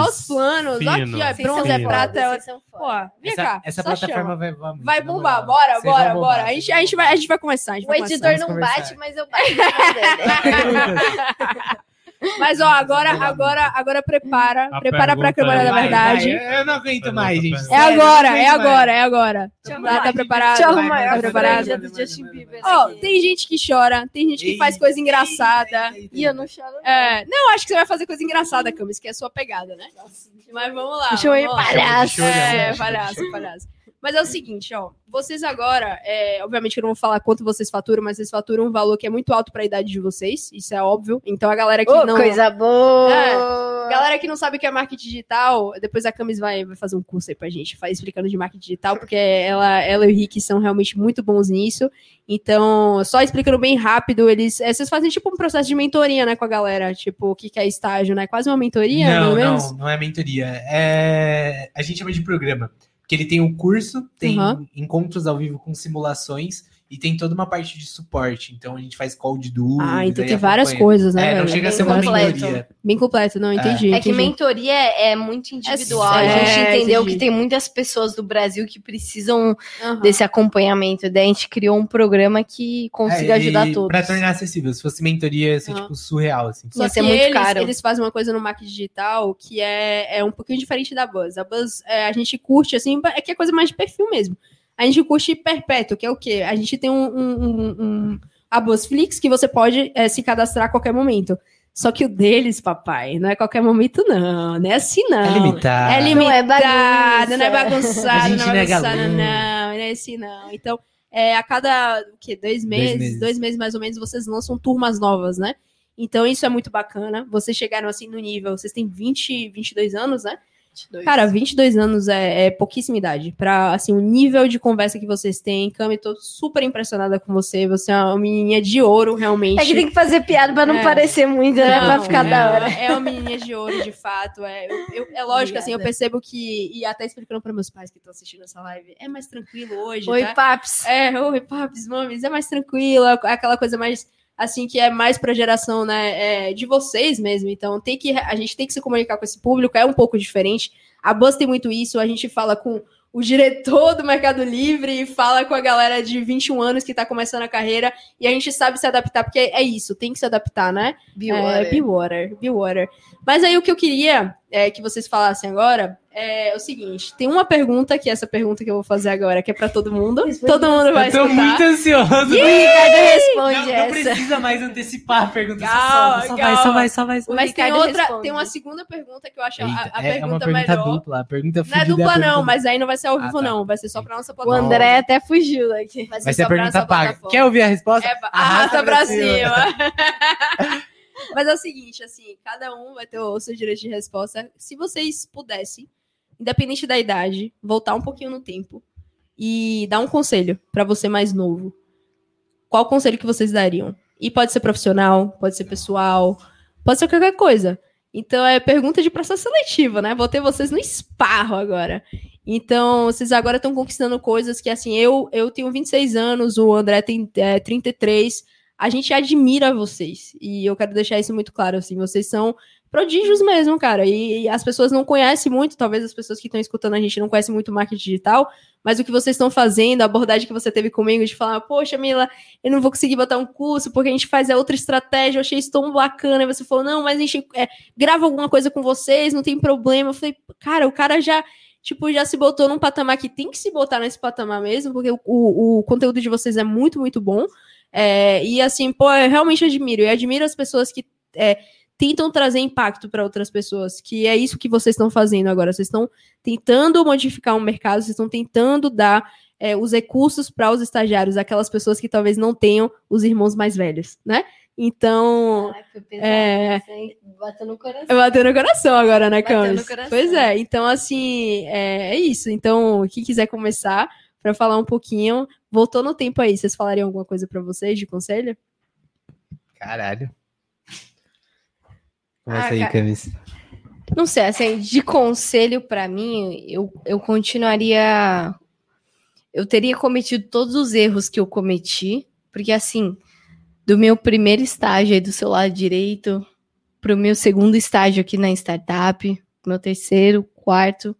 Olha os planos. fino. Aqui, ó. Bronze é prata. Pô, vem Essa, cá. essa só plataforma vai Vai na bombar, bora, bora, bora. A gente, a, gente vai, a gente vai começar. A gente O vai editor começar. não bate, mas eu bato. Mas, ó, agora, agora, agora prepara. A prepara pra câmera é- da Vai, verdade. vai, eu não aguento mais, gente. É eu não agora, é agora, é agora. Deixa eu Tá, tá preparado? Deixa eu Vai, arrumar vai, a vai, franja vai, do vai, Justin vai, vai, Bieber. Ó, aqui. tem gente que chora, tem gente que faz coisa engraçada. E eu não choro. não. É, não, acho que você vai fazer coisa engraçada, Camis, que é a sua pegada, né? Mas vamos lá. Chamei vamos lá. palhaço. É, palhaço, palhaço. Mas é o seguinte, ó. Vocês agora, é, obviamente que eu não vou falar quanto vocês faturam, mas vocês faturam um valor que é muito alto pra idade de vocês. Isso é óbvio. Então a galera que Ô, não. coisa boa. Galera que não sabe o que é marketing digital, depois a Camis vai, vai fazer um curso aí pra gente, vai explicando de marketing digital, porque ela, ela e o Rick são realmente muito bons nisso. Então, só explicando bem rápido, eles. é, vocês fazem tipo um processo de mentoria, né, com a galera. Tipo, o que, que é estágio, né? Quase uma mentoria, Não, pelo menos. não, não é mentoria. É... A gente chama de programa. Porque ele tem um curso, tem Uhum. encontros ao vivo com simulações e tem toda uma parte de suporte. Então a gente faz call de dúvidas. Ah, então tem várias acompanha. coisas, né? É, não velho? chega a bem ser uma completo. mentoria. Bem completo, não, entendi. É que entendi. mentoria é, é muito individual. É, a gente entendeu entendi. que tem muitas pessoas do Brasil que precisam Aham. desse acompanhamento. Daí a gente criou um programa que consiga É, ajudar todos. Pra tornar acessível. Se fosse mentoria, ia ser Aham. tipo surreal, assim. Só Ia que ser muito eles, caro. eles fazem uma coisa no marketing digital que é, é um pouquinho diferente da Buzz. A Buzz, é, a gente curte, assim, é que é coisa mais de perfil mesmo. A gente curte perpétuo, que é o quê? A gente tem um, um, um- um- a BuzzFlix que você pode é, se cadastrar a qualquer momento. Só que o deles, papai, não é qualquer momento, não. Não é assim, não. É limitado. É Não é limitado, não é bagunça. bagunçado, gente não não é é bagunçado, não, não é assim, não. Então, é, a cada o quê? Dois meses, meses. dois meses mais ou menos, vocês lançam turmas novas, né? Então, isso é muito bacana. Vocês chegaram assim no nível, vocês têm 20, 22 anos, né? Cara, 22 anos é, é pouquíssima idade. Pra, assim, o nível de conversa que vocês têm. Cami, tô super impressionada com você. Você é uma menininha de ouro, realmente. É que tem que fazer piada pra não É. parecer muito, né? Pra Não, ficar não, da hora. É uma menininha de ouro, de fato. É, eu- eu- é lógico, assim, eu Obrigada. percebo que, e até explicando para meus pais que estão assistindo essa live, é mais tranquilo hoje, Oi, tá? Paps. É, oi, papis, mames, é mais tranquilo, é aquela coisa mais, assim, que é mais pra geração, né, é, de vocês mesmo. Então, tem que, a gente tem que se comunicar com esse público, é um pouco diferente. A Buzz tem muito isso, a gente fala com o diretor do Mercado Livre e fala com a galera de 21 anos que tá começando a carreira e a gente sabe se adaptar, porque é isso, tem que se adaptar, né? É, be water, be water. Mas aí o que eu queria é, que vocês falassem agora é o seguinte: tem uma pergunta, que é essa pergunta que eu vou fazer agora, que é pra todo mundo. Todo mundo vai Eu tô escutar. muito ansioso. O Ricardo responde Não, não essa. precisa mais antecipar a pergunta. Calma, só, só vai, só vai, só vai. O Mas tem outra, responde. tem uma segunda pergunta que eu acho a, Eita, a é pergunta, uma pergunta melhor. dupla. A pergunta Não é fudida dupla, a não, pergunta- mas aí não vai ser ao Ah, vivo, tá. não. Vai ser só pra nossa O plataforma. André até fugiu daqui. Vai Vai ser ser a pergunta nossa paga. plataforma. Quer ouvir a resposta? É, arrasta pra cima. Mas é o seguinte, assim, cada um vai ter o seu direito de resposta. Se vocês pudessem, independente da idade, voltar um pouquinho no tempo e dar um conselho pra você mais novo, qual conselho que vocês dariam? E pode ser profissional, pode ser pessoal, pode ser qualquer coisa. Então é pergunta de processo seletivo, né? Vou ter vocês no esparro agora. Então, vocês agora estão conquistando coisas que, assim, eu, eu tenho 26 anos, o André tem é, 33. a gente admira vocês. E eu quero deixar isso muito claro, assim, vocês são prodígios mesmo, cara. E, e as pessoas não conhecem muito, talvez as pessoas que estão escutando a gente não conhecem muito marketing digital, mas o que vocês estão fazendo, a abordagem que você teve comigo de falar, poxa, Mila, eu não vou conseguir botar um curso porque a gente faz a outra estratégia, eu achei isso tão bacana. E você falou, não, mas a gente é, grava alguma coisa com vocês, não tem problema. Eu falei, cara, o cara já tipo, já se botou num patamar que tem que se botar nesse patamar mesmo, porque o, o, conteúdo de vocês é muito, muito bom. É, e assim, pô, eu realmente admiro. Eu admiro as pessoas que é, tentam trazer impacto para outras pessoas, que é isso que vocês estão fazendo agora. Vocês estão tentando modificar um mercado, vocês estão tentando dar é, os recursos para os estagiários, aquelas pessoas que talvez não tenham os irmãos mais velhos, né? Então. Pesado, é... Bateu no coração. Bateu no coração agora, né, Camis? Pois é, então, assim, é, é isso. Então, quem quiser começar para falar um pouquinho, voltou no tempo aí. Vocês falariam alguma coisa para vocês de conselho? Caralho. Começa Ah, aí, cara. Camis. Não sei, assim, de conselho pra mim, eu, eu continuaria. Eu teria cometido todos os erros que eu cometi, porque assim, do meu primeiro estágio aí do seu lado direito, pro meu segundo estágio aqui na startup, meu terceiro, quarto,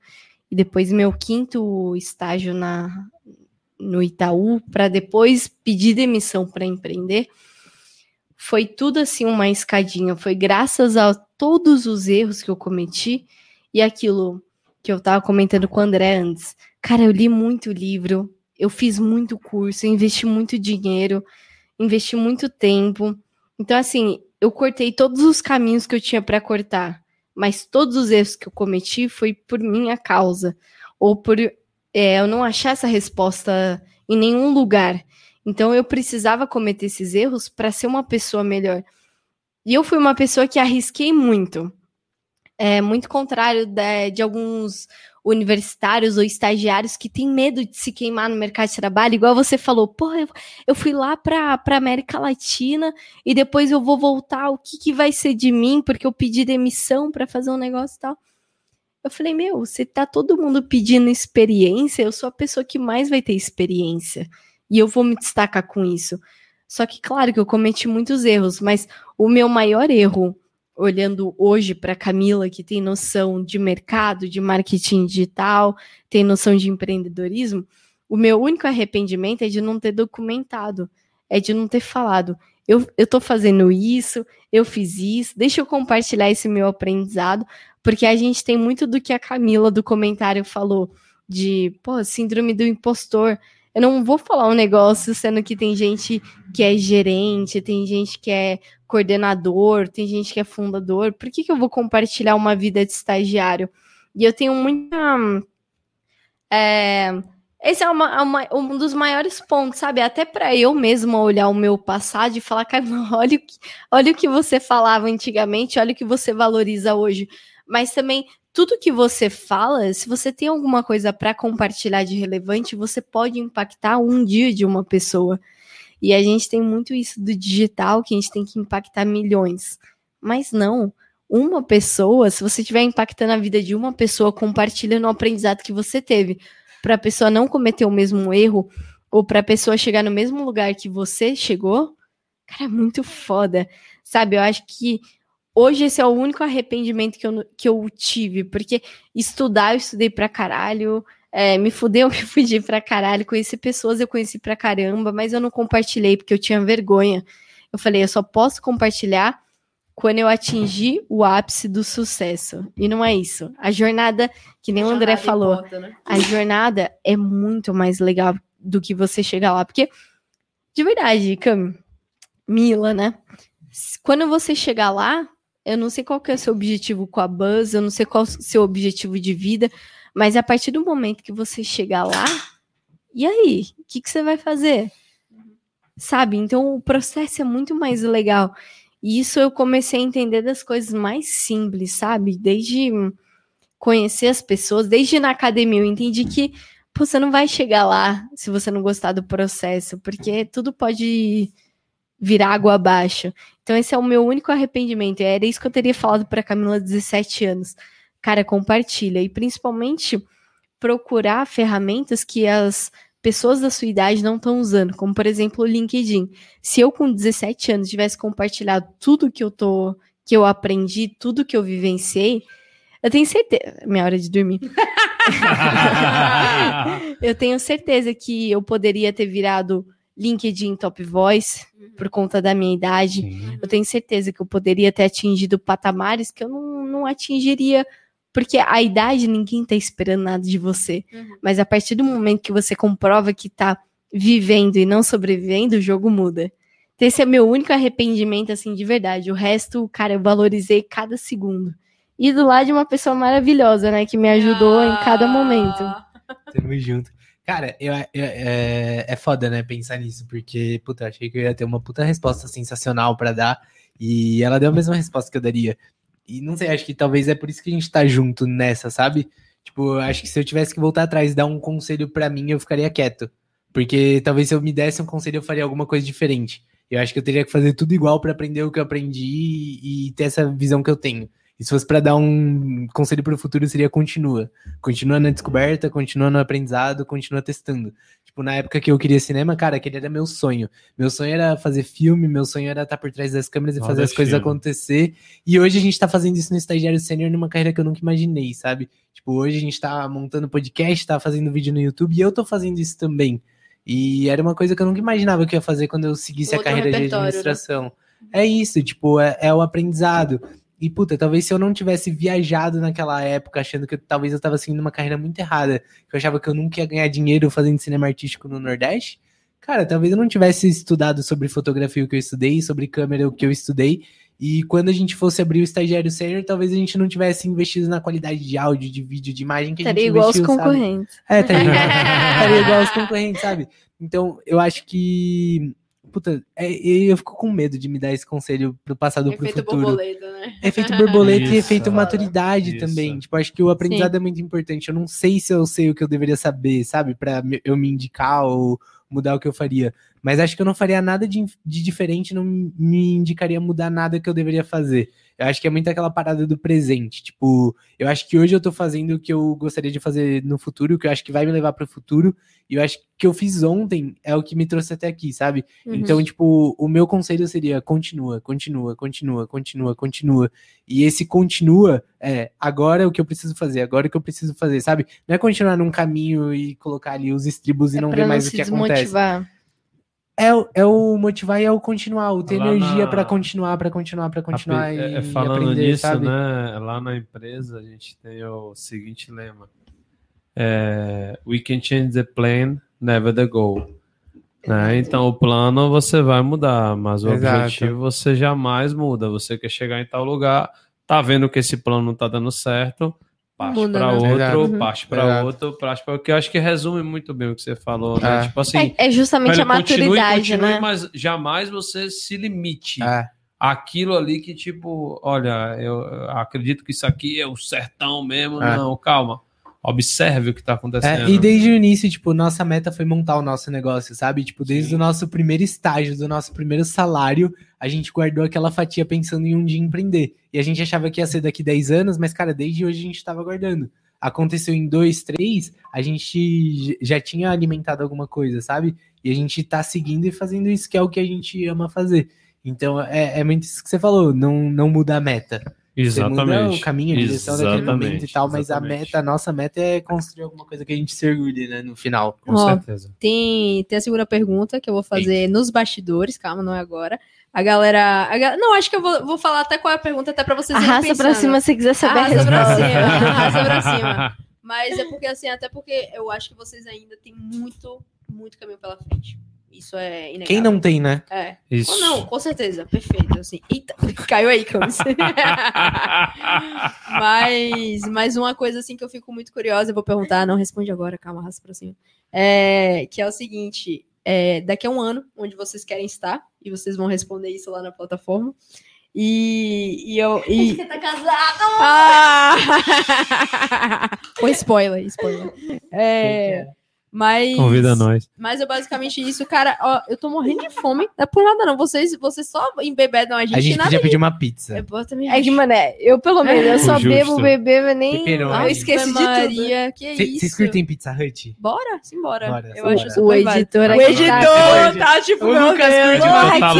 e depois meu quinto estágio na, no Itaú, para depois pedir demissão para empreender, foi tudo assim uma escadinha. Foi graças a todos os erros que eu cometi e aquilo que eu tava comentando com o André antes. Cara, eu li muito livro, eu fiz muito curso, investi muito dinheiro, investi muito tempo. Então, assim, eu cortei todos os caminhos que eu tinha para cortar, mas todos os erros que eu cometi foi por minha causa, ou por é, eu não achar essa resposta em nenhum lugar. Então, eu precisava cometer esses erros para ser uma pessoa melhor. E eu fui uma pessoa que arrisquei muito. É muito contrário de, de alguns universitários ou estagiários que têm medo de se queimar no mercado de trabalho, igual você falou, pô, eu, eu fui lá para América Latina e depois eu vou voltar, o que, que vai ser de mim? Porque eu pedi demissão para fazer um negócio e tal. Eu falei, meu, você tá todo mundo pedindo experiência, eu sou a pessoa que mais vai ter experiência. E eu vou me destacar com isso. Só que, claro, que eu cometi muitos erros, mas o meu maior erro, olhando hoje para Camila, que tem noção de mercado, de marketing digital, tem noção de empreendedorismo, o meu único arrependimento é de não ter documentado, é de não ter falado. Eu, tô fazendo isso, eu fiz isso, deixa eu compartilhar esse meu aprendizado, porque a gente tem muito do que a Camila do comentário falou, de, pô, síndrome do impostor. Eu não vou falar um negócio sendo que tem gente que é gerente, tem gente que é coordenador, tem gente que é fundador. Por que, que eu vou compartilhar uma vida de estagiário? E eu tenho muita. É, esse é uma- uma- um dos maiores pontos, sabe? Até para eu mesma olhar o meu passado e falar, cara, olha o, que, olha o que você falava antigamente, olha o que você valoriza hoje. Mas também tudo que você fala, se você tem alguma coisa para compartilhar de relevante, você pode impactar um dia de uma pessoa. E a gente tem muito isso do digital, que a gente tem que impactar milhões. Mas não, uma pessoa, se você estiver impactando a vida de uma pessoa, compartilha no aprendizado que você teve, para a pessoa não cometer o mesmo erro, ou para a pessoa chegar no mesmo lugar que você chegou, cara, é muito foda. Sabe, eu acho que hoje esse é o único arrependimento que eu, que eu tive, porque estudar, eu estudei pra caralho, é, me fudeu, me fudi pra caralho, conheci pessoas, eu conheci pra caramba, mas eu não compartilhei porque eu tinha vergonha. Eu falei, eu só posso compartilhar quando eu atingir o ápice do sucesso. E não é isso. A jornada, que nem o André falou, importa, né? a jornada é muito mais legal do que você chegar lá. Porque, de verdade, Cam, Mila, né? Quando você chegar lá, eu não sei qual que é o seu objetivo com a Buzz, eu não sei qual é o seu objetivo de vida, mas a partir do momento que você chegar lá, e aí? O que, que você vai fazer? Sabe? Então o processo é muito mais legal. E isso eu comecei a entender das coisas mais simples, sabe? Desde conhecer as pessoas, desde na academia eu entendi que pô, você não vai chegar lá se você não gostar do processo, porque tudo pode virar água abaixo. Então esse é o meu único arrependimento. Era isso que eu teria falado para Camila 17 anos. Cara, compartilha e principalmente procurar ferramentas que as pessoas da sua idade não estão usando, como por exemplo o LinkedIn. Se eu com 17 anos tivesse compartilhado tudo que eu tô, que eu aprendi, tudo que eu vivenciei, eu tenho certeza, minha hora de dormir. eu tenho certeza que eu poderia ter virado LinkedIn Top Voice por conta da minha idade. Sim. Eu tenho certeza que eu poderia ter atingido patamares que eu não, não atingiria, porque a idade ninguém tá esperando nada de você. Uhum. Mas a partir do momento que você comprova que tá vivendo e não sobrevivendo, o jogo muda. Então, Esse é meu único arrependimento, assim, de verdade. O resto, cara, eu valorizei cada segundo. E do lado de uma pessoa maravilhosa, né, que me ajudou em cada momento. Ah, Tamo junto. Cara, eu, eu- é, é foda, né, pensar nisso, porque, puta, achei que eu ia ter uma puta resposta sensacional pra dar, e ela deu a mesma resposta que eu daria. E não sei, acho que talvez é por isso que a gente tá junto nessa, sabe? Tipo, acho que se eu tivesse que voltar atrás e dar um conselho pra mim, eu ficaria quieto. Porque talvez se eu me desse um conselho, eu faria alguma coisa diferente. Eu acho que eu teria que fazer tudo igual pra aprender o que eu aprendi e, e ter essa visão que eu tenho. E se fosse pra dar um conselho pro futuro, seria continua. Continua na descoberta, continua no aprendizado, continua testando. Tipo, na época que eu queria cinema, cara, aquele era meu sonho. Meu sonho era fazer filme, meu sonho era estar por trás das câmeras e Ó, fazer as coisas acontecer. E hoje a gente tá fazendo isso no estagiário sênior numa carreira que eu nunca imaginei, sabe? Tipo, hoje a gente tá montando podcast, tá fazendo vídeo no YouTube e eu tô fazendo isso também. E era uma coisa que eu nunca imaginava que eu ia fazer quando eu seguisse a Outro carreira de né? administração. É isso, tipo, é, é o aprendizado. E, puta, talvez se eu não tivesse viajado naquela época, achando que eu- talvez eu tava seguindo uma carreira muito errada, que eu achava que eu nunca ia ganhar dinheiro fazendo cinema artístico no Nordeste, cara, talvez eu não tivesse estudado sobre fotografia o que eu estudei, sobre câmera o que eu estudei, e quando a gente fosse abrir o estagiário sênior, talvez a gente não tivesse investido na qualidade de áudio, de vídeo, de imagem que a Estaria gente igual aos investiu, sabe? concorrentes. É, tá? Estaria igual aos concorrentes, sabe? Então, eu acho que. Puta, é, eu fico com medo de me dar esse conselho pro passado ou pro Efeito futuro. borboleta, né? Efeito borboleta e Isso. efeito maturidade Isso. também. Tipo, acho que o aprendizado é muito importante. Eu não sei se eu sei o que eu deveria saber, sabe? Pra eu me indicar ou mudar o que eu faria. Mas acho que eu não faria nada de, de diferente, não me indicaria mudar nada que eu deveria fazer. Eu acho que é muito aquela parada do presente. Tipo, eu acho que hoje eu tô fazendo o que eu gostaria de fazer no futuro, o que eu acho que vai me levar pro futuro. E eu acho que o que eu fiz ontem é o que me trouxe até aqui, sabe? Uhum. Então, tipo, o meu conselho seria continua, continua, continua, continua, continua. E esse continua é agora é o que eu preciso fazer, agora é o que eu preciso fazer, sabe? Não é continuar num caminho e colocar ali os estribos e É não ver não mais o que acontece. desmotivar. É, o- é o motivar e é o continuar, o ter Lá energia na- pra continuar, pra continuar, pra continuar Ape- e, é, falando aprender, nisso, sabe? né? Lá na empresa a gente tem o seguinte lema: é, We can change the plan, never the goal. Né? Então o plano você vai mudar, mas o Exato. objetivo você jamais muda. Você quer chegar em tal lugar, tá vendo que esse plano não tá dando certo, parte para outro, Exato. parte para outro, parte para que eu acho que resume muito bem o que você falou, né? É. Tipo assim, É, é justamente velho, a maturidade, continue, continue, né? mas jamais você se limite É, aquilo ali que, tipo, olha, eu acredito que isso aqui é o sertão mesmo. É. Não, calma. Observe o que tá É, acontecendo. e desde o início, tipo, nossa meta foi montar o nosso negócio, sabe? Tipo, desde Sim. o nosso primeiro estágio, do nosso primeiro salário, a gente guardou aquela fatia pensando em um dia empreender. E a gente achava que ia ser daqui 10 anos, mas, cara, desde hoje a gente tava guardando. Aconteceu em dois, três, a gente já tinha alimentado alguma coisa, sabe? E a gente tá seguindo e fazendo isso, que é o que a gente ama fazer. Então, é, é muito isso que você falou, não, não muda a meta. Você muda Exatamente. o caminho, a direção daquele Exatamente, momento e tal, mas a exatamente. meta, a nossa meta é construir alguma coisa que a gente se orgulhe, né, no final. Com Ó, certeza. Tem, tem a segunda pergunta que eu vou fazer nos bastidores, calma, não é agora. A galera. a ga- Não, acho que eu vou, vou falar até qual é a pergunta, até pra vocês irem Arrasta pra pensando. cima se quiser saber a Arrasta pra cima, arrasta pra cima. Mas é porque, assim, até porque eu acho que vocês ainda têm muito, muito caminho pela frente. Isso é inegável. Quem não tem, né? É. Isso. Ou não, com certeza. Perfeito. Assim. Eita, caiu aí, Camis. mas, mas uma coisa assim que eu fico muito curiosa, eu vou perguntar, não responde agora, calma, arrasta pra cima. É, que é o seguinte: é, daqui a um ano, onde vocês querem estar, e vocês vão responder isso lá na plataforma. E, e eu. E... Você tá casado? Ah! Foi spoiler, spoiler. É, Mas, Convida nós. mas é basicamente isso, cara. Ó, eu tô morrendo de fome. Não é por nada, não. Vocês, vocês só embebedam a gente. A gente nada podia pedir uma pizza. É, bota também É que, mané, eu pelo menos, eu só Justo. bebo, bebê, mas nem. Pepperoni. Eu esqueço de tudo. Maria, que Cê- isso. Vocês curtem Pizza Hut? Bora, simbora. Bora, eu simbora. acho super O editor O aqui editor tá tipo, O meu Lucas Deus. curte Porra, Tá.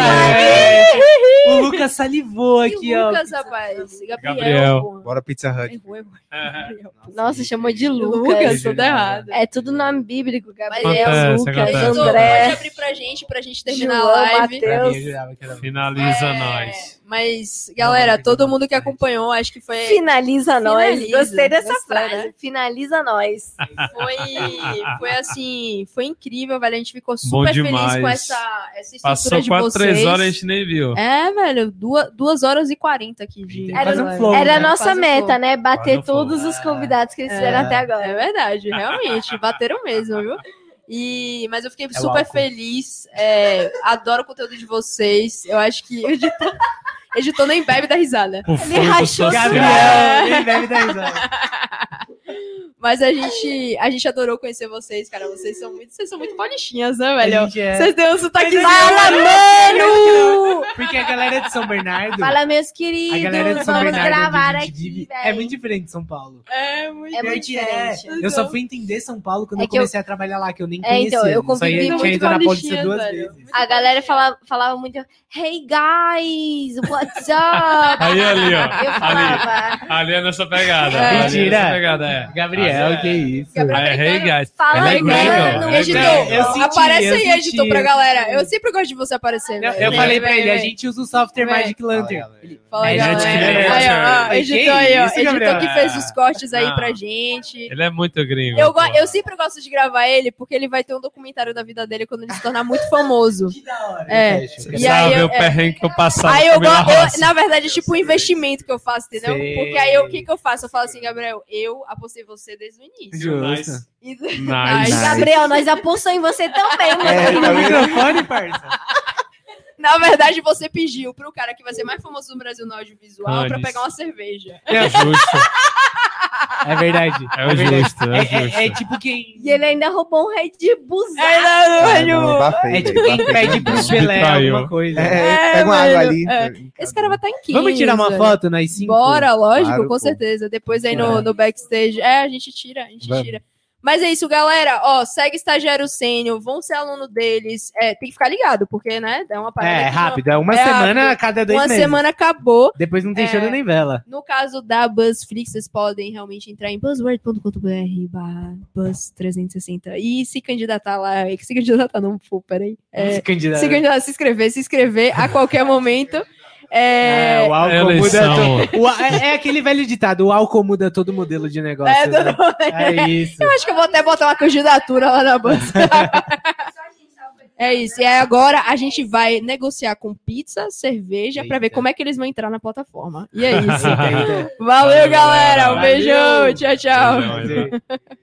O Lucas salivou E aqui, o ó. Lucas, rapaz. Gabriel. Gabriel. Bora Pizza Hut. Errou, errou. Nossa, chamou de Lucas. Lucas, tudo errado. É tudo nome bíblico, Gabriel, Acontece, Lucas, acontece. André. pode abrir pra gente, pra gente terminar João, a live. Era Finaliza É, nós. Mas, galera, Não, todo mundo que acompanhou, acho que foi, Finaliza nós. Finaliza. Gostei dessa Gostou, frase. né? Finaliza nós. foi, foi assim, foi incrível, velho. A gente ficou super feliz com essa, essa estrutura Passou de quase vocês. três horas e a gente nem viu. É, velho, duas, duas horas e quarenta aqui de. Era um flow, Era a né? nossa Quase um meta, né? Bater Quase um todos os convidados que eles fizeram É. até É agora. verdade, realmente. Bateram mesmo, viu? E, mas eu fiquei o super álcool. feliz. é, adoro o conteúdo de vocês. Eu acho que o editor, editor nem bebe da risada. O fundo rachou. Gabriel, ele deve dar risada. Mas a gente, a gente adorou conhecer vocês, cara. Vocês são muito, vocês são muito bonichinhas, né, A velho? é- Vocês têm um sotaquezinho. Fala, mano! Porque a galera de São Bernardo. Fala, meus a queridos. galera de São Vamos Bernardo. gravar a aqui, vive, é muito diferente de São Paulo. É muito. É muito Gente, é. diferente. Eu só fui entender São Paulo quando É eu que eu- comecei a trabalhar lá, que eu nem É, conhecia. então, eu Só convivi ia- tinha muito ido na com Paulista duas velho. vezes. A galera falava, falava muito, hey guys, what's up? Aí, ali, ó. Eu Ali. falava, Ali é nessa pegada. É. Ali é Mentira. nessa pegada, é. Gabriel, Ali é. que isso. Gabriel- Aí, hey, guys. Fala, é mano. Editor, Eu senti, aparece eu aí, senti, editor, pra galera. Eu sempre gosto de você aparecer. Eu, velho. eu Vem, falei pra vem, ele, a gente usa o software Vem. Magic Lantern. Fala, galera. Fala, É, galera. gente, Aí, né? ó, editor aí, ó. isso, Editor Gabriel? que fez os cortes aí Ah. pra gente. Ele é muito gringo. Eu, eu sempre gosto de gravar ele, porque ele vai ter um documentário da vida dele quando ele se tornar muito famoso. Que da hora. É. E aí sabe eu- o perrengue que eu passava Aí eu, na eu- verdade, é tipo um investimento que eu faço, entendeu? Porque aí o que, que eu faço? Eu falo assim, Gabriel, eu apostei você desde o início. Justo. E- Nice. Nice. Gabriel, nós apostamos em você também, mano. É, No tá microfone, parça. Na verdade, você pediu pro cara que vai ser mais famoso no Brasil no audiovisual pra pegar uma cerveja. É justo. É verdade. É o verdade. justo, é É, justo. é- é tipo quem. E ele ainda roubou um Red Bullzão. É, não, tá feio, É tipo quem tá pede pro. Pelé alguma coisa. É, pega uma água ali. é. Esse cara vai estar em 15. Vamos tirar uma foto nós cinco? Bora, lógico, Claro, com pô. certeza. Depois aí no, no backstage. É, a gente tira, a gente Vamos. tira. Mas é isso, galera. Ó, segue estagiário sênior, vão ser aluno deles. É, tem que ficar ligado, porque, né? É uma parada É, rápido. É uma É semana rápido. a cada dois Uma meses. semana acabou. Depois não tem É. nem vela. No caso da BuzzFlix, vocês podem realmente entrar em buzzword.com.br barra buzz360 e se candidatar lá. Se candidatar não, pô, peraí. É, Se candidato. se candidatar, se inscrever, se inscrever a qualquer momento. É, É, o álcool Eleição. muda todo. o é, é aquele velho ditado: o álcool muda todo o modelo de negócio. é, né? É isso. Eu acho que eu vou até botar uma candidatura lá na Buzz. É isso. E aí agora a gente vai negociar com pizza, cerveja, pra ver como é que eles vão entrar na plataforma. E é isso. Valeu, galera. Um Valeu. beijão. Tchau, tchau.